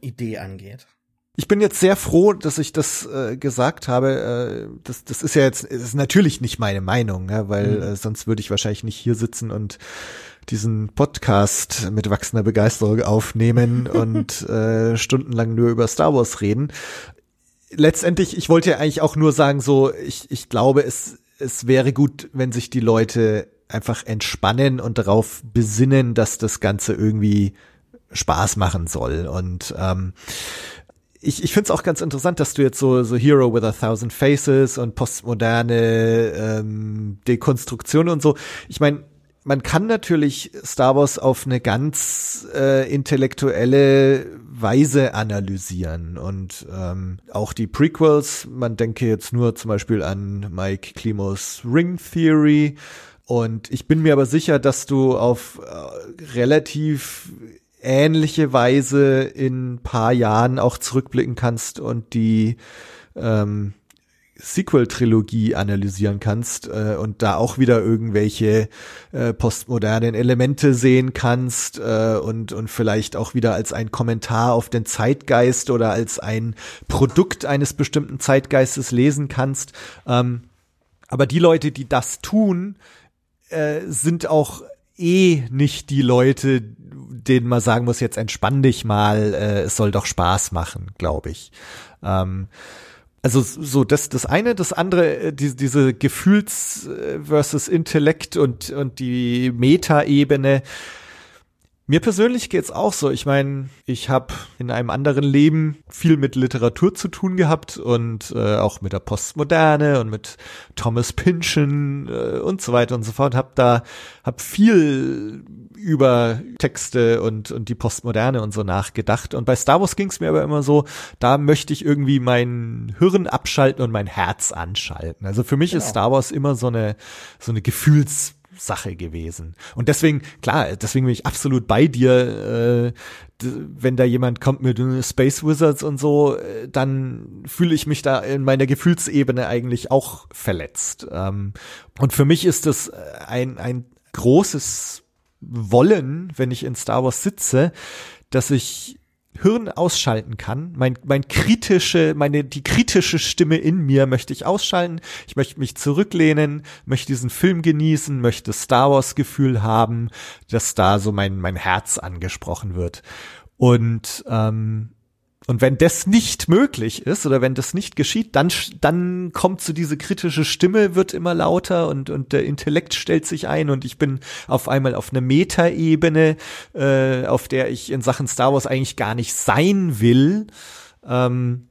D: Idee angeht.
B: Ich bin jetzt sehr froh, dass ich das äh, gesagt habe. Äh, das, das ist ja jetzt ist natürlich nicht meine Meinung, ja, weil mhm. äh, sonst würde ich wahrscheinlich nicht hier sitzen und diesen Podcast mit wachsender Begeisterung aufnehmen und äh, stundenlang nur über Star Wars reden letztendlich, ich wollte ja eigentlich auch nur sagen, so, ich, ich glaube, es, es wäre gut, wenn sich die Leute einfach entspannen und darauf besinnen, dass das Ganze irgendwie Spaß machen soll. Und ähm, ich, ich finde es auch ganz interessant, dass du jetzt so, so Hero with a Thousand Faces und postmoderne ähm, Dekonstruktion und so. Ich meine, man kann natürlich Star Wars auf eine ganz äh, intellektuelle Weise analysieren und ähm, auch die Prequels, man denke jetzt nur zum Beispiel an Mike Klimos Ring Theory und ich bin mir aber sicher, dass du auf äh, relativ ähnliche Weise in paar Jahren auch zurückblicken kannst und die ähm, Sequel-Trilogie analysieren kannst äh, und da auch wieder irgendwelche äh, postmodernen Elemente sehen kannst äh, und, und vielleicht auch wieder als ein Kommentar auf den Zeitgeist oder als ein Produkt eines bestimmten Zeitgeistes lesen kannst. Ähm, aber die Leute, die das tun, äh, sind auch eh nicht die Leute, denen man sagen muss, jetzt entspann dich mal, äh, es soll doch Spaß machen, glaube ich. Ähm, also so das das eine, das andere, äh, die, diese Gefühls äh, versus Intellekt und und die Metaebene. Mir persönlich geht's auch so. Ich meine, ich habe in einem anderen Leben viel mit Literatur zu tun gehabt und äh, auch mit der Postmoderne und mit Thomas Pynchon äh, und so weiter und so fort. Hab da hab viel über Texte und und die Postmoderne und so nachgedacht. Und bei Star Wars ging's mir aber immer so, da möchte ich irgendwie mein Hirn abschalten und mein Herz anschalten. Also für mich genau. ist Star Wars immer so eine so eine Gefühls Sache gewesen. Und deswegen, klar, deswegen bin ich absolut bei dir, äh, wenn da jemand kommt mit Space Wizards und so, äh, dann fühle ich mich da in meiner Gefühlsebene eigentlich auch verletzt. Ähm, und für mich ist das ein, ein großes Wollen, wenn ich in Star Wars sitze, dass ich Hirn ausschalten kann. Mein, mein kritische, meine, die kritische Stimme in mir möchte ich ausschalten. Ich möchte mich zurücklehnen, möchte diesen Film genießen, möchte Star Wars Gefühl haben, dass da so mein, mein Herz angesprochen wird. Und, ähm, und wenn das nicht möglich ist oder wenn das nicht geschieht, dann, dann kommt so diese kritische Stimme, wird immer lauter und, und der Intellekt stellt sich ein und ich bin auf einmal auf einer Metaebene, äh, auf der ich in Sachen Star Wars eigentlich gar nicht sein will. Ähm,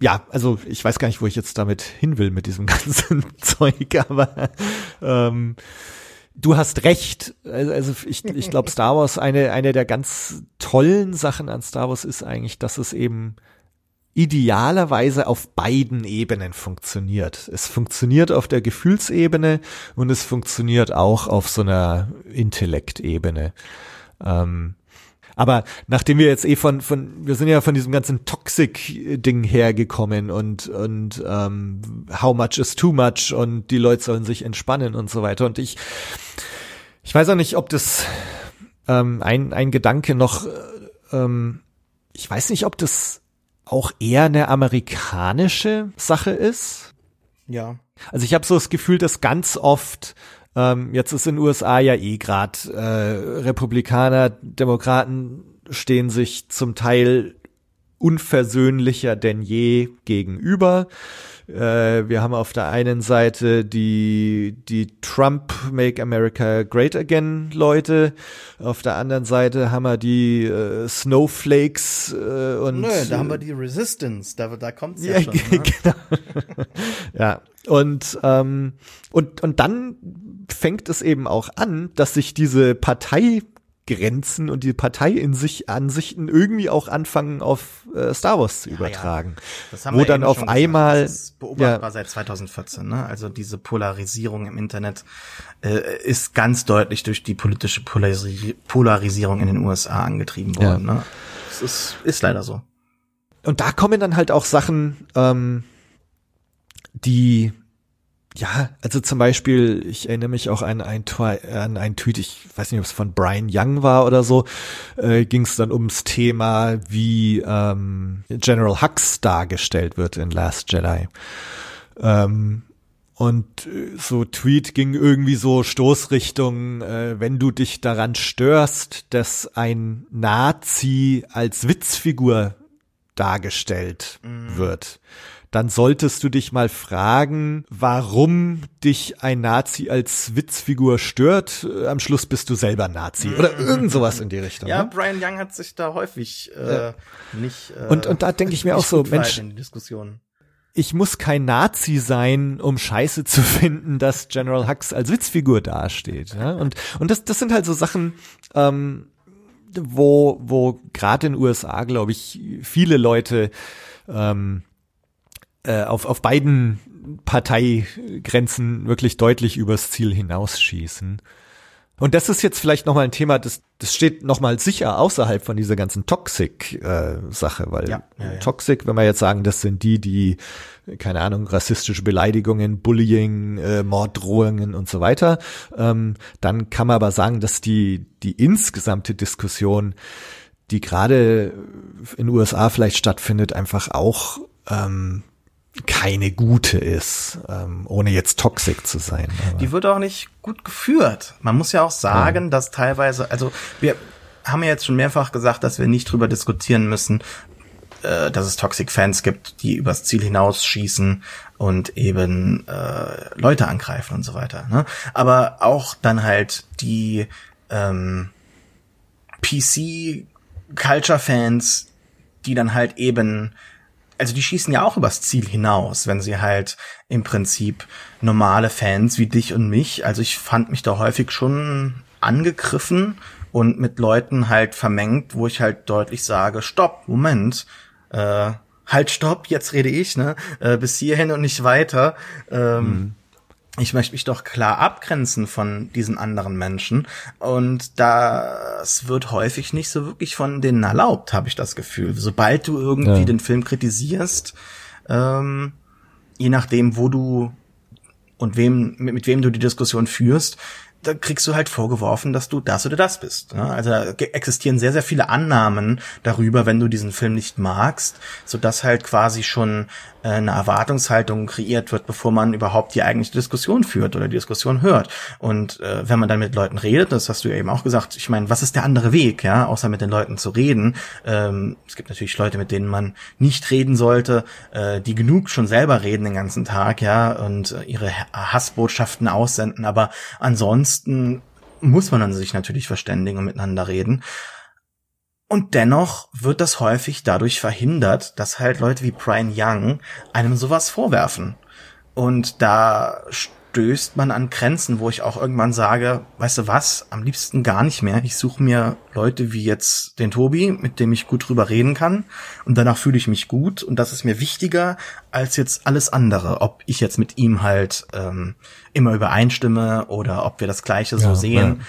B: ja, also ich weiß gar nicht, wo ich jetzt damit hin will mit diesem ganzen Zeug, aber ähm, du hast recht. Also, also ich, ich glaube, Star Wars, eine, eine der ganz tollen Sachen an Star Wars ist eigentlich, dass es eben idealerweise auf beiden Ebenen funktioniert. Es funktioniert auf der Gefühlsebene und es funktioniert auch auf so einer Intellektebene. Ähm, aber nachdem wir jetzt eh von, von, wir sind ja von diesem ganzen Toxic-Ding hergekommen und, und ähm, how much is too much und die Leute sollen sich entspannen und so weiter. Und ich, ich weiß auch nicht, ob das ähm, ein, ein Gedanke noch, ähm, ich weiß nicht, ob das auch eher eine amerikanische Sache ist.
D: Ja.
B: Also ich habe so das Gefühl, dass ganz oft ähm, jetzt ist in den USA ja eh grad äh, Republikaner, Demokraten stehen sich zum Teil unversöhnlicher denn je gegenüber. Äh, wir haben auf der einen Seite die, die Trump Make America Great Again Leute. Auf der anderen Seite haben wir die äh, Snowflakes äh, und.
D: Nö, da haben wir die Resistance. Da, da kommt's ja, ja schon. Ne?
B: Genau. ja. Und, ähm, und, und dann fängt es eben auch an, dass sich diese Parteigrenzen und die Partei in sich Ansichten irgendwie auch anfangen auf äh, Star Wars zu übertragen. Ja, ja. wo dann auf einmal gesagt, das
D: ist beobachtbar ja. seit 2014, ne? Also diese Polarisierung im Internet äh, ist ganz deutlich durch die politische Polarisi Polarisierung in den USA angetrieben worden, ne? Das ist, ist leider so.
B: Und da kommen dann halt auch Sachen, ähm, die ja, also zum Beispiel, ich erinnere mich auch an ein, an ein Tweet, ich weiß nicht, ob es von Brian Young war oder so, äh, ging es dann ums Thema, wie ähm, General Hux dargestellt wird in Last Jedi. Ähm, und äh, so Tweet ging irgendwie so Stoßrichtung, äh, wenn du dich daran störst, dass ein Nazi als Witzfigur dargestellt mhm. wird, dann solltest du dich mal fragen, warum dich ein Nazi als Witzfigur stört. Am Schluss bist du selber Nazi oder mhm. irgend sowas in die Richtung.
D: Ja,
B: ne?
D: Brian Young hat sich da häufig äh, nicht. Äh,
B: und und da denke ich mir auch so, Mensch, ich muss kein Nazi sein, um Scheiße zu finden, dass General Hux als Witzfigur dasteht. Ja? Und und das das sind halt so Sachen. Ähm, wo, wo gerade in den USA, glaube ich, viele Leute ähm, äh, auf, auf beiden Parteigrenzen wirklich deutlich übers Ziel hinausschießen. Und das ist jetzt vielleicht nochmal ein Thema, das, das steht nochmal sicher außerhalb von dieser ganzen Toxic-Sache, äh, weil
D: ja, ja, ja.
B: Toxic, wenn wir jetzt sagen, das sind die, die, keine Ahnung, rassistische Beleidigungen, Bullying, äh, Morddrohungen und so weiter, ähm, dann kann man aber sagen, dass die, die insgesamte Diskussion, die gerade in den USA vielleicht stattfindet, einfach auch ähm, keine gute ist, ähm, ohne jetzt toxic zu sein.
D: Aber. Die wird auch nicht gut geführt. Man muss ja auch sagen, ja. dass teilweise, also wir haben ja jetzt schon mehrfach gesagt, dass wir nicht drüber diskutieren müssen, äh, dass es Toxic Fans gibt, die übers Ziel hinausschießen und eben äh, Leute angreifen und so weiter. Ne? Aber auch dann halt die ähm, PC Culture Fans, die dann halt eben also die schießen ja auch übers Ziel hinaus, wenn sie halt im Prinzip normale Fans wie dich und mich, also ich fand mich da häufig schon angegriffen und mit Leuten halt vermengt, wo ich halt deutlich sage, stopp, Moment, äh, halt stopp, jetzt rede ich, ne, äh, bis hierhin und nicht weiter. Ähm, mhm ich möchte mich doch klar abgrenzen von diesen anderen Menschen. Und das wird häufig nicht so wirklich von denen erlaubt, habe ich das Gefühl. Sobald du irgendwie ja. den Film kritisierst, ähm, je nachdem, wo du und wem, mit, mit wem du die Diskussion führst, da kriegst du halt vorgeworfen, dass du das oder das bist. Ne? Also da existieren sehr, sehr viele Annahmen darüber, wenn du diesen Film nicht magst, so dass halt quasi schon äh, eine Erwartungshaltung kreiert wird, bevor man überhaupt die eigentliche Diskussion führt oder die Diskussion hört. Und äh, wenn man dann mit Leuten redet, das hast du ja eben auch gesagt, ich meine, was ist der andere Weg, ja, außer mit den Leuten zu reden? Ähm, es gibt natürlich Leute, mit denen man nicht reden sollte, äh, die genug schon selber reden den ganzen Tag, ja, und äh, ihre Hassbotschaften aussenden, aber ansonsten muss man dann sich natürlich verständigen und miteinander reden. Und dennoch wird das häufig dadurch verhindert, dass halt Leute wie Brian Young einem sowas vorwerfen. Und da stößt man an Grenzen, wo ich auch irgendwann sage, weißt du was, am liebsten gar nicht mehr. Ich suche mir Leute wie jetzt den Tobi, mit dem ich gut drüber reden kann. Und danach fühle ich mich gut. Und das ist mir wichtiger als jetzt alles andere. Ob ich jetzt mit ihm halt ähm, immer übereinstimme oder ob wir das Gleiche so ja, sehen. Ja.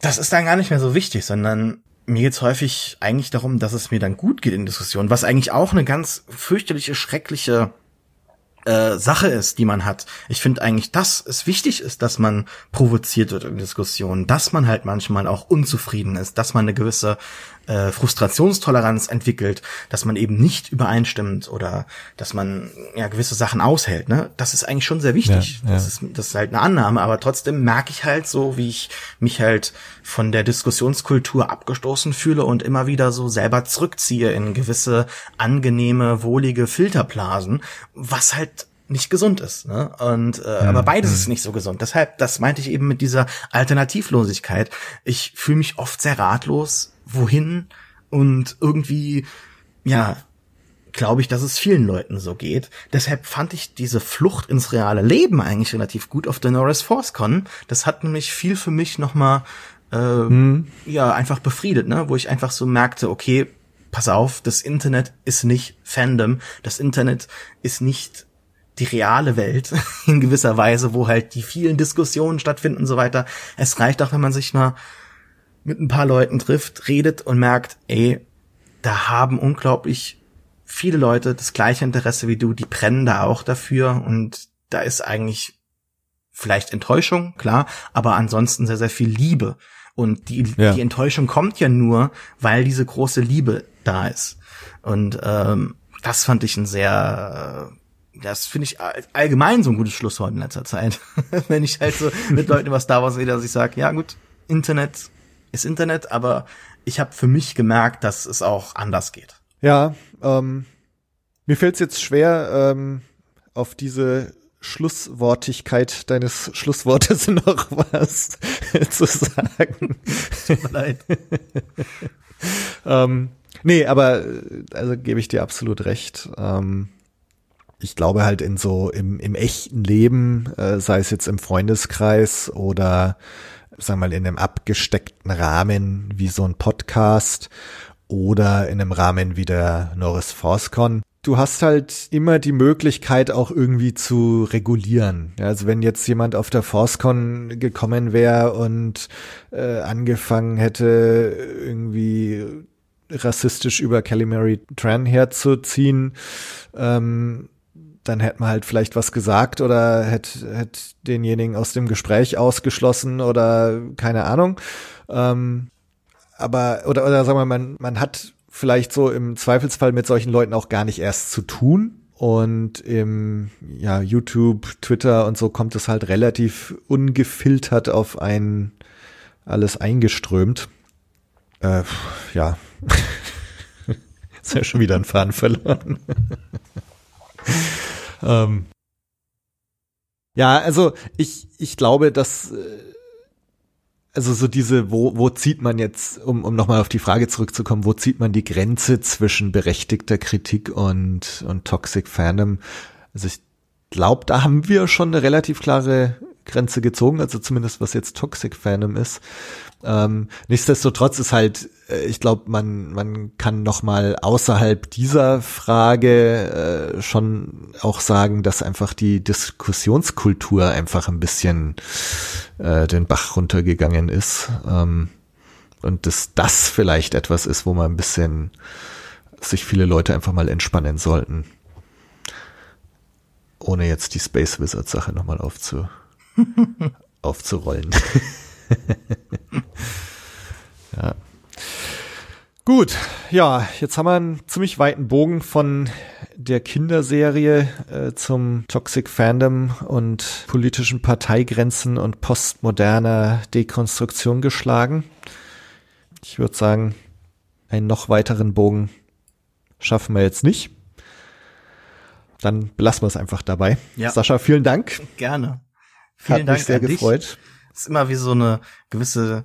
D: Das ist dann gar nicht mehr so wichtig, sondern mir geht's häufig eigentlich darum, dass es mir dann gut geht in Diskussionen, was eigentlich auch eine ganz fürchterliche, schreckliche äh, Sache ist, die man hat. Ich finde eigentlich, dass es wichtig ist, dass man provoziert wird in Diskussionen, dass man halt manchmal auch unzufrieden ist, dass man eine gewisse äh, Frustrationstoleranz entwickelt, dass man eben nicht übereinstimmt oder dass man ja gewisse Sachen aushält. Ne? Das ist eigentlich schon sehr wichtig. Ja, ja. Das, ist, das ist halt eine Annahme, aber trotzdem merke ich halt so, wie ich mich halt von der Diskussionskultur abgestoßen fühle und immer wieder so selber zurückziehe in gewisse angenehme, wohlige Filterblasen, was halt nicht gesund ist. Ne? Und äh, ja, aber beides ist nicht so gesund. Deshalb, das meinte ich eben mit dieser Alternativlosigkeit. Ich fühle mich oft sehr ratlos, wohin und irgendwie, ja, glaube ich, dass es vielen Leuten so geht. Deshalb fand ich diese Flucht ins reale Leben eigentlich relativ gut auf der Norris Force Con. Das hat nämlich viel für mich nochmal äh, hm. ja einfach befriedet, ne? wo ich einfach so merkte, okay, pass auf, das Internet ist nicht Fandom, das Internet ist nicht die reale Welt in gewisser Weise, wo halt die vielen Diskussionen stattfinden und so weiter. Es reicht auch, wenn man sich mal mit ein paar Leuten trifft, redet und merkt, ey, da haben unglaublich viele Leute das gleiche Interesse wie du, die brennen da auch dafür und da ist eigentlich vielleicht Enttäuschung, klar, aber ansonsten sehr, sehr viel Liebe. Und die, ja. die Enttäuschung kommt ja nur, weil diese große Liebe da ist. Und ähm, das fand ich ein sehr das finde ich allgemein so ein gutes Schlusswort in letzter Zeit. Wenn ich halt so mit Leuten über Star Wars rede, dass ich sage, ja gut, Internet ist Internet, aber ich habe für mich gemerkt, dass es auch anders geht.
B: Ja, ähm, mir fällt es jetzt schwer, ähm, auf diese Schlusswortigkeit deines Schlusswortes noch was zu sagen. Tut mir leid. ähm, nee, aber also gebe ich dir absolut recht. Ähm, ich glaube halt in so im, im echten Leben, äh, sei es jetzt im Freundeskreis oder sagen wir mal in einem abgesteckten Rahmen wie so ein Podcast oder in einem Rahmen wie der Norris ForceCon, du hast halt immer die Möglichkeit auch irgendwie zu regulieren. Also wenn jetzt jemand auf der ForceCon gekommen wäre und äh, angefangen hätte, irgendwie rassistisch über Kelly Mary Tran herzuziehen, ähm, dann hätte man halt vielleicht was gesagt oder hätte, hätte denjenigen aus dem Gespräch ausgeschlossen oder keine Ahnung. Ähm, aber, oder, oder sagen wir man, man hat vielleicht so im Zweifelsfall mit solchen Leuten auch gar nicht erst zu tun. Und im ja, YouTube, Twitter und so kommt es halt relativ ungefiltert auf ein alles eingeströmt. Äh, ja. Ist ja schon wieder ein Faden verloren. ähm. Ja, also ich, ich glaube, dass äh, also so diese, wo, wo zieht man jetzt, um, um nochmal auf die Frage zurückzukommen, wo zieht man die Grenze zwischen berechtigter Kritik und, und Toxic Fandom? Also ich glaube, da haben wir schon eine relativ klare Grenze gezogen, also zumindest was jetzt Toxic Fandom ist. Ähm, nichtsdestotrotz ist halt, äh, ich glaube, man man kann noch mal außerhalb dieser Frage äh, schon auch sagen, dass einfach die Diskussionskultur einfach ein bisschen äh, den Bach runtergegangen ist ähm, und dass das vielleicht etwas ist, wo man ein bisschen sich viele Leute einfach mal entspannen sollten, ohne jetzt die Space Wizard Sache noch mal aufzu aufzurollen. ja. Gut, ja, jetzt haben wir einen ziemlich weiten Bogen von der Kinderserie äh, zum Toxic Fandom und politischen Parteigrenzen und postmoderner Dekonstruktion geschlagen. Ich würde sagen, einen noch weiteren Bogen schaffen wir jetzt nicht. Dann belassen wir es einfach dabei. Ja. Sascha, vielen Dank.
D: Gerne. Vielen
B: Hat
D: Dank
B: mich sehr gefreut.
D: Dich ist immer wie so eine gewisse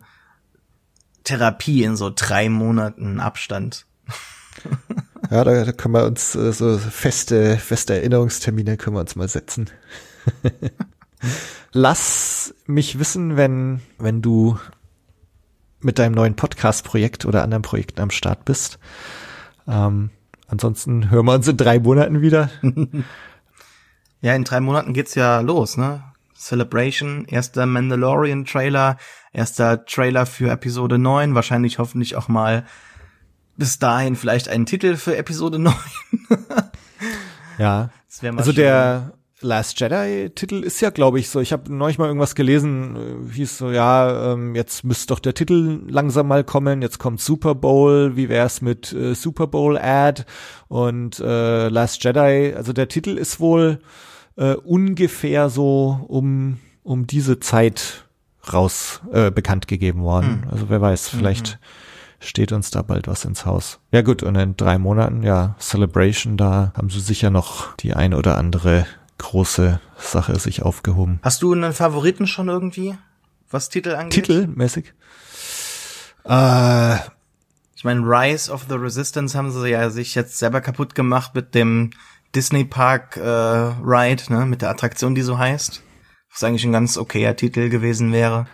D: Therapie in so drei Monaten Abstand.
B: Ja, da, da können wir uns äh, so feste, feste Erinnerungstermine können wir uns mal setzen. Lass mich wissen, wenn, wenn du mit deinem neuen Podcast-Projekt oder anderen Projekten am Start bist. Ähm, ansonsten hören wir uns in drei Monaten wieder.
D: ja, in drei Monaten geht's ja los, ne? Celebration, erster Mandalorian-Trailer, erster Trailer für Episode 9, wahrscheinlich hoffentlich auch mal bis dahin vielleicht einen Titel für Episode 9.
B: ja. Also schön. der Last Jedi Titel ist ja, glaube ich, so. Ich habe neulich mal irgendwas gelesen, äh, hieß so, ja, ähm, jetzt müsste doch der Titel langsam mal kommen. Jetzt kommt Super Bowl. Wie wär's mit äh, Super Bowl Ad und äh, Last Jedi? Also der Titel ist wohl äh, ungefähr so um, um diese Zeit raus äh, bekannt gegeben worden. Hm. Also wer weiß, mhm. vielleicht mhm. steht uns da bald was ins Haus. Ja gut, und in drei Monaten, ja, Celebration, da haben sie sicher noch die ein oder andere große Sache sich aufgehoben.
D: Hast du einen Favoriten schon irgendwie, was Titel angeht?
B: Titelmäßig? Äh,
D: ich meine, Rise of the Resistance haben sie ja sich jetzt selber kaputt gemacht mit dem Disney Park äh, Ride, ne, mit der Attraktion, die so heißt. Was eigentlich ein ganz okayer Titel gewesen wäre.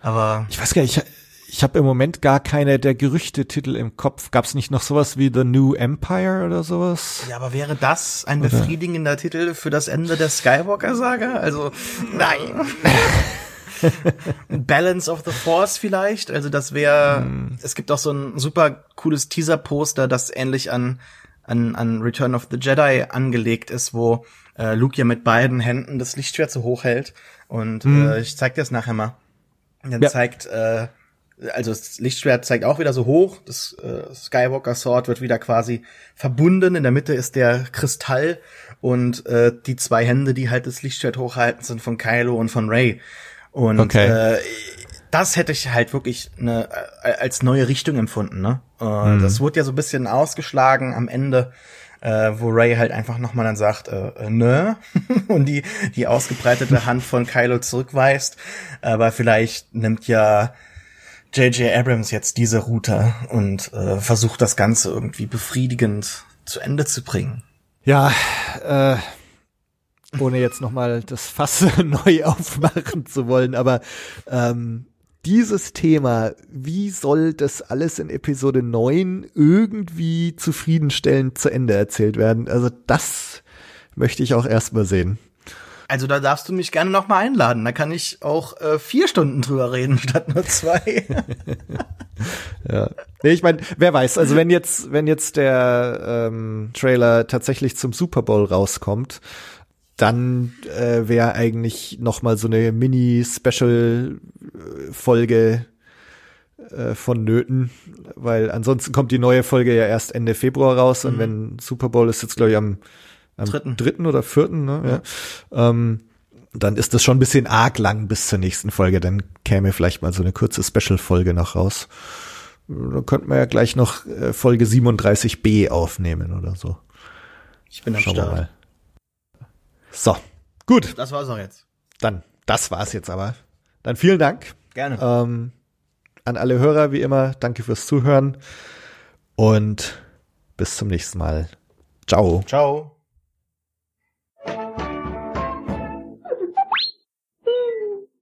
D: Aber.
B: Ich weiß gar nicht, ich, ich habe im Moment gar keine der Gerüchte-Titel im Kopf. Gab es nicht noch sowas wie The New Empire oder sowas?
D: Ja, aber wäre das ein oder? befriedigender Titel für das Ende der Skywalker-Saga? Also, nein. Balance of the Force vielleicht. Also das wäre, hm. es gibt auch so ein super cooles Teaser-Poster, das ähnlich an an, an Return of the Jedi angelegt ist, wo äh, Luke ja mit beiden Händen das Lichtschwert so hoch hält. Und mhm. äh, ich zeig dir das nachher mal. Und dann ja. zeigt, äh, also das Lichtschwert zeigt auch wieder so hoch. Das äh, Skywalker Sword wird wieder quasi verbunden. In der Mitte ist der Kristall und äh, die zwei Hände, die halt das Lichtschwert hochhalten, sind von Kylo und von Ray. Und
B: okay.
D: äh, das hätte ich halt wirklich eine, äh, als neue Richtung empfunden. Ne? Äh, mhm. Das wurde ja so ein bisschen ausgeschlagen am Ende, äh, wo Ray halt einfach nochmal dann sagt, äh, äh, nö, und die, die ausgebreitete Hand von Kylo zurückweist. Aber vielleicht nimmt ja J.J. Abrams jetzt diese Route und äh, versucht das Ganze irgendwie befriedigend zu Ende zu bringen.
B: Ja, äh, ohne jetzt nochmal das Fass neu aufmachen zu wollen, aber ähm, dieses Thema, wie soll das alles in Episode 9 irgendwie zufriedenstellend zu Ende erzählt werden? Also das möchte ich auch erstmal sehen.
D: Also da darfst du mich gerne noch mal einladen. Da kann ich auch äh, vier Stunden drüber reden statt nur zwei.
B: ja. Nee, ich meine, wer weiß, also wenn jetzt, wenn jetzt der ähm, Trailer tatsächlich zum Super Bowl rauskommt, dann äh, wäre eigentlich noch mal so eine Mini-Special-Folge äh, vonnöten, weil ansonsten kommt die neue Folge ja erst Ende Februar raus mhm. und wenn Super Bowl ist jetzt glaube ich am, am dritten. dritten oder vierten, ne? Ja. ja. Ähm, dann ist das schon ein bisschen arg lang bis zur nächsten Folge. Dann käme vielleicht mal so eine kurze Special-Folge noch raus. Dann könnten wir ja gleich noch äh, Folge 37b aufnehmen oder so.
D: Ich bin am Schauen Start.
B: So, gut.
D: Das war's auch jetzt.
B: Dann, das war's jetzt aber. Dann vielen Dank.
D: Gerne.
B: Ähm, an alle Hörer, wie immer, danke fürs Zuhören und bis zum nächsten Mal. Ciao.
D: Ciao.